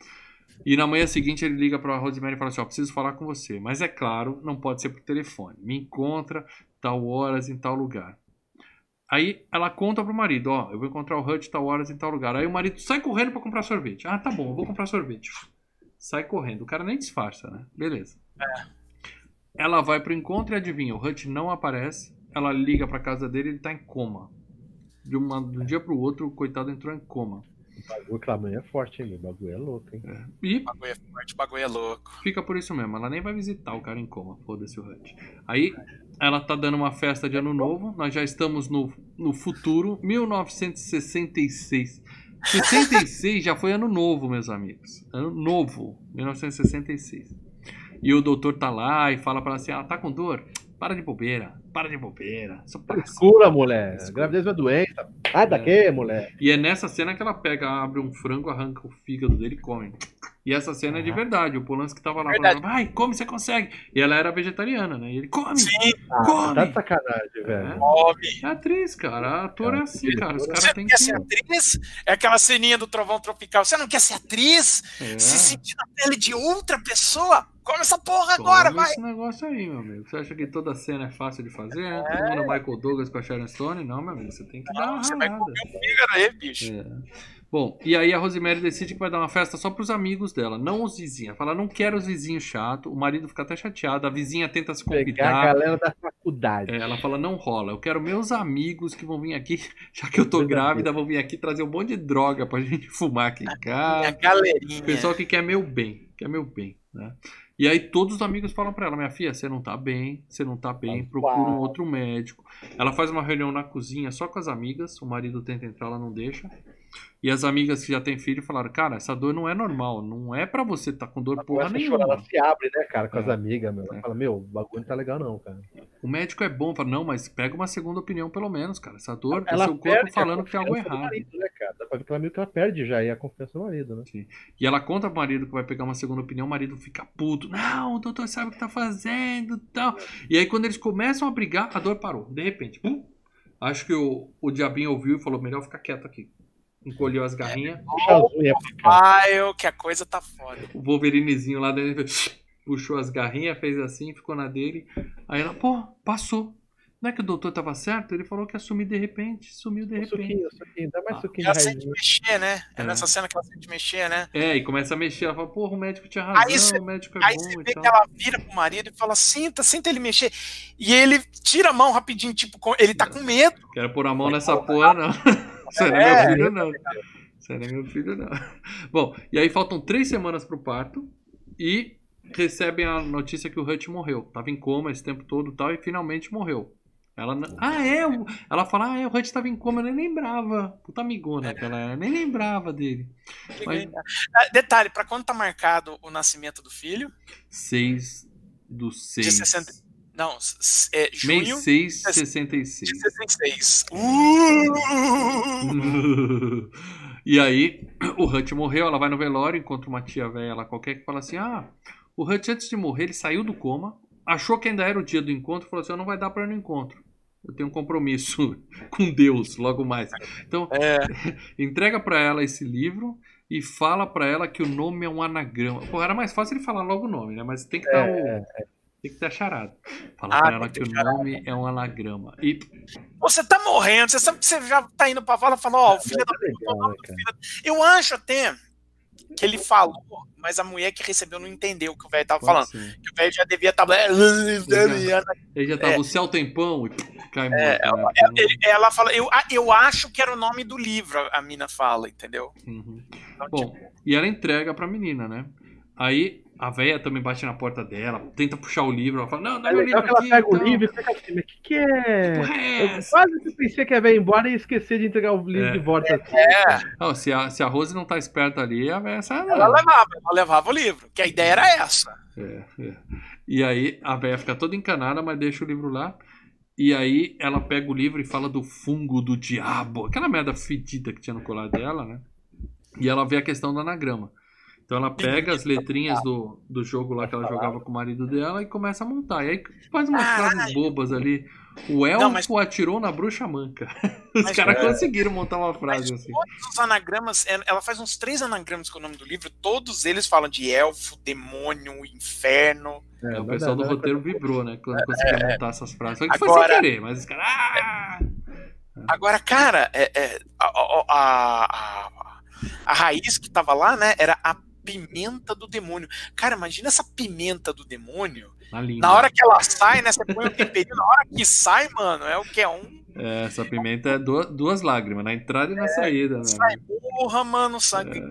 E na manhã seguinte ele liga pra Rosemary e fala assim, ó, preciso falar com você. Mas é claro, não pode ser por telefone. Me encontra tal horas em tal lugar. Aí ela conta pro marido, ó, eu vou encontrar o Hutch tal horas em tal lugar. Aí o marido sai correndo pra comprar sorvete. Ah, tá bom, eu vou comprar sorvete. Sai correndo. O cara nem disfarça, né? Beleza. Ela vai pro encontro e adivinha, o Hutch não aparece. Ela liga pra casa dele e ele tá em coma. De, uma, de um dia pro outro, o coitado entrou em coma. O bagulho aquela manhã é forte, hein? O bagulho é louco, hein? E O bagulho é forte, o bagulho é louco. fica por isso mesmo. Ela nem vai visitar o cara em coma. Foda-se o Hutch. Aí ela tá dando uma festa de ano novo. Nós já estamos no, no futuro, 1966. 66 já foi ano novo, meus amigos. Ano novo, 1966. E o doutor tá lá e fala pra ela assim: ela tá com dor? Para de bobeira, para de bobeira. Isso passa. Escura, mulher. Escura. Gravidez é doença. Sai daqui, mulher. E é nessa cena que ela pega, abre um frango, arranca o fígado dele e come. E essa cena é de verdade. O Polanski tava lá Verdade. falando, vai, come, você consegue. E ela era vegetariana, né? E ele come. Sim, Ah, Come. tá de sacanagem, velho. come. É atriz, cara. A ator é assim, cara. Os Você caras não têm quer que. ser atriz? É aquela ceninha do Trovão Tropical. Você não quer ser atriz? É. Se sentir na pele de outra pessoa? Come essa porra agora, Toma vai! esse negócio aí, meu amigo. Você acha que toda cena é fácil de fazer? Né? Todo mundo é Michael Douglas com a Sharon Stone? Não, meu amigo. Você tem que dar uma Você vai ralada. comer um fígado aí, bicho. É. Bom, e aí a Rosemary decide que vai dar uma festa só pros amigos dela, não os vizinhos. Ela fala, não quero os vizinhos chato. O marido fica até chateado, a vizinha tenta se Pegar a convidar. galera da faculdade. É, ela fala, não rola. Eu quero meus amigos que vão vir aqui, já que eu tô grávida, vão vir aqui trazer um monte de droga pra gente fumar aqui em casa. galerinha. Pessoal que quer meu bem, quer meu bem, né? E aí todos os amigos falam pra ela, minha filha, você não tá bem, você não tá bem, procura um outro médico. Ela faz uma reunião na cozinha só com as amigas, o marido tenta entrar, ela não deixa. E as amigas que já têm filho falaram, cara, essa dor não é normal, não é pra você estar com dor Ela porra começa a chorar, nenhuma. ela se abre, né, cara, com as É. amigas, meu. Ela É. fala, meu, o bagulho não tá legal, não, cara. O médico é bom, fala, não, mas pega uma segunda opinião pelo menos, cara. Essa dor é Ela seu corpo falando que tem algo errado. Marido, né, cara? Dá pra ver que ela meio que ela perde já aí a confiança do marido, né? E ela conta pro marido que vai pegar uma segunda opinião, o marido fica puto. Não, o doutor sabe o que tá fazendo tal. E aí, quando eles começam a brigar, a dor parou. De repente, pum. Acho que o, o diabinho ouviu e falou: melhor ficar quieto aqui. Encolheu as garrinhas. Cá. Ai, eu, que a coisa tá foda. O Wolverinezinho lá dentro puxou as garrinhas, fez assim, ficou na dele. Aí ela, pô, passou. Não é que o doutor tava certo? Ele falou que ia sumir de repente. Sumiu de Um repente. suquinho, suquinho. Dá mais Ah. suquinho Ela de sente raizinho. mexer, né? É É. nessa cena que ela sente mexer, né? É, e começa a mexer. Ela fala, porra, o médico tinha razão, Aí cê- o médico é Aí bom você e vê que ela vira pro marido e fala: senta, senta ele mexer. E ele tira a mão rapidinho, tipo, ele tá com medo. Quero pôr a mão nessa porra, não. Você não é É. meu filho, não. Você não é meu filho, não. Bom, e aí faltam três semanas pro parto e recebem a notícia que o Hutch morreu. Tava em coma esse tempo todo e tal, e finalmente morreu. Ela, ah, é? Ela fala, ah, é, o Hutch tava em coma, eu nem lembrava. Puta amigona que ela era, nem lembrava dele. Mas- Ah, Detalhe, pra quando tá marcado o nascimento do filho? 6 do De 6. 60. Não, é junho Mês 6, de 66. 66. Uh! e aí, o Hutch morreu, ela vai no velório, encontra uma tia velha lá qualquer que fala assim: Ah, o Hutch antes de morrer, ele saiu do coma, achou que ainda era o dia do encontro, falou assim: "Ó, Não vai dar pra ir no encontro. Eu tenho um compromisso com Deus logo mais. Então, É, entrega pra ela esse livro e fala pra ela que o nome é um anagrama. Pô, era mais fácil ele falar logo o nome, né? Mas tem que dar É, o. Tem que ter charada. Fala Ah, pra ela que que o nome é um anagrama. E Você tá morrendo, você sabe que você já tá indo pra vala e fala, ó, o filho da É legal, né? Eu acho até que ele falou, mas a mulher que recebeu não entendeu o que o velho tava pode falando. ser. Que o velho já devia estar. Ele já tava o céu tem pão e cai morto. né? Ele- ela fala, eu, eu acho que era o nome do livro, a a mina fala, entendeu? Uhum. Então, Bom, tipo, e ela entrega pra menina, né? Aí a véia também bate na porta dela, tenta puxar o livro, ela fala, não, dá É meu legal livro que ela aqui. pega o então. livro e fica assim, mas o que, que é? Porra é Eu quase que pensei que ia vir embora e esquecer de entregar o livro É. de volta. é, Não, se, a, se a Rose não tá esperta ali, a véia sai ela levava, ela levava o livro, que a ideia era essa. É, é. E aí a véia fica toda encanada, mas deixa o livro lá. E aí ela pega o livro e fala do fungo do diabo, aquela merda fedida que tinha no colar dela, né? E ela vê a questão do anagrama. Então ela pega as letrinhas do, do jogo lá que ela jogava com o marido dela e começa a montar. E aí faz umas Caralho. frases bobas ali. O elfo Não, mas- atirou na bruxa manca. Os Mas- caras é. conseguiram montar uma Mas frase assim. todos os anagramas, ela faz uns três anagramas com o nome do livro, todos eles falam de elfo, demônio, inferno. É, o pessoal do roteiro vibrou, né? Quando conseguiu montar essas frases. Só que foi Agora- sem querer, mas os caras. Ah! Agora, cara, é, é, a, a, a, a- a raiz que tava lá, né, era a pimenta do demônio. Cara, imagina essa pimenta do demônio. Na língua. Na hora que ela sai, né, você põe o temperinho, na hora que sai, mano, é o que é um... É, essa pimenta é duas, duas lágrimas, na entrada e na saída, né? Sai, porra, mano, sangue.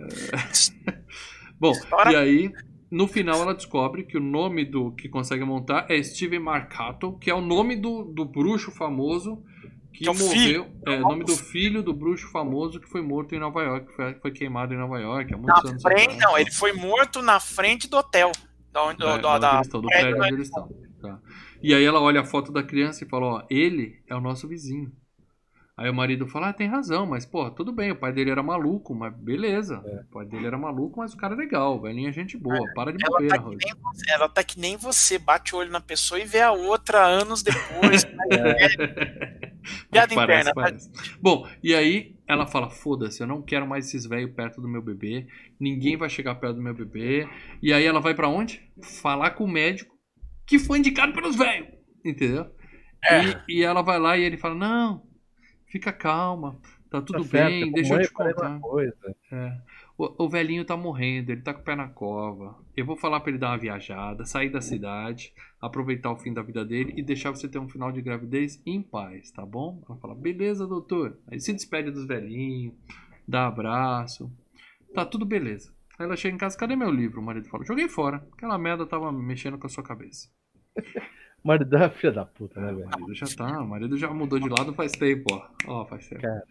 Bom, Estoura. e aí, no final ela descobre que o nome do que consegue montar é Steven Marcato, que é o nome do, do bruxo famoso que Que é o morreu. filho. É o nome do filho do bruxo famoso que foi morto em Nova York, que foi, foi queimado em Nova York há muitos Na anos frente, atrás. não, ele foi morto na frente do hotel. Da onde, Da, do, da estão, do prédio, né? onde eles estão. Tá. E aí ela olha a foto da criança e fala, ó, ele é o nosso vizinho. Aí o marido fala, ah, tem razão, mas, pô, tudo bem, o pai dele era maluco, mas beleza. É. O pai dele era maluco, mas o cara é legal, é gente boa, para de Ela bobeira, tá, você, ela tá que nem você, bate o olho na pessoa e vê a outra anos depois. Piada Parece, interna, parece. Bom, e aí ela fala, foda-se, eu não quero mais esses velhos perto do meu bebê, ninguém vai chegar perto do meu bebê. E aí ela vai pra onde? Falar com o médico que foi indicado pelos velhos, entendeu? É. E, e ela vai lá e ele fala, não, fica calma, tá tudo Tá bem, deixa eu te contar. É. O, o velhinho tá morrendo, ele tá com o pé na cova. Eu vou falar pra ele dar uma viajada, sair da cidade, aproveitar o fim da vida dele e deixar você ter um final de gravidez em paz, tá bom? Ela fala, beleza, doutor. Aí se despede dos velhinhos, dá abraço. Tá tudo beleza. Aí ela chega em casa, cadê meu livro? O marido fala, joguei fora. Aquela merda tava mexendo com a sua cabeça. Marido é filha da puta, né, velho? O marido já tá, o marido já mudou de lado faz tempo, ó. Ó, faz tempo. velho.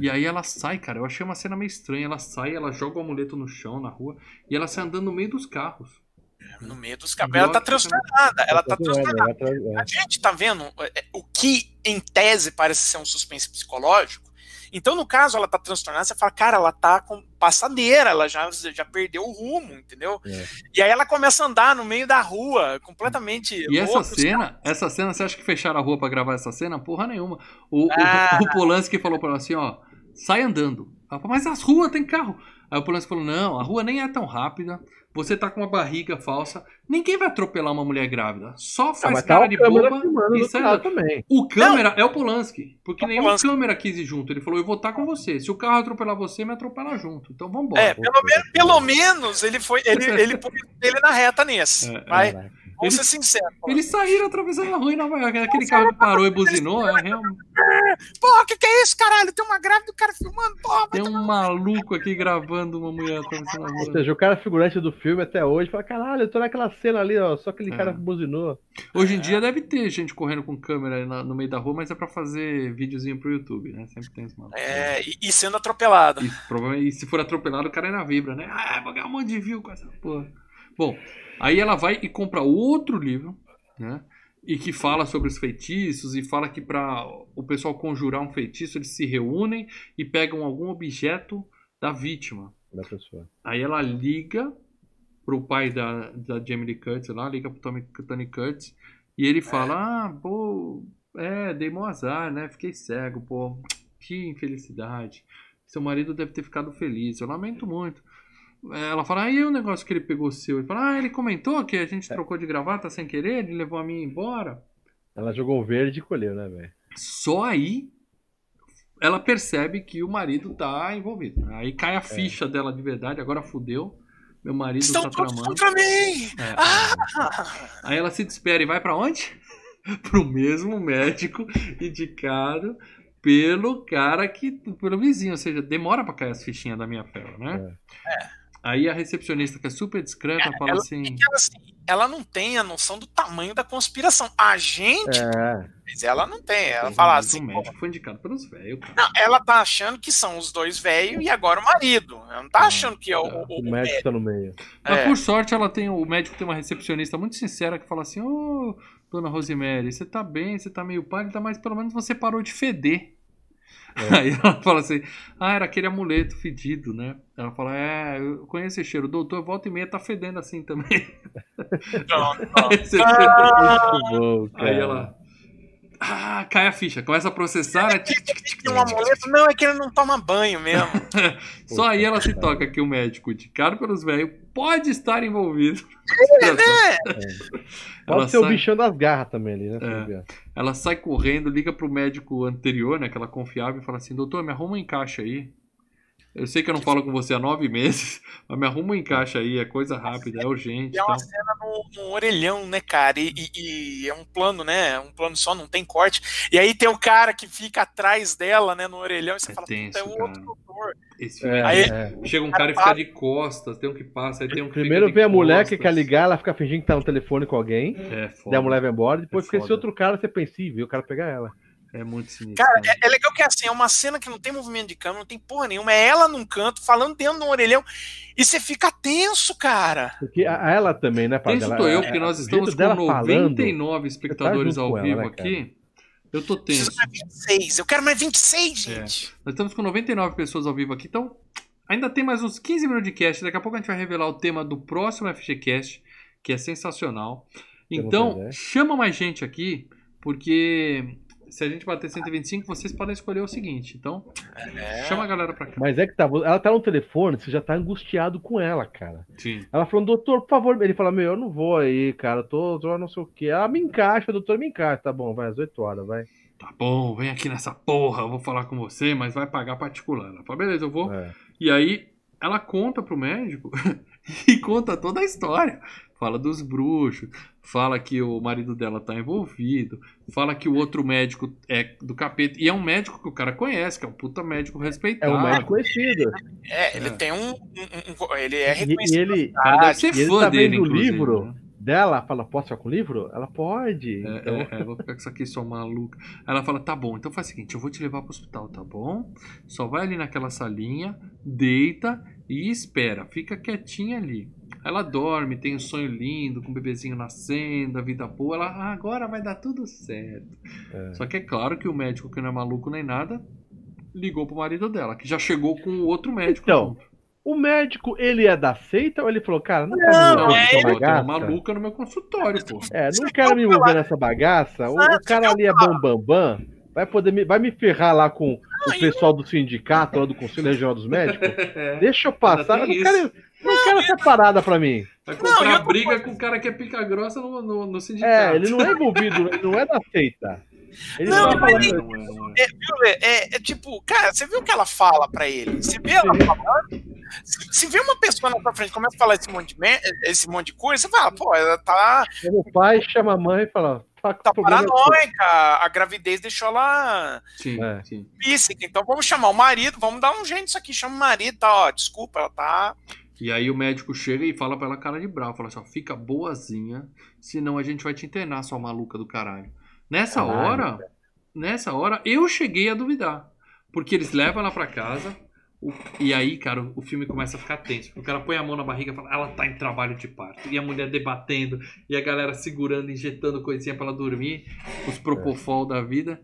E aí ela sai, cara. Eu achei uma cena meio estranha. Ela sai, ela joga o amuleto no chão, na rua, e ela sai andando no meio dos carros. No meio dos cabelos. Ela tá transtornada. Ela tá transtornada. A gente tá vendo é, o que, em tese, parece ser um suspense psicológico. Então, no caso, ela tá transtornada, você fala, cara, ela tá com passadeira, ela já, já perdeu o rumo, entendeu? É. E aí ela começa a andar no meio da rua, completamente E essa louca, cena, essa cena, você acha que fecharam a rua pra gravar essa cena? Porra nenhuma. O, o- Ah. o Polanski falou pra ela assim, ó, sai andando. Ela falou, mas as ruas tem carro. Aí o Polanski falou, não, a rua nem é tão rápida. Você tá com uma barriga falsa. Ninguém vai atropelar uma mulher grávida. Só Ah, faz mas tá cara o de boba e sai também. O câmera é o Polanski, porque É o nenhum Polanski. câmera quis ir junto. Ele falou, eu vou estar com você. Se o carro atropelar você, me atropelar junto. Então vambora. É, pelo, menos, pelo menos ele foi. Ele, ele pôs ele na reta nesse. É, vai, Caraca. Vamos Ele- ser sinceros. Eles saíram atravessando a rua em Nova York. Aquele carro que parou e buzinou, é realmente. Porra, o que, que é isso, caralho? Tem uma grávida, o cara filmando, porra. Tem um maluco aqui gravando uma mulher atravessando a Ou rua. seja, o cara figurante do filme até hoje fala, caralho, eu tô naquela cena ali, ó, só aquele É. cara buzinou. Hoje em dia deve ter gente correndo com câmera aí na- no meio da rua, mas é pra fazer videozinho pro YouTube, né? Sempre tem esse maluco. É, e, e sendo atropelado. E, provavelmente, e se for atropelado, o cara ainda vibra, né? Ah, vou ganhar um monte de view com essa porra. Bom, aí ela vai e compra outro livro, né? E que fala sobre os feitiços e fala que para o pessoal conjurar um feitiço, eles se reúnem e pegam algum objeto da vítima. Da pessoa. Aí ela liga pro pai da, da Jamie Lee Curtis lá, liga pro Tommy, Tony Curtis, e ele fala, ah, pô, é, dei mó azar, né? Fiquei cego, pô, que infelicidade. Seu marido deve ter ficado feliz, eu lamento muito. Ela fala, ah, e o negócio que ele pegou seu? Ele fala, ah, ele comentou que a gente trocou de gravata sem querer, ele levou a minha embora. Ela jogou verde e colheu, né, velho? Só aí ela percebe que o marido tá envolvido. Aí cai a ficha dela de verdade, agora fudeu. Meu marido Estão tá tramando. contra mim! É. Ah! Aí ela se despera e vai pra onde? Pro mesmo médico indicado pelo cara que. pelo vizinho, ou seja, demora pra cair as fichinhas da minha fera, né? Aí a recepcionista, que é super discreta, fala ela- assim. Ela, assim, ela não tem a noção do tamanho da conspiração. A gente, É. mas ela não tem. Ela "Mas fala o assim, pô, médico foi indicado pelos velhos, cara. não, ela tá achando que são os dois velhos e agora o marido. Ela não tá Não, achando que é o, o, O médico tá no meio. Mas É. por sorte, ela tem. O médico tem uma recepcionista muito sincera que fala assim: Ô, dona Rosemary, você tá bem, você tá meio pálida, mas pelo menos você parou de feder. É. Aí ela fala assim: Ah, era aquele amuleto fedido, né? Ela fala: É, eu conheço esse cheiro. O doutor, volta e meia, tá fedendo assim também. Não, não. Muito bom, cara. Aí ela. Ah, cai a ficha, começa a processar. né? Tem um amuleto? Não, é que ele não toma banho mesmo. Só aí ela se toca que o médico, indicado pelos velhos, pode estar envolvido. Ela Pode ser o bichão das garras também ali, né? É. Ela sai correndo, liga pro médico anterior, né? Que ela confiava, e fala assim: Doutor, me arruma um encaixe aí. Eu sei que eu não falo com você há nove meses, mas me arruma um encaixe aí, é coisa rápida, é urgente. E é uma Então. cena no, no orelhão, né, cara? E, e- e é um plano, né? Um plano só, não tem corte. E aí tem o cara que fica atrás dela, né, no orelhão, e você É fala, tenso, puta, é o outro doutor. Esse filme É, é Aí- é. Chega um cara e fica de costas, tem um que passa, aí tem um que Primeiro fica de vem a mulher que quer ligar, ela fica fingindo que tá no telefone com alguém. É foda. Daí a mulher vai embora. Depois É fica esse outro cara, você pensa, "Ih, viu o cara pegar ela. É muito sinistro. Cara, é, é legal que assim, é uma cena que não tem movimento de câmera, não tem porra nenhuma. É ela num canto, falando dentro do orelhão. E você fica tenso, cara. Porque a, a ela também, né, Tenso Ela- tô eu, é- porque é- nós estamos com dela falando, 99 espectadores ao ela, vivo né, aqui. Eu tô tenso. Mais 26. Eu quero mais 26, É. gente. Nós estamos com 99 pessoas ao vivo aqui, então ainda tem mais uns 15 minutos de cast. Daqui a pouco a gente vai revelar o tema do próximo FGCast, que é sensacional. Eu Então, chama mais gente aqui, porque se a gente bater 125, vocês podem escolher o seguinte. Então, É. chama a galera pra cá. Mas é que tá, ela tá no telefone, você já tá angustiado com ela, cara. Sim. Ela falando, doutor, por favor. Ele fala, meu, eu não vou aí, cara, eu tô, tô não sei o quê. Ela me encaixa, doutor, me encaixa. Tá bom, vai às 8 horas, vai. Tá bom, vem aqui nessa porra, eu vou falar com você, mas vai pagar particular. Ela fala, beleza, eu vou. É. E aí ela conta pro médico e conta toda a história. Fala dos bruxos, fala que o marido dela tá envolvido, fala que o outro médico é do capeta. E é um médico que o cara conhece, que é um puta médico É respeitado. um médico conhecido. É, ele É. tem um, um- um- Ele é E, e reconhecido. ele, O cara deve ser E ele fã tá dele, vendo o inclusive, livro? né? dela, fala, posso ficar com o livro? Ela pode. É, Então, é, é, vou ficar com isso aqui, sua maluca. Aí ela fala, tá bom, então faz o seguinte, eu vou te levar pro hospital, tá bom? Só vai ali naquela salinha, deita e espera, fica quietinha ali. Ela dorme, tem um sonho lindo, com o bebezinho nascendo, a vida boa. Ela, ah, agora vai dar tudo certo. É. Só que é claro que o médico, que não é maluco nem nada, ligou pro marido dela, que já chegou com o outro médico. Então, junto. O médico, ele é da seita ou ele falou, cara, não, Não, quero me Não, uma bagaça? maluca no meu consultório, pô. É, não quero me envolver nessa bagaça. O, o cara ali é bambambam. Bam, bam, vai, poder me, vai me ferrar lá com o pessoal do sindicato, lá do Conselho Regional dos Médicos. Deixa eu passar. Eu não quero, não quero essa parada pra mim. Vai Não, comprar outra briga com o cara que é pica grossa no, no, no sindicato. É, ele não é envolvido, ele não é da seita. Ele Não, tá mas. Não é, não é. É, viu, Lê? é, é tipo, cara, você viu o que ela fala pra ele? Você vê ela falando? Se, se vê uma pessoa na sua frente começa a falar esse monte, de, esse monte de coisa, você fala, pô, ela tá, O pai chama a mãe e fala. Tá, tá paranoica, a gravidez deixou ela Sim, É. sim. física. Então vamos chamar o marido, vamos dar um jeito nisso aqui, chama o marido, tá, ó, desculpa, ela tá. E aí o médico chega e fala pra ela cara de bravo, fala assim, ó, fica boazinha, senão a gente vai te internar, sua maluca do caralho. Nessa Caralho, hora, nessa hora, eu cheguei a duvidar. Porque eles levam ela pra casa, o- e aí, cara, o filme começa a ficar tenso. O cara põe a mão na barriga e fala, ela tá em trabalho de parto. E a mulher debatendo, e a galera segurando, injetando coisinha pra ela dormir, os propofol da vida.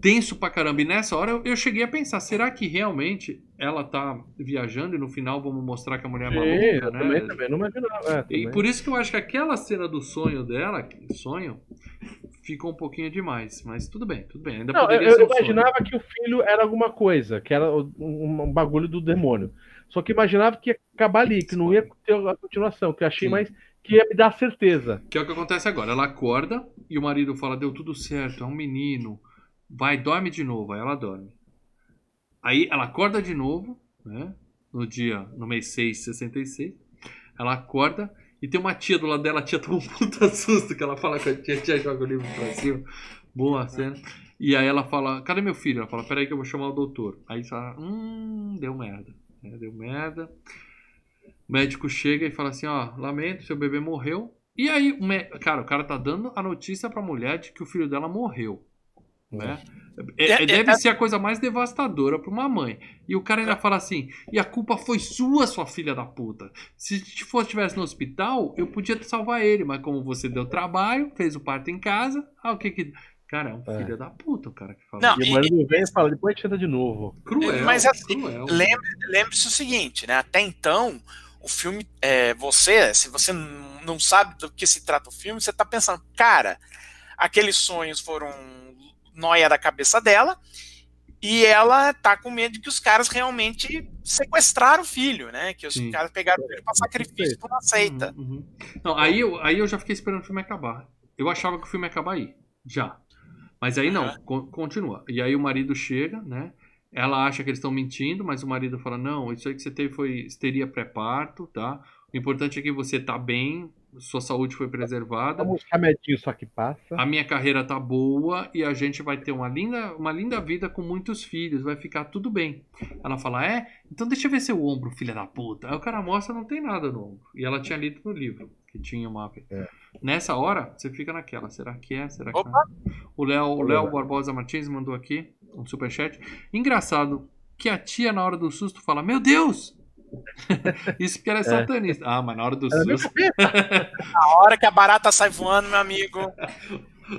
Tenso pra caramba. E nessa hora eu, eu cheguei a pensar, será que realmente ela tá viajando e no final vamos mostrar que a mulher é Sim, maluca, eu né? também, também não imaginava. É, E por isso que eu acho que aquela cena do sonho dela, que- sonho, ficou um pouquinho demais. Mas tudo bem, tudo bem. Ainda Não, eu, poderia eu ser um sonho. imaginava que o filho era alguma coisa, que era um, um bagulho do demônio. Só que imaginava que ia acabar ali, que não ia ter a continuação, que eu achei Sim. mais que ia me dar certeza. Que é o que acontece agora. Ela acorda e o marido fala: Deu tudo certo, é um menino. Vai, dorme de novo. Aí ela dorme. Aí ela acorda de novo, né? No dia, no mês 6, 66. Ela acorda e tem uma tia do lado dela. A tia toma um puta susto que ela fala com a tia. A tia joga o livro pra cima. Boa cena. E aí ela fala: Cadê meu filho? Ela fala: Peraí que eu vou chamar o doutor. Aí fala: Hum, deu merda. né, Deu merda. O médico chega e fala assim: Ó, lamento, seu bebê morreu. E aí, cara, o cara tá dando a notícia pra mulher de que o filho dela morreu. Né? É- É- é- é- deve ser a coisa mais devastadora pra uma mãe. E o cara ainda fala assim: e a culpa foi sua, sua filha da puta. Se fosse estivesse no hospital, eu podia salvar ele, mas como você deu trabalho, fez o parto em casa, ah, o que que. Cara, é um É. filho da puta o cara que fala. Não, E o marido vem e fala, depois tenta de novo. Cruel. Mas assim, Lembre-se o seguinte, né? Até então, o filme. é, você, se você não sabe do que se trata o filme, você tá pensando, cara, aqueles sonhos foram noia da cabeça dela. E ela tá com medo de que os caras realmente sequestraram o filho, né? Que os Sim. caras pegaram o filho pra sacrifício por uma seita. Uhum, uhum. Não, aí eu, aí eu já fiquei esperando o filme acabar. Eu achava que o filme ia acabar aí. Já. Mas aí não, con- continua. E aí o marido chega, né? Ela acha que eles estão mentindo, mas o marido fala: Não, isso aí que você teve foi histeria pré-parto, tá? O importante é que você tá bem, sua saúde foi preservada. Vamos remedinho só que passa. A minha carreira tá boa e a gente vai ter uma linda, uma linda vida com muitos filhos, vai ficar tudo bem. Ela fala, é? Então deixa eu ver seu ombro, filha da puta. Aí o cara mostra, não tem nada no ombro. E ela tinha lido no livro, que tinha uma. É. Nessa hora, você fica naquela, será que é? Será que Opa! não? O Léo, o Léo. Barbosa Martins mandou aqui um superchat. Engraçado que a tia, na hora do susto, fala, meu Deus! Isso porque ela é, satanista. Ah, mas na hora do É, susto. A hora que a barata sai voando, meu amigo.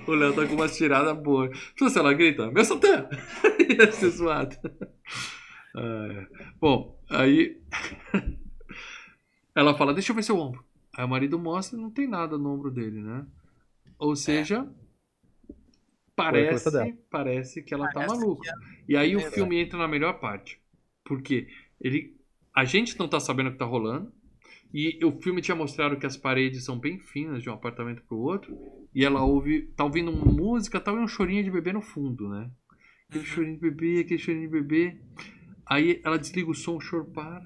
O Léo tá com uma tirada boa. Só se ela grita, meu Satã! Ia ser zoado. É. Bom, aí. ela fala, deixa eu ver seu ombro. Aí o marido mostra e não tem nada no ombro dele, né? Ou seja. Parece, cabeça dela. parece que ela tá Parece maluca. E aí o filme entra na melhor parte. Porque ele, a gente não tá sabendo o que tá rolando. E o filme tinha mostrado que as paredes são bem finas de um apartamento pro outro. E ela ouve, tá ouvindo uma música, tá ouvindo um chorinho de bebê no fundo, né? Aquele chorinho de bebê, aquele chorinho de bebê. Aí ela desliga o som, o choro para.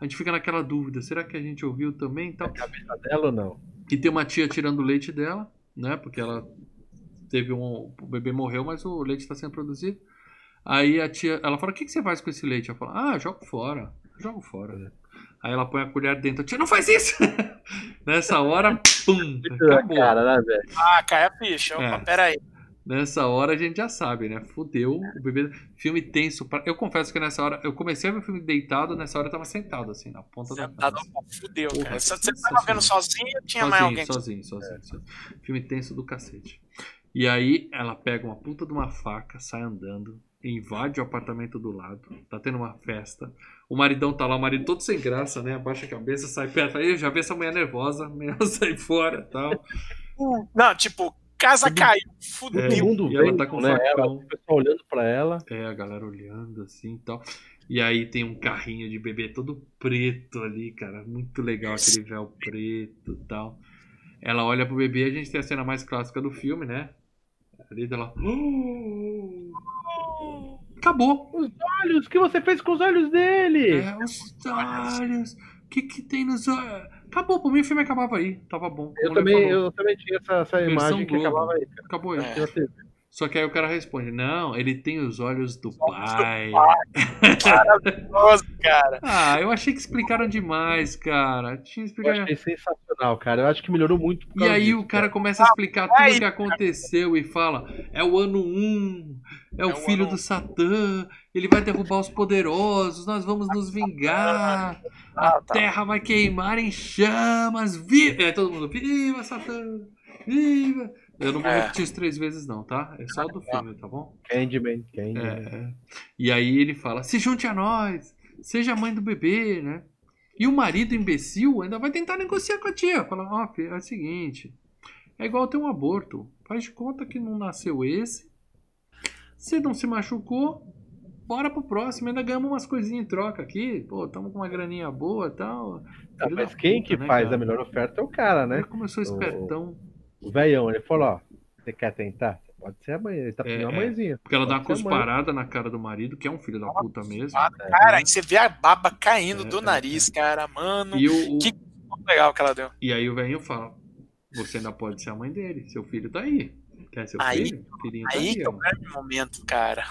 A gente fica naquela dúvida, será que a gente ouviu também? e Tal. Cabeça dela ou não? E tem uma tia tirando o leite dela, né? Porque ela teve um. O bebê morreu, mas o leite está sendo produzido. Aí a tia, ela fala: O que, que você faz com esse leite? Ela fala: Ah, jogo fora. Jogo fora. né? Aí ela põe a colher dentro. Tia, não faz isso! Nessa hora, pum! Acabou. Cara, né, velho? Ah, cai a ficha. Opa, É. peraí. Nessa hora a gente já sabe, né? Fudeu o bebê. Filme tenso. pra- Eu confesso que nessa hora. Eu comecei a ver o filme deitado, nessa hora eu tava sentado, assim, na ponta da Sentado, cama. opa, fudeu, Porra, cara. Você você tava vendo sozinho ou tinha mais alguém? Sozinho, sozinho, sozinho, sozinho. Filme tenso do cacete. E aí ela pega uma puta de uma faca, sai andando, invade o apartamento do lado, tá tendo uma festa. O maridão tá lá, o marido todo sem graça, né? Abaixa a cabeça, sai perto. Aí eu já vi essa mulher nervosa, a mulher sai fora e tal. Não, tipo, casa caiu, fudeu. É. Mundo E ela tá com né? Facão. o pessoal olhando pra ela. É, a galera olhando assim e tal. E aí tem um carrinho de bebê todo preto ali, cara. Muito legal aquele véu preto e tal. Ela olha pro bebê, a gente tem a cena mais clássica do filme, né? Ali dela. Acabou. Olhos, o que você fez com os olhos dele? É, os olhos. O que, que tem nos olhos? Acabou, por mim o filme acabava aí. Tava bom. eu, também, eu também tinha essa, essa imagem que Globo. acabava aí, cara. Acabou aí. É. Só que aí o cara responde: Não, ele tem os olhos do pai. Maravilhoso, cara. Ah, eu achei que explicaram demais, cara. Tinha Eu explicado. achei sensacional, cara. Eu acho que melhorou muito. E aí disso, o cara começa a explicar tudo aí, o que aconteceu e fala: é o ano 1, é o É o filho do Satã, ele vai derrubar os poderosos, nós vamos nos vingar, a Ah, tá. terra vai queimar em chamas, viva! É todo mundo: viva Satã, viva! Eu não vou É. repetir isso três vezes, não, tá? É só do filme, tá bom? Candyman, Candyman. É, é. E aí ele fala: se junte a nós, seja a mãe do bebê, né? E o marido imbecil ainda vai tentar negociar com a tia. Fala: ó, filho, é o seguinte: é igual ter um aborto. Faz de conta que não nasceu esse. Você não se machucou. bora pro próximo, ainda ganhamos umas coisinhas em troca aqui. Pô, tamo com uma graninha boa e tal. Filho mas quem puta, que né, faz cara? a melhor oferta é o cara, né? Ele começou espertão. O velhão, ele falou, ó, você quer tentar? Pode ser a mãe, ele tá pedindo É, a é. mãezinha. Porque ela dá uma Pode ser a mãe. cusparada na cara do marido, que é um filho da puta mesmo. Cara, aí você vê a baba caindo É, do é, nariz, cara, mano. E, o, o- Que- legal que ela deu. e aí o velhinho fala: Você ainda pode ser a mãe dele, seu filho tá aí. Quer seu Aí- filho? Filhinho tá Aí aí, que é o grande momento, cara.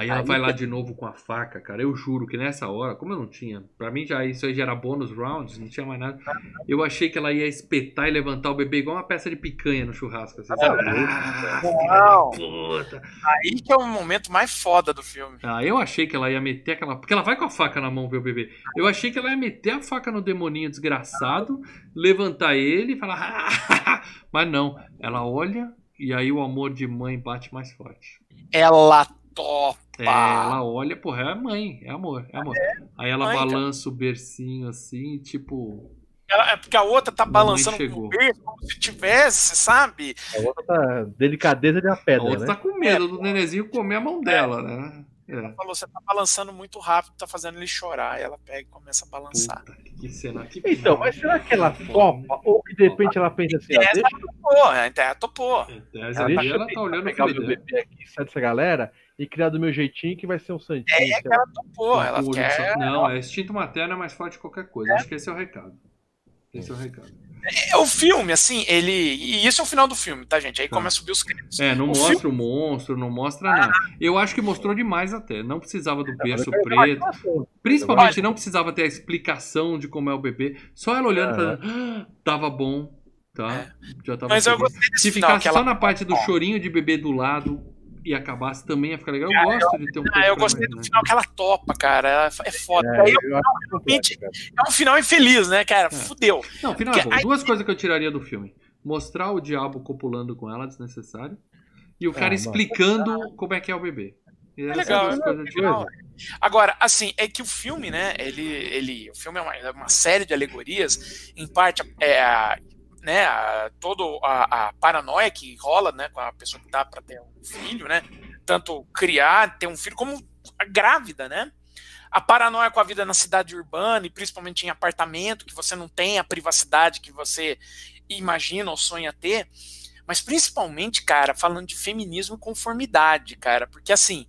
Aí ela Aí vai que- lá de novo com a faca, cara. Eu juro que nessa hora, como eu não tinha, pra mim já isso aí já era bônus rounds, não tinha mais nada. Eu achei que ela ia espetar e levantar o bebê igual uma peça de picanha no churrasco. Assim, sabe? Ah, Não. puta. Aí que é o momento mais foda do filme. Ah, eu achei que ela ia meter aquela. Porque ela vai com a faca na mão ver o bebê. Eu achei que ela ia meter a faca no demoninho desgraçado, levantar ele e falar. Mas não. Ela olha e aí o amor de mãe bate mais forte. Ela topa. É, ela olha, porra, é a mãe, é amor, é amor. Aí ela mãe, cara. balança o bercinho assim, tipo. Ela- é porque a outra tá balançando o berço como se tivesse, sabe? A outra tá delicadeza de uma A pedra, outra né? tá com medo do nenenzinho comer a mão dela, né? É. Ela falou, você tá balançando muito rápido, tá fazendo ele chorar. Aí ela pega e começa a balançar. Puta, que cena. Que Então, mas será que ela topa? Ou que de repente ela pensa assim, ó, Essa deixa topou, a Terra topou. É, eu ela, deixa ela tá olhando o pegar o meu bebê aqui, sai dessa galera, e criar do meu jeitinho que vai ser um santinho. É sei que lá. ela quer. Não, é instinto materno é mais forte que qualquer coisa. Acho que esse é o recado. Esse é o recado. É o filme, assim, ele. E isso é o final do filme, tá, gente? Aí Tá. começa a subir os créditos. É, não O mostra o monstro, não mostra nada. Eu acho que mostrou demais até. Não precisava do berço é preto. Principalmente não precisava ter a explicação de como é o bebê. Só ela olhando e Aham. falando, ah, tava bom, tá? Já tava Mas eu feliz." gostei desse Se ficasse só ela. na parte do chorinho de bebê do lado e acabasse, também ia ficar legal. Eu gosto de ter um Ah, eu gostei mais, do né? final que ela topa, cara. É foda. É, Aí cara. é um final infeliz, né, cara? Fudeu. Não, final é bom. Duas coisas que eu tiraria do filme. Mostrar o diabo copulando com ela, desnecessário. E o cara Ah, explicando como é que é o bebê. E essas legal, é tiraria. Agora, assim, é que o filme, né? Ele, ele, o filme é uma, é uma série de alegorias, em parte é a, né, a, todo a, a paranoia que rola, né, com a pessoa que tá para ter um filho, né? Tanto criar, ter um filho, como a grávida, né? A paranoia com a vida na cidade urbana e principalmente em apartamento, que você não tem a privacidade que você imagina ou sonha ter. Mas principalmente, cara, falando de feminismo e conformidade, cara, porque assim,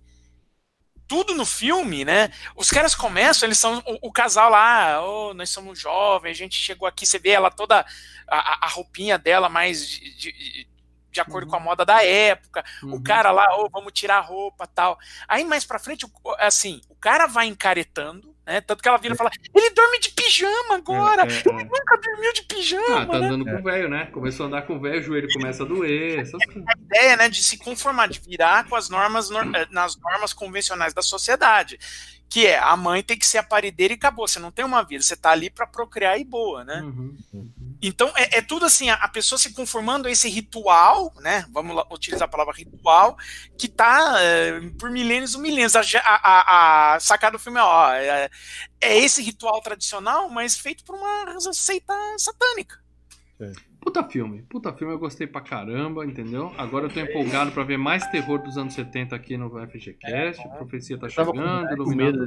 tudo no filme, né? Os caras começam, eles são o, o casal lá, oh, nós somos jovens, a gente chegou aqui, você vê ela toda, a, a- roupinha dela mais de, de- de acordo com a moda da época, Uhum. o cara lá, oh, vamos tirar a roupa tal. Aí mais pra frente, assim, o cara vai encaretando, né? Tanto que ela vira e fala, ele dorme de pijama agora, É, é, é. nunca dormiu de pijama, Ah, tá né? andando com o velho, né? Começou a andar com o velho, o joelho começa a doer. Essas a ideia, né, de se conformar, de virar com as normas nor- eh, nas normas convencionais da sociedade, que é a mãe tem que ser a parideira e acabou. Você não tem uma vida, você tá ali para procriar e boa, né? Uhum. Então é, é tudo assim, a, a pessoa se conformando a esse ritual, né? Vamos lá, utilizar a palavra ritual, que tá eh, por milênios e milênios. A, a- a- a sacada do filme é, ó, é, é esse ritual tradicional, mas feito por uma seita satânica. Puta filme, puta filme, eu gostei pra caramba, entendeu? Agora eu tô empolgado pra ver mais terror dos anos 70 aqui no FGCast. A profecia tá Eu chegando, Iluminado medo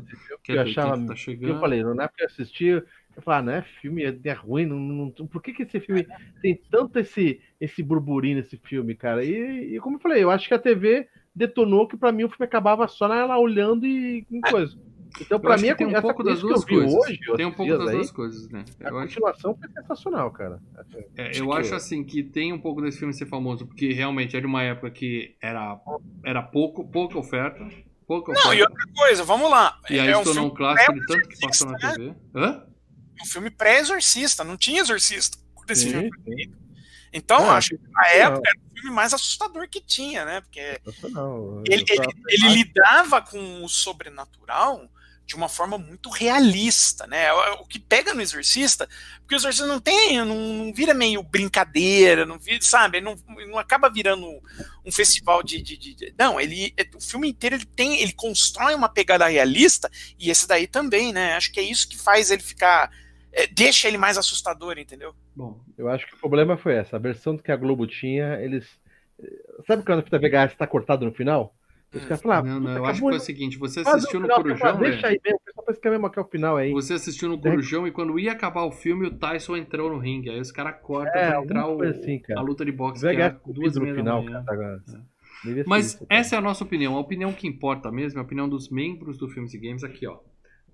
é eu do achava. 80 tá chegando. Eu falei, na época que eu assisti, eu falei, ah, não é filme, é, é ruim, não, não- por que, que esse filme tem tanto esse, esse burburinho nesse filme, cara? E, e como eu falei, eu acho que a TV detonou que pra mim o filme acabava só nela olhando e com coisa. Então, acho mim, que tem um essa pouco das que duas coisas. hoje, tem um pouco das aí, duas coisas, né? A Eu acho, continuação foi sensacional, cara. é, acho eu que- acho assim que tem um pouco desse filme ser famoso, porque realmente era uma época que era, era pouco, pouca oferta. Pouca Não, e oferta. outra coisa, vamos lá. E aí é se um tornou um clássico de tanto que passou na né? TV. Hã? Um filme pré-exorcista, não tinha exorcista desse filme. Então, acho que na época era o filme mais assustador que tinha, né? Porque ele, ele, ele lidava com o sobrenatural de uma forma muito realista, né? O o que pega no Exorcista, porque o Exorcista não tem, não, não vira meio brincadeira, não vira, sabe? Não, não acaba virando um festival de, de- de- de- não, ele, o filme inteiro ele tem, ele constrói uma pegada realista e esse daí também, né? Acho que é isso que faz ele ficar, é, deixa ele mais assustador, entendeu? Bom, Eu acho que o problema foi essa. A versão que a Globo tinha, eles. Sabe quando a fita VHS está cortado no final? Os caras falam, ah, Não, não, eu acho que foi o seguinte, você assistiu no Corujão, fala, Deixa né? aí mesmo, pensa que é mesmo até o final aí. Você assistiu no Corujão e quando ia acabar o filme, o Tyson entrou no ringue. Aí os caras cortam É, pra entrar o, assim, cara. a luta de boxe, que era duas e no final, cara. Ser Mas essa é a nossa opinião. A opinião que importa mesmo é a opinião dos membros do Filmes e Games aqui, ó.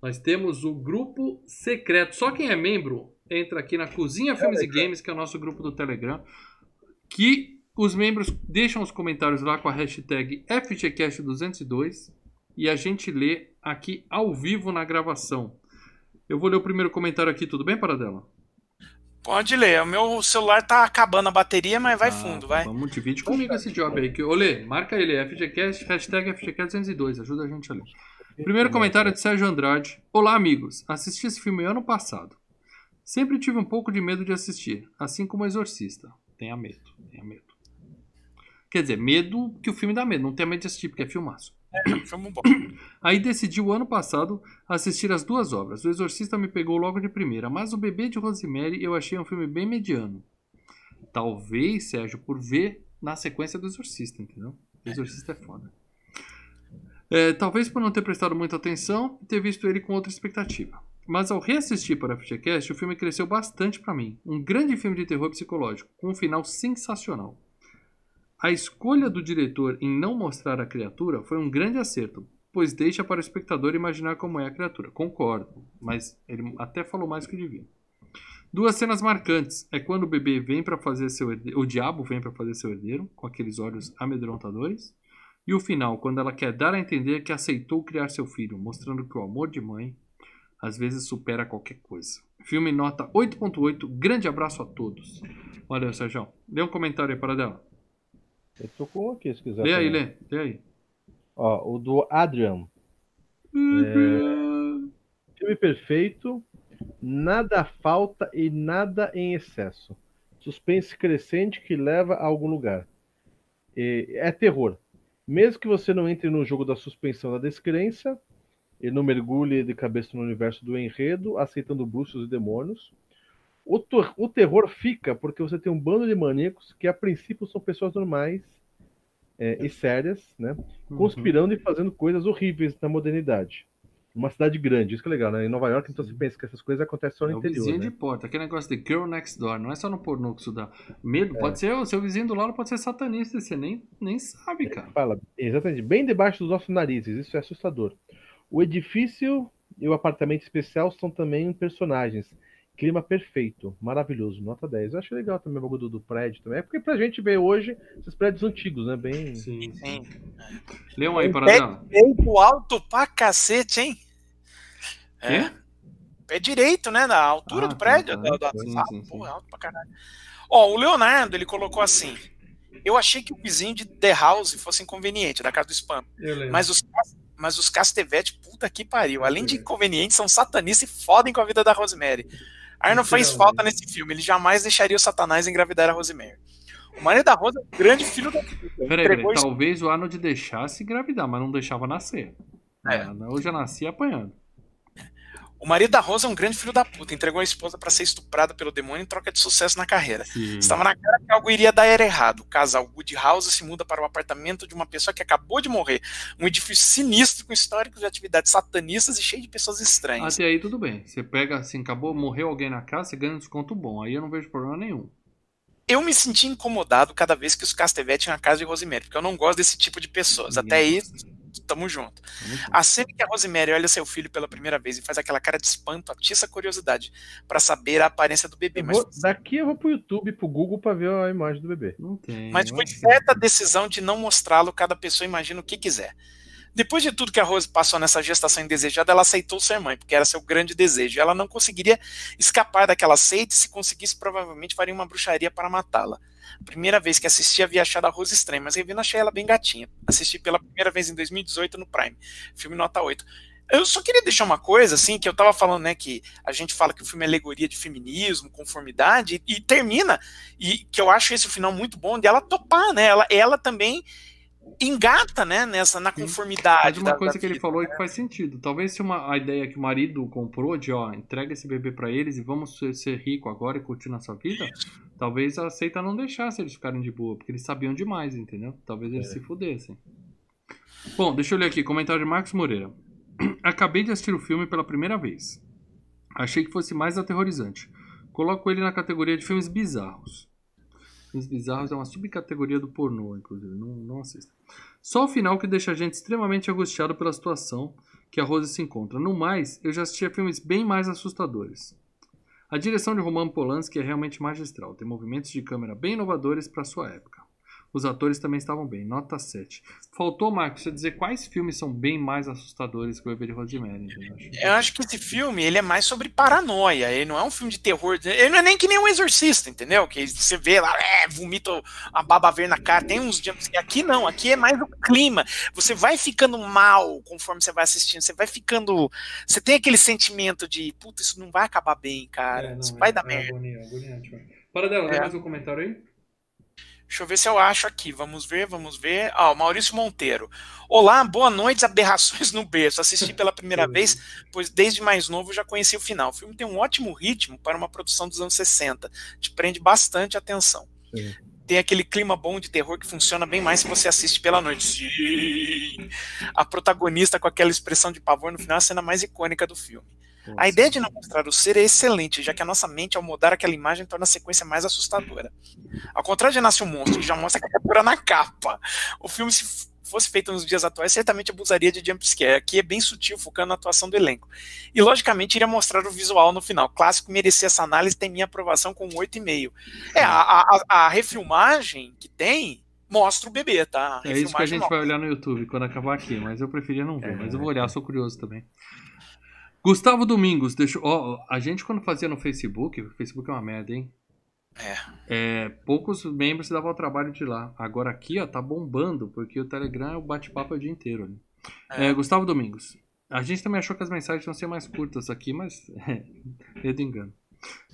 Nós temos o grupo secreto. Só quem é membro entra aqui na Cozinha Filmes e Games, que é o nosso grupo do Telegram. Que os membros deixam os comentários lá com a hashtag FGCast202 e a gente lê aqui ao vivo na gravação. Eu vou ler o primeiro comentário aqui, tudo bem, Paradela? Pode ler. O meu celular tá acabando a bateria, mas vai Ah, fundo, vai. Vamos divide comigo esse job aí. Que, olê, marca ele, FGCast, hashtag FGCast202, ajuda a gente ali. Primeiro comentário é de Sérgio Andrade. Olá, amigos. Assisti esse filme ano passado. Sempre tive um pouco de medo de assistir, assim como o Exorcista. Tenha medo, tenha medo. Quer dizer, medo que o filme dá medo, não tenha medo de assistir, porque é filmaço. Filme bom. Aí decidi o ano passado assistir as duas obras. O Exorcista me pegou logo de primeira, mas o Bebê de Rosemary eu achei um filme bem mediano. Talvez, Sérgio, por ver na sequência do Exorcista, entendeu? O Exorcista é foda. É, talvez por não ter prestado muita atenção e ter visto ele com outra expectativa. Mas ao reassistir para a FGCast, o filme cresceu bastante para mim. Um grande filme de terror psicológico, com um final sensacional. A escolha do diretor em não mostrar a criatura foi um grande acerto, pois deixa para o espectador imaginar como é a criatura. Concordo, mas ele até falou mais que devia. Duas cenas marcantes é quando o bebê vem para fazer seu herdeiro, o diabo vem para fazer seu herdeiro, com aqueles olhos amedrontadores, e o final, quando ela quer dar a entender que aceitou criar seu filho, mostrando que o amor de mãe às vezes supera qualquer coisa. Filme nota 8.8, grande abraço a todos. Valeu, Sérgio. Lê um comentário aí para dela. Eu tô com um aqui, se quiser. Lê aí, lê, lê aí. Ó, o do Adrian. Filme perfeito, nada falta e nada em excesso. Suspense crescente que leva a algum lugar. E é terror. Mesmo que você não entre no jogo da suspensão da descrença e não mergulhe de cabeça no universo do enredo, aceitando bruxos e demônios, o, o terror fica porque você tem um bando de maníacos que a princípio são pessoas normais é, e sérias, né? Uhum. conspirando e fazendo coisas horríveis na modernidade. Uma cidade grande, isso que é legal, né? Em Nova York, então você pensa que essas coisas acontecem só É no o interior. vizinho Né? de porta, aquele negócio de girl next door, não é só no pornô que isso dá. Medo, É. pode ser o seu vizinho do lado, pode ser satanista, você nem, nem sabe, cara. Fala, exatamente, bem debaixo dos nossos narizes, isso é assustador. O edifício e o apartamento especial são também personagens. Clima perfeito, maravilhoso, nota 10. Eu acho legal também o bagulho do, do prédio também. É porque pra gente ver hoje esses prédios antigos, né? Bem. Sim, Sim. Lê um aí, Um para pé dela. direito alto pra cacete, hein? É. Quê? Pé direito, né? Na altura Ah, do tá, prédio. tá. da- da- Sim, sim, sim. pô, é alto pra caralho. Ó, o Leonardo, ele colocou assim. Eu achei que o vizinho de The House fosse inconveniente, da casa do spam. Mas os, mas os Castevete, puta que pariu. Além de inconvenientes, são satanistas e fodem com a vida da Rosemary. Aí não faz falta nesse filme. Ele jamais deixaria o Satanás engravidar a Rosemary. O marido da Rosa é um grande filho da puta. Peraí, peraí, talvez o Arnold deixasse engravidar, mas não deixava nascer. É. Ah, Hoje eu nasci apanhando. O marido da Rosa é um grande filho da puta. Entregou a esposa pra ser estuprada pelo demônio em troca de sucesso na carreira. Sim. Estava na cara que algo iria dar errado. O casal Good House se muda para o apartamento de uma pessoa que acabou de morrer. Um edifício sinistro com históricos de atividades satanistas e cheio de pessoas estranhas. Até aí tudo bem. Você pega assim, acabou, morreu alguém na casa, você ganha um desconto bom. Aí eu não vejo problema nenhum. Eu me senti incomodado cada vez que os Castevete iam na casa de Rosemary, porque eu não gosto desse tipo de pessoas. Até aí, tamo junto. A cena que a Rosemary olha seu filho pela primeira vez e faz aquela cara de espanto, atiça a curiosidade para saber a aparência do bebê. Eu Mas, vou- daqui eu vou pro YouTube, pro Google, pra ver a imagem do bebê. Tem. mas foi certa a decisão de não mostrá-lo, cada pessoa imagina o que quiser. Depois de tudo que a Rose passou nessa gestação indesejada, ela aceitou ser mãe, porque era seu grande desejo. Ela não conseguiria escapar daquela seita e, se conseguisse, provavelmente faria uma bruxaria para matá-la. Primeira vez que assisti havia achado a Rose estranha, mas revendo achei ela bem gatinha. Assisti pela primeira vez em 2018 no Prime. Filme nota 8. Eu só queria deixar uma coisa, assim, que eu tava falando, né, que a gente fala que o filme é alegoria de feminismo, conformidade, e, e termina, e que eu acho esse final muito bom, de ela topar, né, ela, ela também engata, né, nessa, na conformidade. Mas uma da- coisa da que ele vida. falou é que faz sentido. Talvez se uma a ideia que o marido comprou de, ó, entrega esse bebê pra eles e vamos ser, ser rico agora e curtir nossa vida, talvez a seita não deixasse eles ficarem de boa, porque eles sabiam demais, entendeu? Talvez eles É. se fudessem. Bom, deixa eu ler aqui. Comentário de Marcos Moreira. Acabei de assistir o filme pela primeira vez. Achei que fosse mais aterrorizante. Coloco ele na categoria de filmes bizarros. Filmes bizarros é uma subcategoria do pornô, inclusive. Não, não assista. Só o final que deixa a gente extremamente angustiado pela situação que a Rose se encontra. No mais, eu já assisti a filmes bem mais assustadores. A direção de Roman Polanski é realmente magistral. Tem movimentos de câmera bem inovadores para sua época. Os atores também estavam bem, nota 7. Faltou, Marcos, você dizer quais filmes são bem mais assustadores que o Bebê de Rosemary. Entendeu? Eu acho que esse filme ele é mais sobre paranoia. Ele não é um filme de terror. Ele não é nem que nem um exorcista, entendeu? Que você vê lá, é, vomita a baba verde na cara. Tem uns. Aqui não, aqui é mais o clima. Você vai ficando mal conforme você vai assistindo. Você vai ficando. Você tem aquele sentimento de, puta, isso não vai acabar bem, cara. É, não, isso vai é, dar é merda. agonia, agoniante, mano. Para dela, É. mais um comentário aí? Deixa eu ver se eu acho aqui. Vamos ver, vamos ver. Ah, o Maurício Monteiro. Olá, boa noite, aberrações no berço. Assisti pela primeira vez, pois desde mais novo já conheci o final. O filme tem um ótimo ritmo para uma produção dos anos 60. Te prende bastante atenção. Sim. Tem aquele clima bom de terror que funciona bem mais se você assiste pela noite. Sim. A protagonista com aquela expressão de pavor no final é a cena mais icônica do filme. A ideia de não mostrar o ser é excelente, já que a nossa mente, ao mudar aquela imagem, torna a sequência mais assustadora. Ao contrário de Nasce um Monstro, que já mostra a criatura na capa, o filme, se fosse feito nos dias atuais, certamente abusaria de jumpscare. Aqui é bem sutil, focando na atuação do elenco. E, logicamente, iria mostrar o visual no final. Clássico merecia essa análise, tem minha aprovação com um 8,5. É, a, a, a refilmagem que tem mostra o bebê, tá? É isso que a gente vai olhar no YouTube quando acabar aqui, mas eu preferia não ver, mas eu vou olhar, sou curioso também. Gustavo Domingos, deixa, ó, a gente quando fazia no Facebook, o Facebook é uma merda, hein? É, poucos membros se davam o trabalho de ir lá. Agora aqui, ó, tá bombando, porque o Telegram é o bate-papo o dia inteiro. ali. É, Gustavo Domingos. A gente também achou que as mensagens iam ser mais curtas aqui, mas é, medo engano.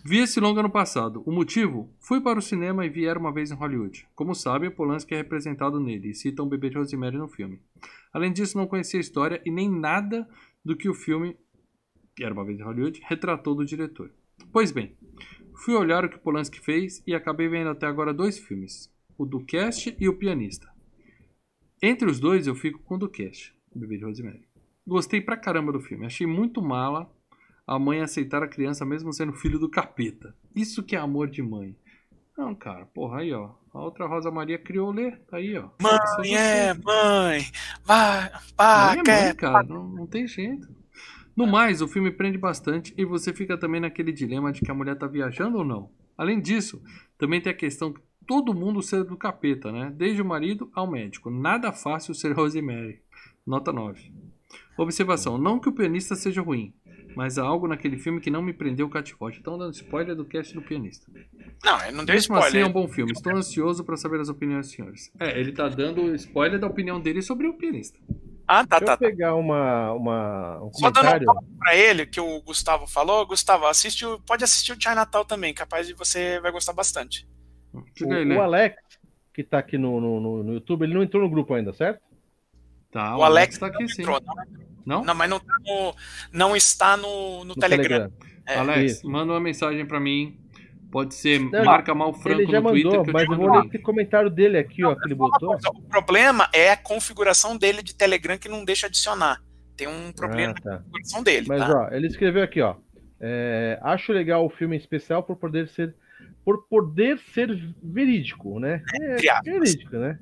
Vi esse longa no passado. O motivo? Fui para o cinema e vi Era Uma Vez em Hollywood. Como sabem, Polanski é representado nele e cita um bebê de Rosemary no filme. Além disso, não conhecia a história e nem nada do que o filme Era Uma Vez em Hollywood retratou do diretor. Pois bem, fui olhar o que Polanski fez e acabei vendo até agora dois filmes. O do Cast e o Pianista. Entre os dois, eu fico com o do Cast, o bebê de Rosemary. Gostei pra caramba do filme. Achei muito mala a mãe aceitar a criança mesmo sendo filho do capeta. Isso que é amor de mãe. Não, cara, porra, aí, ó. A outra Rosa Maria criou o Lê, tá aí, ó. Mãe, é, mãe. Vai, pá, Mãe é quer. mãe, cara, não, não tem jeito. No mais, o filme prende bastante e você fica também naquele dilema de que a mulher tá viajando ou não. Além disso, também tem a questão que todo mundo ser do capeta, né? Desde o marido ao médico. Nada fácil ser Rosemary. Nota 9. Observação: não que o pianista seja ruim, mas há algo naquele filme que não me prendeu o cativote. Estão dando spoiler do cast do pianista. Não, ele não deu Mesmo assim, spoiler. é um bom filme. Estou ansioso para saber as opiniões dos senhores. É, ele tá dando spoiler da opinião dele sobre o pianista. Ah, tá, Deixa tá. eu pegar uma, uma, um Só dando um comentário. pra ele, que o Gustavo falou. Gustavo, assiste o, pode assistir o Chinatown também, capaz de você vai gostar bastante. Aí, O, Lê. o Alex, que tá aqui no, no, no- no YouTube, ele não entrou no grupo ainda, certo? Tá, o Alex tá aqui sim. entrou, não, Não? não, mas não, tá no, não está no, no, No Telegram. É, Alex, isso. manda uma mensagem pra mim. Pode ser Não, marca mal franco ele já no Twitter mandou, mas eu vou o ler esse comentário dele aqui, ó, que ele botou. O problema é a configuração dele de Telegram que não deixa adicionar. Tem um problema Ah, tá. na configuração dele. Mas tá? ó, ele escreveu aqui, ó. é, acho legal o filme em especial por poder ser por poder ser verídico, né? É, aspas. verídico, né?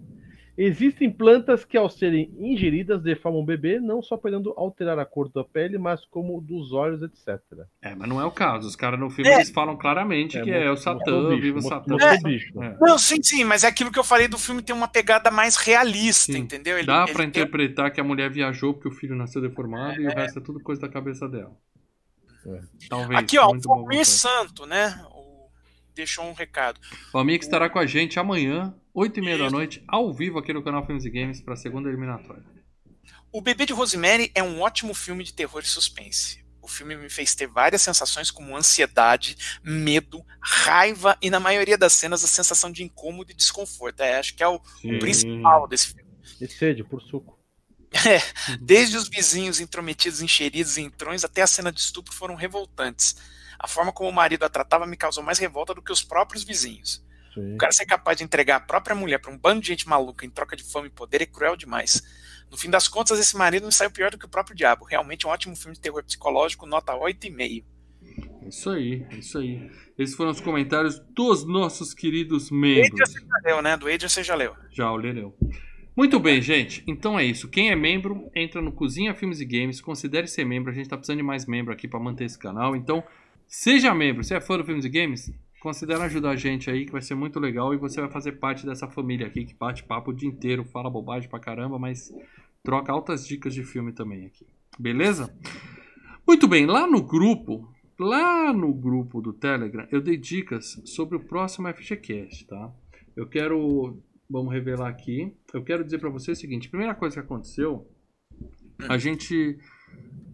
Existem plantas que, ao serem ingeridas, deformam o bebê, não só podendo alterar a cor da pele, mas como dos olhos, etc. É, mas não é o caso. Os caras no filme É. eles falam claramente que é o Satã, bicho, viva o Satã. É. bicho. É. Não, sim, sim, mas é aquilo que eu falei do filme tem uma pegada mais realista, Sim. entendeu? Ele, Dá ele pra tem- interpretar que a mulher viajou porque o filho nasceu deformado e o resto é tudo coisa da cabeça dela. É. Talvez. Aqui, ó, o Marcos. Santo, né? O- Deixou um recado. O que estará com a gente amanhã, 8h30 da noite, ao vivo aqui no canal Filmes e Games, pra segunda eliminatória. O Bebê de Rosemary é um ótimo filme de terror e suspense. O filme me fez ter várias sensações como ansiedade, medo, raiva e, na maioria das cenas, a sensação de incômodo e desconforto. É, acho que é o Sim. principal desse filme. E sede, por suco. Desde os vizinhos intrometidos, encheridos e entrões até a cena de estupro foram revoltantes. A forma como o marido a tratava me causou mais revolta do que os próprios vizinhos. Sim. O cara ser capaz de entregar a própria mulher pra um bando de gente maluca em troca de fama e poder é cruel demais. No fim das contas, esse marido não saiu pior do que o próprio diabo. Realmente um ótimo filme de terror psicológico, nota 8,5. Isso aí, isso aí. Esses foram os comentários dos nossos queridos membros. Do Adrian você já leu, né? Do Adrian você já leu. Já, o leu. Muito bem, gente. Então é isso. Quem é membro, entra no Cozinha Filmes e Games. Considere ser membro. A gente tá precisando de mais membro aqui para manter esse canal. Então, seja membro. Se é fã do Filmes e Games, considere ajudar a gente aí, que vai ser muito legal. E você vai fazer parte dessa família aqui, que bate papo o dia inteiro, fala bobagem pra caramba, mas troca altas dicas de filme também aqui. Beleza? Muito bem. Lá no grupo, lá no grupo do Telegram, eu dei dicas sobre o próximo FGCast, tá? Eu quero vamos revelar aqui. Eu quero dizer para você o seguinte: primeira coisa que aconteceu, a gente.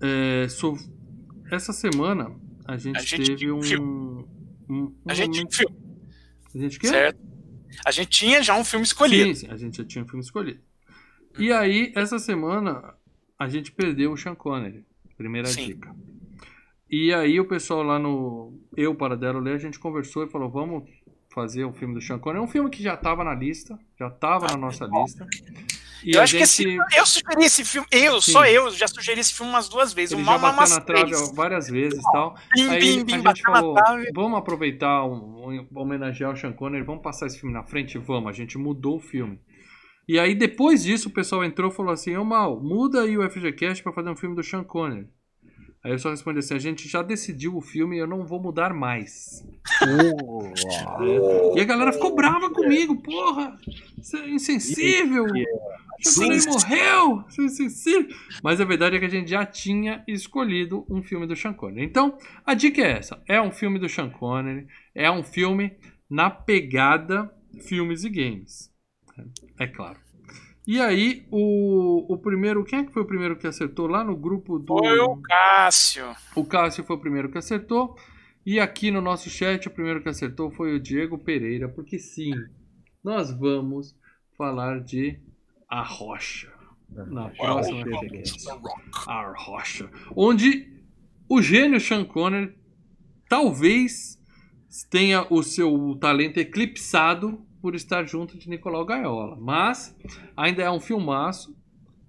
É, so, essa semana a gente, a gente teve um, um, um, A gente momento... filme. A gente quer? Certo. A gente tinha já um filme escolhido. Sim, sim, a gente já tinha um filme escolhido. E aí, essa semana, a gente perdeu o Sean Connery. Primeira sim. dica. E aí o pessoal lá no Eu para Dero Ler, a gente conversou e falou, vamos fazer o filme do Sean Connery. É um filme que já estava na lista, já estava na nossa lista. E eu acho gente... que esse, eu sugeri esse filme, eu, Sim. só eu, já sugeri esse filme umas duas vezes. Ele já bateu na trave várias vezes e tal. Bim, Aí bim, bim, a gente falou, vamos aproveitar, um, um, homenagear o Sean Connery, vamos passar esse filme na frente? Vamos, a gente mudou o filme. E aí depois disso o pessoal entrou e falou assim, ô Mal, muda aí o FGCast para fazer um filme do Sean Connery. Aí eu só respondi assim: a gente já decidiu o filme e eu não vou mudar mais. é. E a galera ficou brava comigo, porra! Você é insensível! Sean morreu! Você é insensível! Mas a verdade é que a gente já tinha escolhido um filme do Sean Connery. Então, a dica é essa: é um filme do Sean Connery, é um filme na pegada filmes e games. É claro. E aí, o, o primeiro. Quem é que foi o primeiro que acertou lá no grupo do. Foi o Cássio. O Cássio foi o primeiro que acertou. E aqui no nosso chat, o primeiro que acertou foi o Diego Pereira, porque sim, nós vamos falar de A Rocha. Na próxima A Rocha. Onde o gênio Sean Connery talvez tenha o seu talento eclipsado por estar junto de Nicolau Gaiola. Mas ainda é um filmaço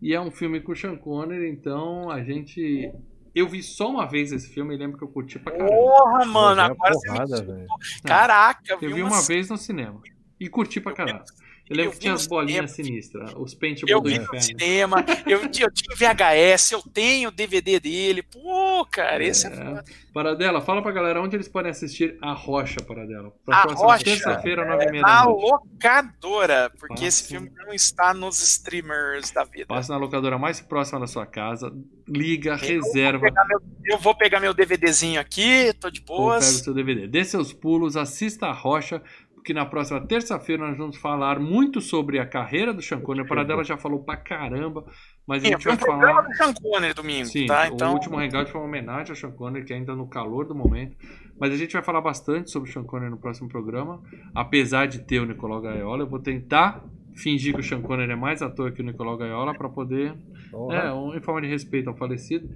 e é um filme com o Sean Connery, então a gente. Eu vi só uma vez esse filme e lembro que eu curti pra caramba. Porra, mano, agora porrada, você me... Caraca, eu vi uma vez no cinema. E curti pra caramba. Eu lembro eu que tinha as bolinhas cinema. sinistras, os paintballs eu do vi inferno. No cinema, eu, eu tinha VHS, eu tenho DVD dele. Pô, cara, esse é, é Paradela, fala pra galera onde eles podem assistir A Rocha, Paradela. Pra a Rocha, terça-feira, nove e meia da noite. Na locadora, porque Passa. esse filme não está nos streamers da vida. Passa na locadora mais próxima da sua casa, liga, eu reserva. Vou meu, eu vou pegar meu DVDzinho aqui, tô de boas. Pega o seu DVD. Dê seus pulos, assista A Rocha que na próxima terça-feira nós vamos falar muito sobre a carreira do Sean Connery. A Paradela já falou pra caramba, mas Sim, a gente vai falar. do Sean Connery domingo, Sim, tá? Então... O último hangout foi uma homenagem ao Sean Connery, que ainda no calor do momento. Mas a gente vai falar bastante sobre o Sean Connery no próximo programa. Apesar de ter o Nicolau Gaiola, eu vou tentar fingir que o Sean Connery é mais ator que o Nicolau Gaiola para poder. Oh. É, um, em forma de respeito ao falecido.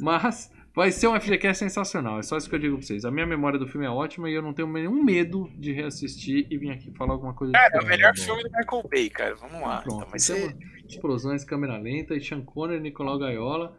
Mas Vai ser um FGCast sensacional, é só isso que eu digo pra vocês. A minha memória do filme é ótima e eu não tenho nenhum medo de reassistir e vir aqui falar alguma coisa Cara, é o melhor filme do Michael Bay, cara. Vamos lá. Pronto, então vai ser... Explosões, câmera lenta e Sean Connery, Nicolau Gaiola.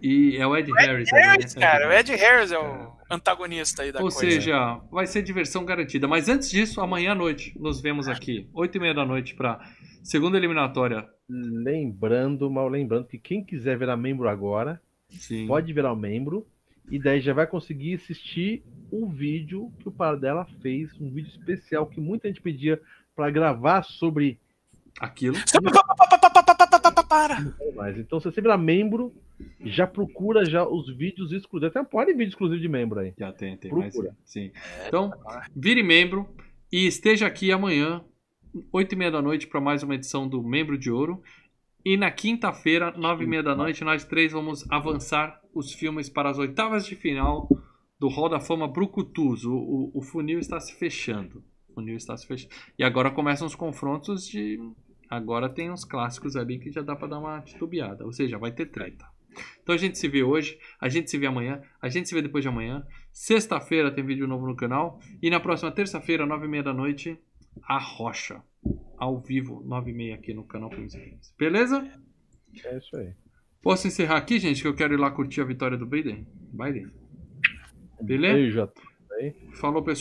E é o Ed, Ed Harris. Harris né? cara, o Ed Harris é o é. antagonista aí da Ou coisa. Ou seja, vai ser diversão garantida. Mas antes disso, amanhã à noite, nos vemos aqui, 8 e meia da noite, pra segunda eliminatória. Lembrando, mal lembrando, que quem quiser virar membro agora, Sim. pode virar um membro e daí já vai conseguir assistir o vídeo que o Paradela fez, um vídeo especial que muita gente pedia para gravar sobre aquilo. Mas então, se você virar membro, já procura já os vídeos exclusivos. Até pode vídeo exclusivo de membro aí. Já tem, tem. Procura. Mais, sim. Então, vire membro e esteja aqui amanhã, 8 e meia da noite, para mais uma edição do Membro de Ouro. E na quinta-feira, nove e meia da noite, nós três vamos avançar os filmes para as oitavas de final do Hall da Fama Brucutus. O, o, o, funil está se fechando. O funil está se fechando. E agora começam os confrontos de. Agora tem uns clássicos ali que já dá para dar uma titubeada. Ou seja, vai ter treta. Então a gente se vê hoje, a gente se vê amanhã, a gente se vê depois de amanhã. Sexta-feira tem vídeo novo no canal. E na próxima terça-feira, nove e meia da noite, a Rocha ao vivo, 9 e meia aqui no canal e Games. Beleza? É isso aí. Posso encerrar aqui, gente, que eu quero ir lá curtir a vitória do Biden? Biden. Beleza? Beijo a Falou, pessoal.